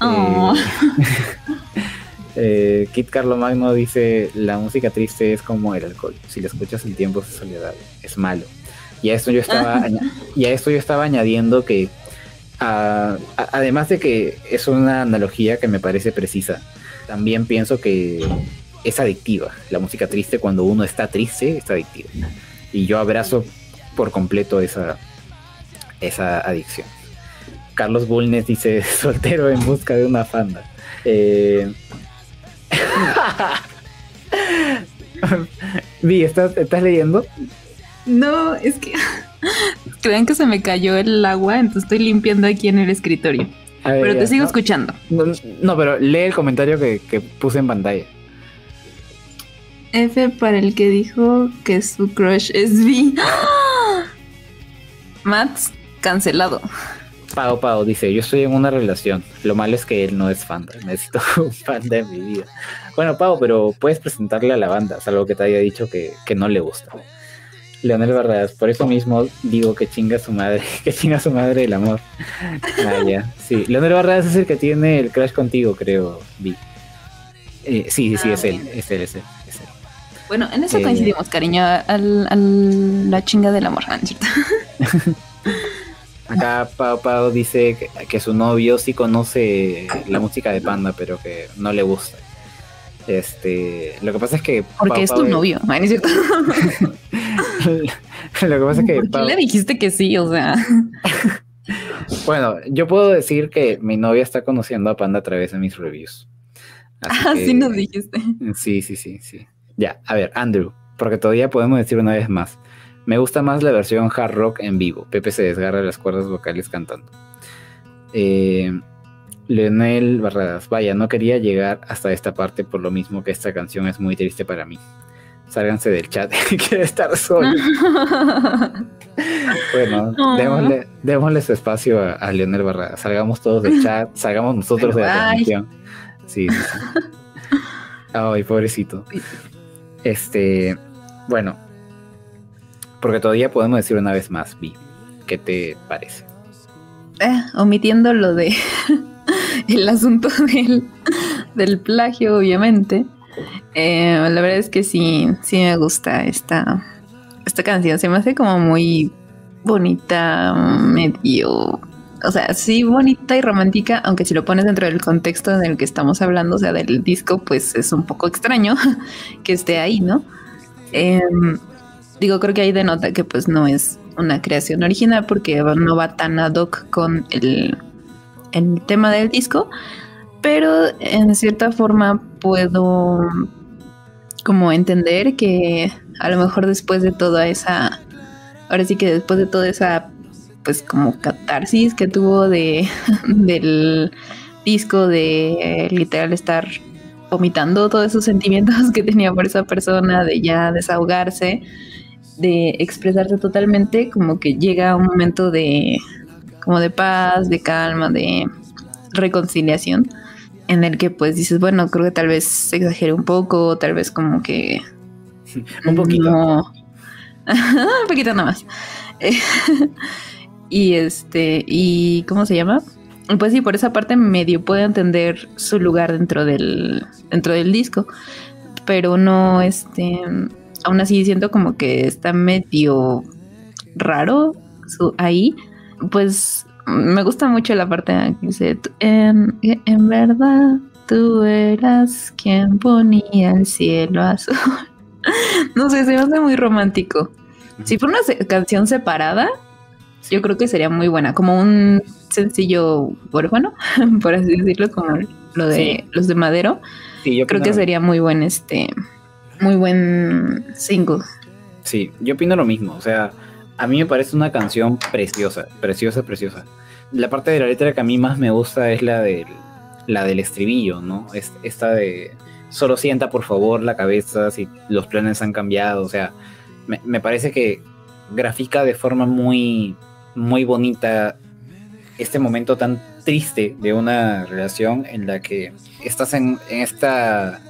Oh. Eh, Kit Carlo Magno dice: La música triste es como el alcohol. Si la escuchas en tiempos de soledad, es malo. Y a esto yo estaba, y a esto yo estaba añadiendo que además de que es una analogía que me parece precisa, también pienso que es adictiva. La música triste, cuando uno está triste, es adictiva. Y yo abrazo por completo esa, esa adicción. Carlos Bulnes dice, soltero en busca de una fanda. Eh... Vi, ¿estás, ¿estás leyendo? No, es que Creen que se me cayó el agua, entonces estoy limpiando aquí en el escritorio. pero te sigo escuchando. No, pero lee el comentario que, puse en pantalla. F para el que dijo que su crush es V. Mats, cancelado. Pau Pau dice, yo estoy en una relación. Lo malo es que él no es fan. Necesito un fan de mi vida. Bueno, Pau, pero puedes presentarle a la banda, salvo que te haya dicho que, que no le gusta. Leonel Barradas, por eso mismo digo que chinga su madre, que chinga su madre el amor. Ah, ya, sí. Leonel Barradas es el que tiene el crash contigo, creo, Vi. Eh, sí, sí, ah, es, él, es él, es él, Bueno, en eso eh, coincidimos, cariño, al, la chinga del amor, Acá Pau Pau dice que, que, su novio sí conoce la música de Panda, pero que no le gusta. Este, lo que pasa es que. Porque es tu novio, ¿no es cierto? lo que pasa es que. ¿Por qué le dijiste que sí? O sea. bueno, yo puedo decir que mi novia está conociendo a Panda a través de mis reviews. ah, sí nos dijiste. Sí, sí, sí, sí. Ya, a ver, Andrew, porque todavía podemos decir una vez más. Me gusta más la versión hard rock en vivo. Pepe se desgarra las cuerdas vocales cantando. Eh, Leonel Barradas, vaya, no quería llegar hasta esta parte por lo mismo que esta canción es muy triste para mí. Sálganse del chat, quiere estar solo. bueno, démosle, su espacio a, Leonel Barradas. Salgamos todos del chat, salgamos nosotros de la transmisión. Sí, sí, Ay, pobrecito. Este, bueno, porque todavía podemos decir una vez más, Vi, ¿qué te parece? Eh, omitiendo lo de el asunto del, del plagio, obviamente. Eh, la verdad es que sí, sí me gusta esta, esta canción. Se me hace como muy bonita, medio. O sea, sí, bonita y romántica, aunque si lo pones dentro del contexto en el que estamos hablando, o sea, del disco, pues es un poco extraño que esté ahí, ¿no? Em, digo, creo que ahí denota que pues no es una creación original porque no va tan ad hoc con el, el tema del disco, pero en cierta forma puedo como entender que a lo mejor después de toda esa, ahora sí que después de toda esa, pues como catarsis que tuvo de, del disco, de literal estar vomitando todos esos sentimientos que tenía por esa persona, de ya desahogarse, de expresarse totalmente, como que llega un momento de, como de paz, de calma, de reconciliación, en el que pues dices, bueno, creo que tal vez exagere un poco, tal vez como que... un poquito. un poquito nada más. y este, y ¿cómo se llama? Pues sí, por esa parte medio puedo entender su lugar dentro del, dentro del disco, pero no, este, aún así siento como que está medio raro su, ahí pues me gusta mucho la parte que dice, en, en verdad tú eras quien ponía el cielo azul. no sé, se me hace muy romántico. Si fuera una canción separada, yo creo que sería muy buena, como un sencillo bueno, por así decirlo, como lo de los de Madero. Sí, yo creo que sería muy buen este muy buen single. Sí, yo opino lo mismo. O sea, a mí me parece una canción preciosa, preciosa, preciosa. La parte de la letra que a mí más me gusta es la del, la del estribillo, ¿no? esta de solo sienta por favor la cabeza si los planes han cambiado. O sea, me, me parece que grafica de forma muy, muy bonita este momento tan triste de una relación en la que estás en, esta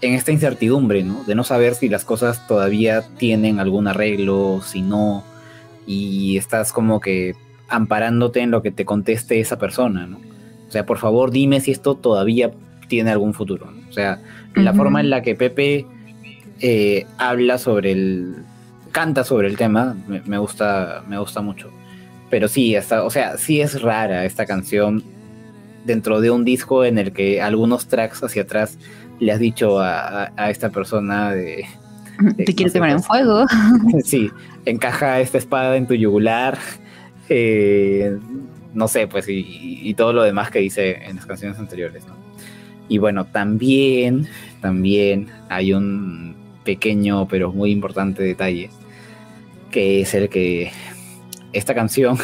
en esta incertidumbre, ¿no? De no saber si las cosas todavía tienen algún arreglo, si no, y estás como que amparándote en lo que te conteste esa persona, ¿no? O sea, por favor, dime si esto todavía tiene algún futuro. O sea, la forma en la que Pepe eh, habla sobre el, canta sobre el tema, me, gusta, me gusta mucho. Pero sí, hasta, o sea, sí es rara esta canción dentro de un disco en el que algunos tracks hacia atrás le has dicho a, esta persona de... ¿Te quieres quemar en fuego? Sí, encaja esta espada en tu yugular. Eh, no sé, pues, y, todo lo demás que dice en las canciones anteriores, ¿no? Y bueno, también, también hay un pequeño pero muy importante detalle, que es el que esta canción,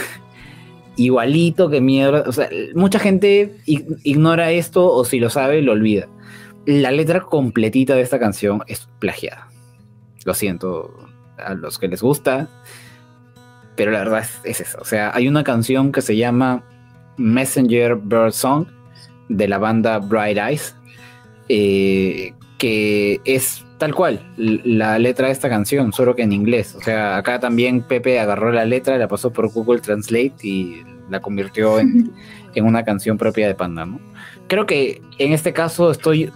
igualito que miedo, o sea, mucha gente ignora esto o si lo sabe lo olvida. La letra completita de esta canción es plagiada. Lo siento a los que les gusta, pero la verdad es, eso. O sea, hay una canción que se llama Messenger Bird Song de la banda Bright Eyes, eh, que es tal cual la letra de esta canción, solo que en inglés. O sea, acá también Pepe agarró la letra, la pasó por Google Translate y la convirtió en, una canción propia de Panda, ¿no? Creo que en este caso estoy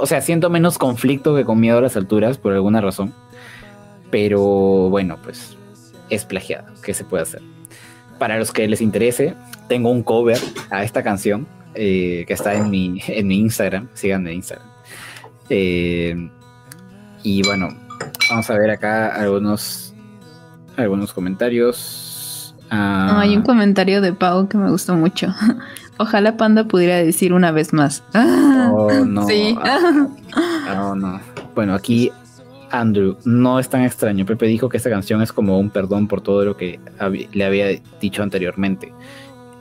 o sea, siento menos conflicto que con miedo a las alturas por alguna razón. Pero bueno, pues es plagiada, ¿qué se puede hacer? Para los que les interese, tengo un cover a esta canción eh, que está en mi, en mi Instagram, síganme en Instagram eh, y bueno, vamos a ver acá algunos, algunos comentarios. Ah, hay un comentario de Pau que me gustó mucho. Ojalá Panda pudiera decir una vez más. Oh, no. Sí. Ah, no. Bueno, aquí Andrew, no es tan extraño. Pepe dijo que esta canción es como un perdón por todo lo que le había dicho anteriormente.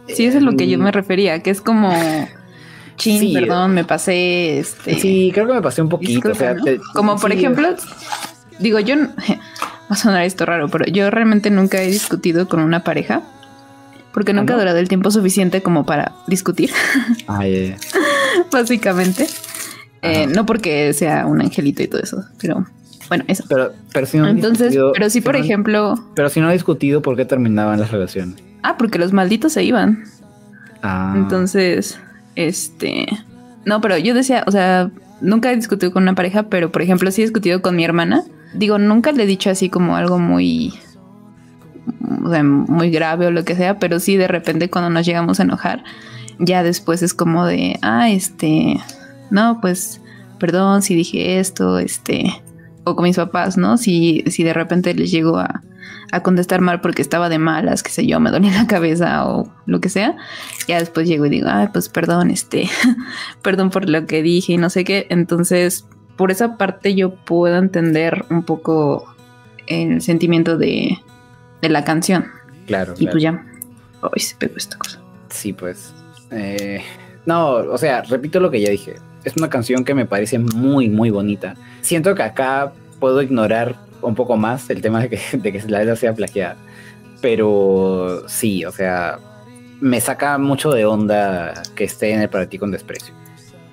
Sí, eso es lo que yo me em, refería, que es como sí, perdón, me pasé. Este, sí, creo que me pasé un poquito. Como por ejemplo, digo, yo. Va a sonar esto raro, pero yo realmente nunca he discutido con una pareja. Porque nunca he durado el tiempo suficiente como para discutir. Ah, Básicamente. Eh, no porque sea un angelito y todo eso, pero bueno, eso. Pero, pero si no Entonces, pero sí, por ejemplo. Pero si no he discutido, ¿por qué terminaban las relaciones? Ah, porque los malditos se iban. Ah. Entonces. Este. No, pero yo decía, o sea, nunca he discutido con una pareja, pero por ejemplo, sí he discutido con mi hermana. Digo, nunca le he dicho así como algo muy. O sea, muy grave o lo que sea, pero sí de repente cuando nos llegamos a enojar, ya después es como de, ah, este. No, pues, perdón si dije esto, este. O con mis papás, ¿no? Si, si de repente les llego a, a contestar mal porque estaba de malas, qué sé yo, me dolía la cabeza o lo que sea. Ya después llego y digo, ay, pues perdón, este, perdón por lo que dije y no sé qué. Entonces, por esa parte yo puedo entender un poco el sentimiento de, de la canción. Claro. Y pues ya, hoy se pegó esta cosa. Sí, pues. Eh, no, o sea, repito lo que ya dije. Es una canción que me parece muy, muy bonita. Siento que acá puedo ignorar un poco más el tema de que, de la letra sea plagiada. Pero sí, o sea, me saca mucho de onda que esté en el para ti con desprecio.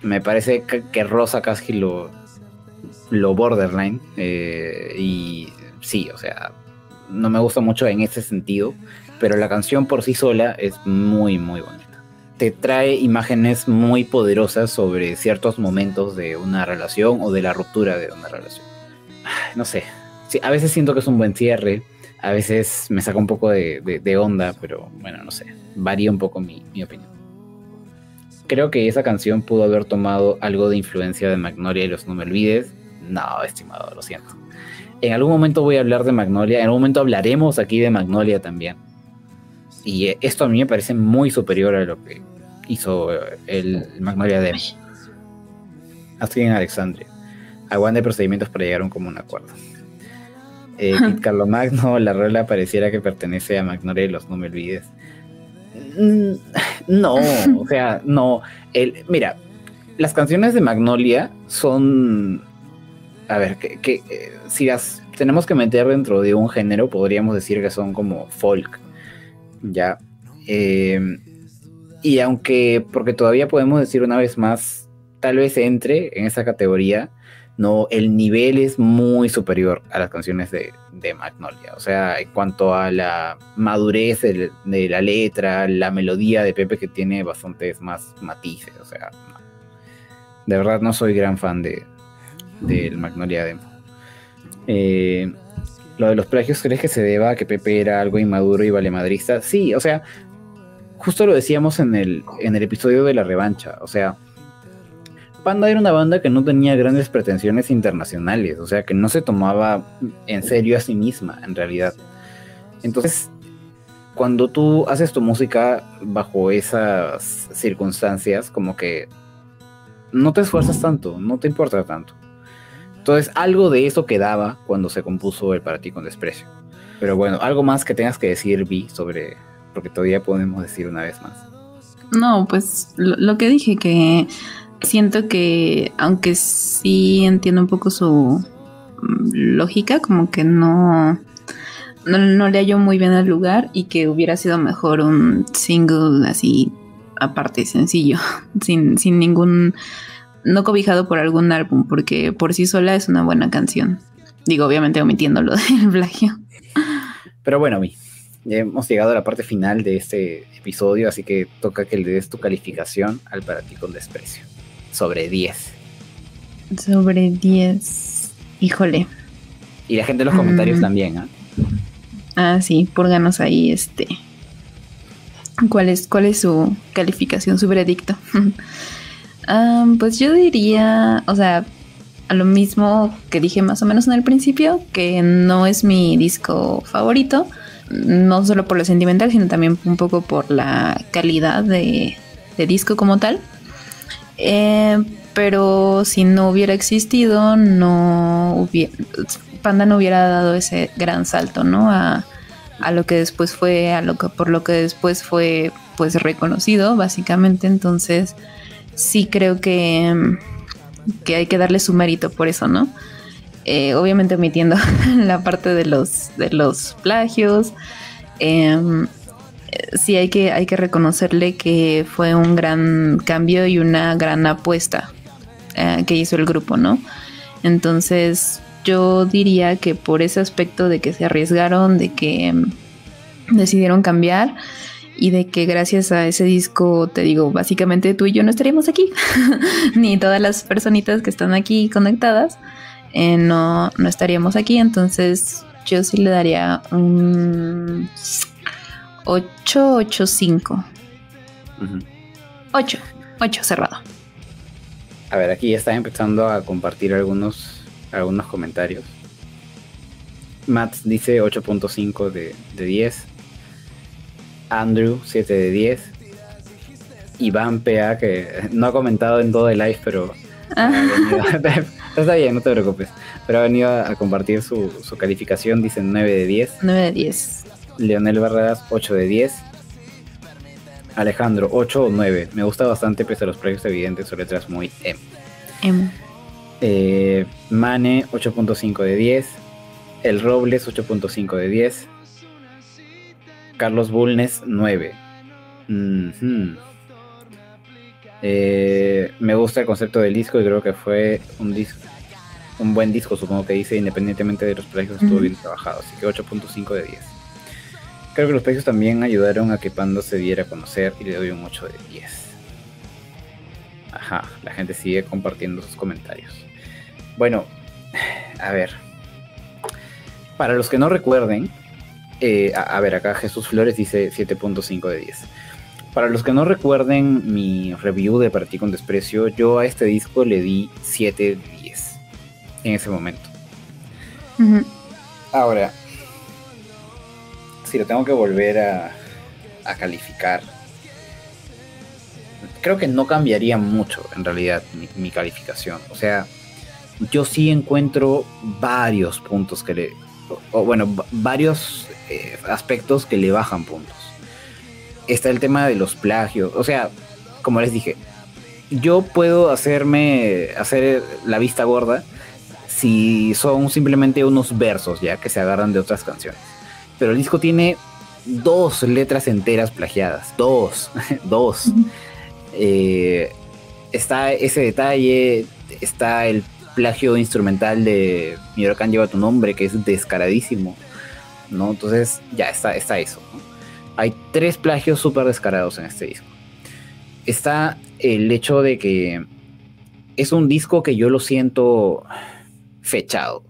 Me parece que, Rosa casi lo, lo borderline. Eh, y sí, o sea, no me gusta mucho en ese sentido. Pero la canción por sí sola es muy, muy bonita. Te trae imágenes muy poderosas sobre ciertos momentos de una relación o de la ruptura de una relación. No sé, a veces siento que es un buen cierre, a veces me saca un poco de, onda, pero bueno, no sé, varía un poco mi, opinión. Creo que esa canción pudo haber tomado algo de influencia de Magnolia y los No Me Olvides. No, estimado, lo siento. En algún momento voy a hablar de Magnolia, en algún momento hablaremos aquí de Magnolia también. Y esto a mí me parece muy superior a lo que hizo el Magnolia de Así en Alexandria. Aguante procedimientos para llegar a un común acuerdo. Eh, Carlo Magno, la rola pareciera que pertenece a Magnorelos, no me olvides. Mm, no, o sea, no. El, mira, las canciones de Magnolia son. A ver, que, eh, si las tenemos que meter dentro de un género, podríamos decir que son como folk. Ya. Eh, y aunque, porque todavía podemos decir una vez más, tal vez entre en esa categoría, no, el nivel es muy superior a las canciones de, Magnolia. O sea, en cuanto a la madurez de, la letra, la melodía de Pepe que tiene bastantes más matices. O sea, de verdad no soy gran fan de del Magnolia Demo. Eh, lo de los plagios, ¿crees que se deba a que Pepe era algo inmaduro y valemadrista? Sí, o sea, justo lo decíamos en el, en el episodio de la revancha. O sea, Panda era una banda que no tenía grandes pretensiones internacionales, o sea, que no se tomaba en serio a sí misma, en realidad. Entonces, cuando tú haces tu música bajo esas circunstancias, como que no te esfuerzas tanto, no te importa tanto. Entonces, algo de eso quedaba cuando se compuso el Para ti con desprecio. Pero bueno, algo más que tengas que decir, Vi, sobre, porque todavía podemos decir una vez más. No, pues lo que dije, que siento que, aunque sí entiendo un poco su mm, lógica, como que no, no, le hallo muy bien al lugar y que hubiera sido mejor un single así aparte, sencillo, sin, sin ningún, no cobijado por algún álbum, porque por sí sola es una buena canción. Digo, obviamente omitiendo lo del plagio. Pero bueno, mi, ya hemos llegado a la parte final de este episodio, así que toca que le des tu calificación al para ti con desprecio sobre 10. Sobre 10. Híjole. Y la gente en los comentarios mm. también, ¿ah? Ah, sí, pónganos ahí este. ¿Cuál es, cuál es su calificación, su veredicto? Ah, pues yo diría, o sea, a lo mismo que dije más o menos en el principio, que no es mi disco favorito, no solo por lo sentimental, sino también un poco por la calidad de, disco como tal. Eh, pero si no hubiera existido, no hubiera, Panda no hubiera dado ese gran salto, ¿no? A, lo que después fue, a lo que por lo que después fue pues reconocido, básicamente. Entonces, sí creo que, que hay que darle su mérito por eso, ¿no? Eh, obviamente omitiendo la parte de los, de los plagios. Em, sí hay que, hay que reconocerle que fue un gran cambio y una gran apuesta eh, que hizo el grupo, ¿no? Entonces yo diría que por ese aspecto de que se arriesgaron, de que mm, decidieron cambiar y de que gracias a ese disco, te digo, básicamente tú y yo no estaríamos aquí, ni todas las personitas que están aquí conectadas, eh, no, no estaríamos aquí, entonces yo sí le daría un 885. 8, 8 cerrado. A ver, aquí ya está empezando a compartir algunos, algunos comentarios. Matt dice 8.5 de, 10. Andrew 7 de 10. Iván PA, que no ha comentado en todo el live, pero... Ah. está bien, no te preocupes. Pero ha venido a, compartir su, su, calificación, dice 9 de 10. 9 de 10. Leonel Barreras 8 de 10. Alejandro 8 o 9. Me gusta bastante pese a los precios evidentes, son letras muy M. M. Eh, Mane 8.5 de 10. El Robles 8.5 de 10. Carlos Bulnes 9. Eh, me gusta el concepto del disco y creo que fue un disco un buen disco, supongo que dice, independientemente de los precios, estuvo bien trabajado, así que 8.5 de 10. Creo que los precios también ayudaron a que Panda se diera a conocer y le doy un 8 de 10. Ajá, la gente sigue compartiendo sus comentarios. Bueno, a ver. Para los que no recuerden, eh, a, ver, acá Jesús Flores dice 7.5 de 10. Para los que no recuerden mi review de Partí con Desprecio, yo a este disco le di 7 de 10 en ese momento. Ahora, si lo tengo que volver a, calificar, creo que no cambiaría mucho en realidad mi, calificación. O sea, yo sí encuentro varios puntos que le, o, bueno, varios eh, aspectos que le bajan puntos. Está el tema de los plagios, o sea, como les dije, yo puedo hacerme, hacer la vista gorda si son simplemente unos versos ya que se agarran de otras canciones. Pero el disco tiene dos letras enteras plagiadas, dos, dos. Eh, está ese detalle, está el plagio instrumental de Mi lleva tu nombre, que es descaradísimo, ¿no? Entonces ya está, está eso. Hay tres plagios súper descarados en este disco. Está el hecho de que es un disco que yo lo siento fechado.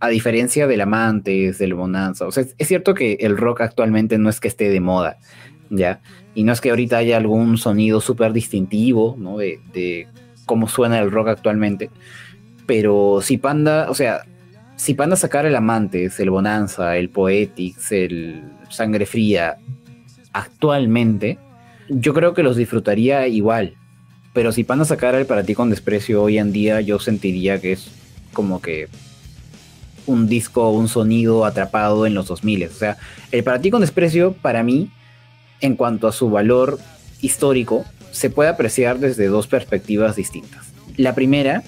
A diferencia del Amantes, del Bonanza. O sea, es cierto que el rock actualmente no es que esté de moda, ¿ya? Y no es que ahorita haya algún sonido súper distintivo, ¿no? De, cómo suena el rock actualmente. Pero si Panda, o sea, si Panda sacara el Amantes, el Bonanza, el Poetics, el Sangre Fría, actualmente, yo creo que los disfrutaría igual. Pero si Panda sacara el Para ti con desprecio hoy en día, yo sentiría que es como que un disco, un sonido atrapado en los 2000. O sea, el Para ti con desprecio, para mí, en cuanto a su valor histórico, se puede apreciar desde dos perspectivas distintas. La primera,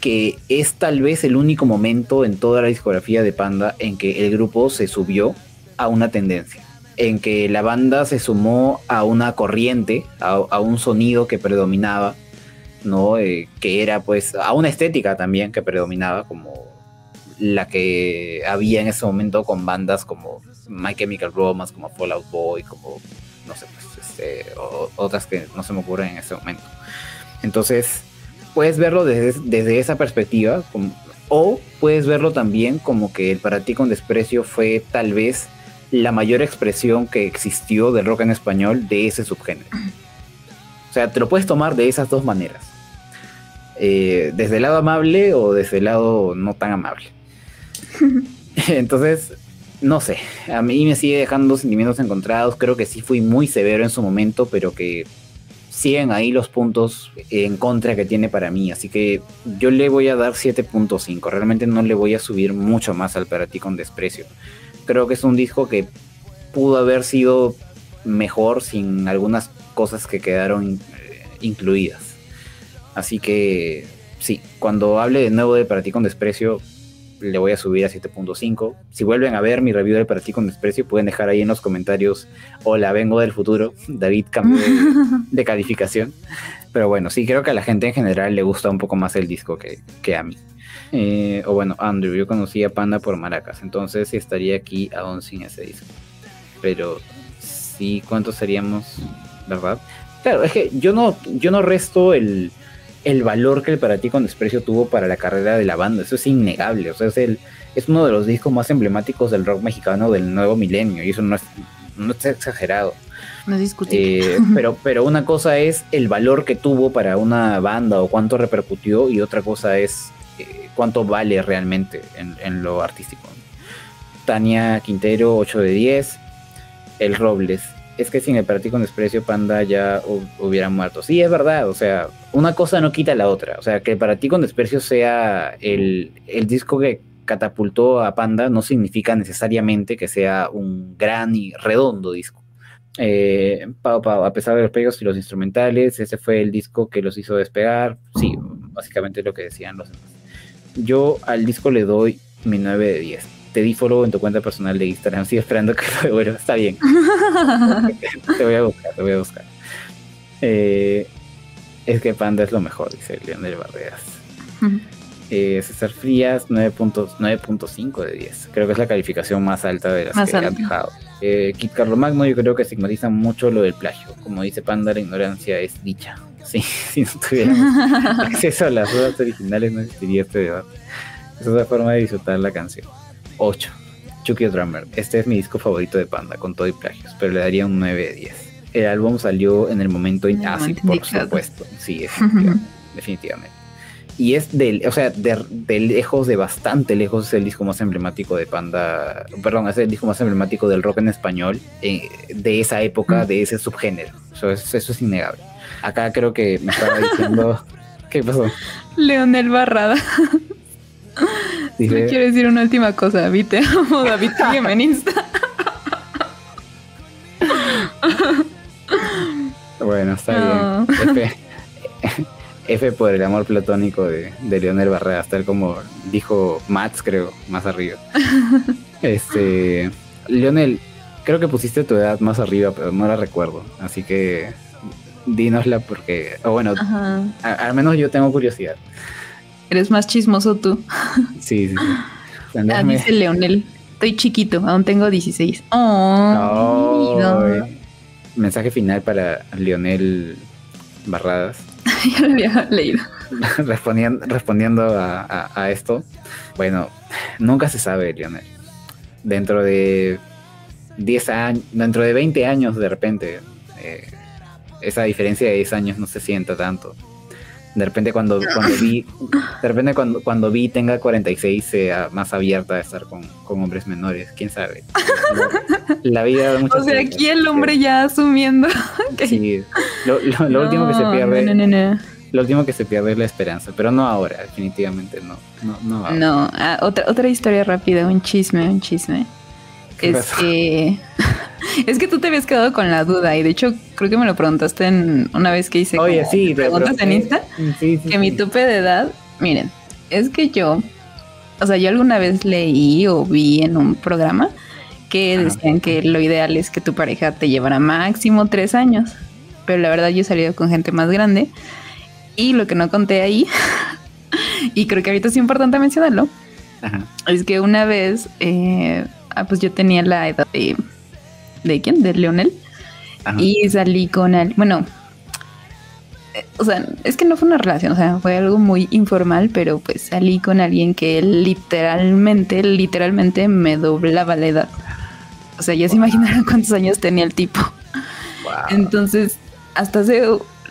que es tal vez el único momento en toda la discografía de Panda en que el grupo se subió a una tendencia, en que la banda se sumó a una corriente, a, un sonido que predominaba ¿no? Eh, que era pues a una estética también que predominaba como la que había en ese momento con bandas como My Chemical Romance, como Fallout Boy, como no sé, pues, este, otras que no se me ocurren en ese momento. Entonces, puedes verlo desde, desde esa perspectiva, o puedes verlo también como que el para ti con desprecio fue tal vez la mayor expresión que existió del rock en español de ese subgénero. O sea, te lo puedes tomar de esas dos maneras. Eh, desde el lado amable o desde el lado no tan amable. Entonces, no sé, a mí me sigue dejando sentimientos encontrados. Creo que sí fui muy severo en su momento, pero que siguen ahí los puntos en contra que tiene para mí. Así que yo le voy a dar 7.5. Realmente no le voy a subir mucho más al para ti con desprecio. Creo que es un disco que pudo haber sido mejor sin algunas cosas que quedaron eh, incluidas. Así que sí, cuando hable de nuevo de Para ti con desprecio, le voy a subir a 7.5. Si vuelven a ver mi review de Para ti con desprecio, pueden dejar ahí en los comentarios, hola, vengo del futuro, David cambió de, calificación. Pero bueno, sí, creo que a la gente en general le gusta un poco más el disco que, a mí. Eh, o bueno, Andrew, yo conocí a Panda por Maracas, entonces estaría aquí aún sin ese disco. Pero sí, ¿cuántos seríamos? ¿Verdad? Claro, es que yo no, yo no resto el, el valor que el Para Ti con Desprecio tuvo para la carrera de la banda. Eso es innegable. O sea, es, el, es uno de los discos más emblemáticos del rock mexicano del nuevo milenio. Y eso no es, no es exagerado. No es discutible. Eh, pero, pero una cosa es el valor que tuvo para una banda o cuánto repercutió, y otra cosa es eh, cuánto vale realmente en, en lo artístico. Tania Quintero, 8 de 10. El Robles, es que sin el Para con Desprecio Panda ya hubiera muerto. Sí, es verdad, o sea, una cosa no quita la otra. O sea, que Para ti con Desprecio sea el, disco que catapultó a Panda no significa necesariamente que sea un gran y redondo disco. Eh, a pesar de los pegos y los instrumentales, ese fue el disco que los hizo despegar. Sí, básicamente lo que decían los demás. Yo al disco le doy mi 9 de 10 te di follow en tu cuenta personal de Instagram. Sigo esperando que lo bueno, está bien. te voy a buscar, te voy a buscar. Eh, es que Panda es lo mejor, dice Leonel Barreras. eh, César Frías, 9.5 de 10. Creo que es la calificación más alta de las que han dejado. Eh, Kit Carlo Magno, yo creo que estigmatiza mucho lo del plagio. Como dice Panda, la ignorancia es dicha. Sí, si no tuviéramos acceso a las dudas originales, no existiría este debate. Es otra forma de disfrutar la canción. 8. Chucky Drummer. Este es mi disco favorito de Panda, con todo y plagios, pero le daría un 9 de 10. El álbum salió en el momento así, por supuesto. Sí, definitivamente. Y es del, o sea, de, lejos, de bastante lejos, es el disco más emblemático de Panda. Perdón, es el disco más emblemático del rock en español eh, de esa época, de ese subgénero. Eso es, eso es innegable. Acá creo que me estaba diciendo ¿Qué pasó? Leonel Barrada. quiero decir una última cosa. Vite amo, David, sígueme en Insta. bueno, está bien. F, por el amor platónico de, de Leonel Barrada, tal como dijo Mats, creo, más arriba. este, Leonel, creo que pusiste tu edad más arriba, pero no la recuerdo. Así que dínosla porque, o bueno, al menos yo tengo curiosidad. Eres más chismoso tú. Sí, sí. sí. Ah, dice Leonel, estoy chiquito, aún tengo 16. Oh, Mensaje final para Leonel Barradas. ya lo había leído. respondiendo respondiendo a, esto, bueno, nunca se sabe, Leonel. Dentro de 10 años, dentro de 20 años, de repente, eh, esa diferencia de 10 años no se sienta tanto. De repente cuando, cuando vi, de repente cuando, cuando vi tenga 46 sea más abierta a estar con, con hombres menores, quién sabe. La, vida de muchas O sea, aquí el hombre ya asumiendo. Sí, lo, lo, último que se pierde. lo último que se pierde es la esperanza, pero no ahora, definitivamente no. No, no, no ah, otra, otra historia rápida, un chisme, un chisme. Es que es que tú te habías quedado con la duda y de hecho creo que me lo preguntaste en una vez que hice Oye, sí, preguntas en Insta que mi tope de edad, miren, es que yo, o sea, yo alguna vez leí o vi en un programa que decían que lo ideal es que tu pareja te llevara máximo tres años, pero la verdad yo he salido con gente más grande y lo que no conté ahí y creo que ahorita es importante mencionarlo es que una vez eh, ah, pues yo tenía la edad de ¿De quién? De Leonel. Y salí con él. Bueno, eh, o sea, es que no fue una relación, o sea, fue algo muy informal, pero pues salí con alguien que literalmente, literalmente me doblaba la edad. O sea, ya se imaginarán cuántos años tenía el tipo. Entonces, hasta hace,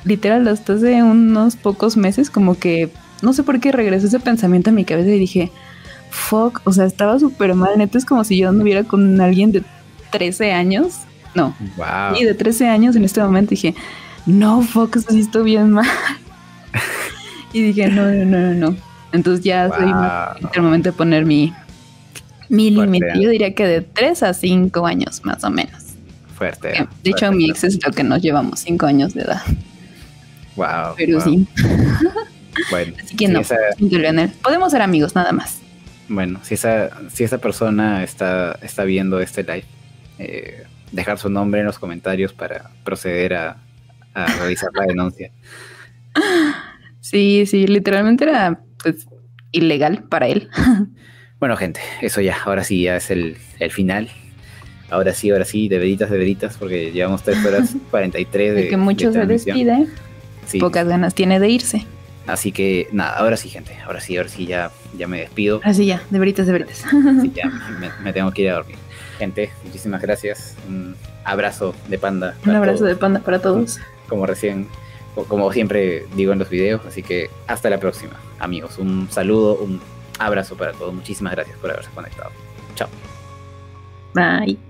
literal, hasta hace unos pocos meses, como que, no sé por qué regresó ese pensamiento a mi cabeza y dije, fuck, o sea, estaba súper mal, neta, es como si yo anduviera con alguien de 13 años. No. Y de 13 años en este momento dije, no, fuck, eso sí estoy bien mal. y dije, no, no, no, no. Entonces ya soy el momento de poner mi, mi límite. Yo diría que de 3 a 5 años, más o menos. Fuerte. de hecho, mi ex es lo que nos llevamos 5 años de edad. Wow. Pero sí. Bueno, Así que no, podemos ser amigos nada más. Bueno, si esa, si esa persona está, está viendo este live, eh, dejar su nombre en los comentarios para proceder a, realizar la denuncia. Sí, sí, literalmente era pues ilegal para él. Bueno, gente, eso ya, ahora sí ya es el, final. Ahora sí, ahora sí, de veritas, de veritas, porque llevamos 3 horas 43 de. de que mucho se despide, pocas ganas tiene de irse. Así que nada, ahora sí, gente, ahora sí, ahora sí ya, ya me despido. Así ya, de veritas, de veritas. Sí, ya me tengo que ir a dormir. Gente, muchísimas gracias. Un abrazo de panda. Un abrazo de panda para todos. Como recién, como siempre digo en los videos. Así que hasta la próxima, amigos. Un saludo, un abrazo para todos. Muchísimas gracias por haberse conectado. Chao. Bye.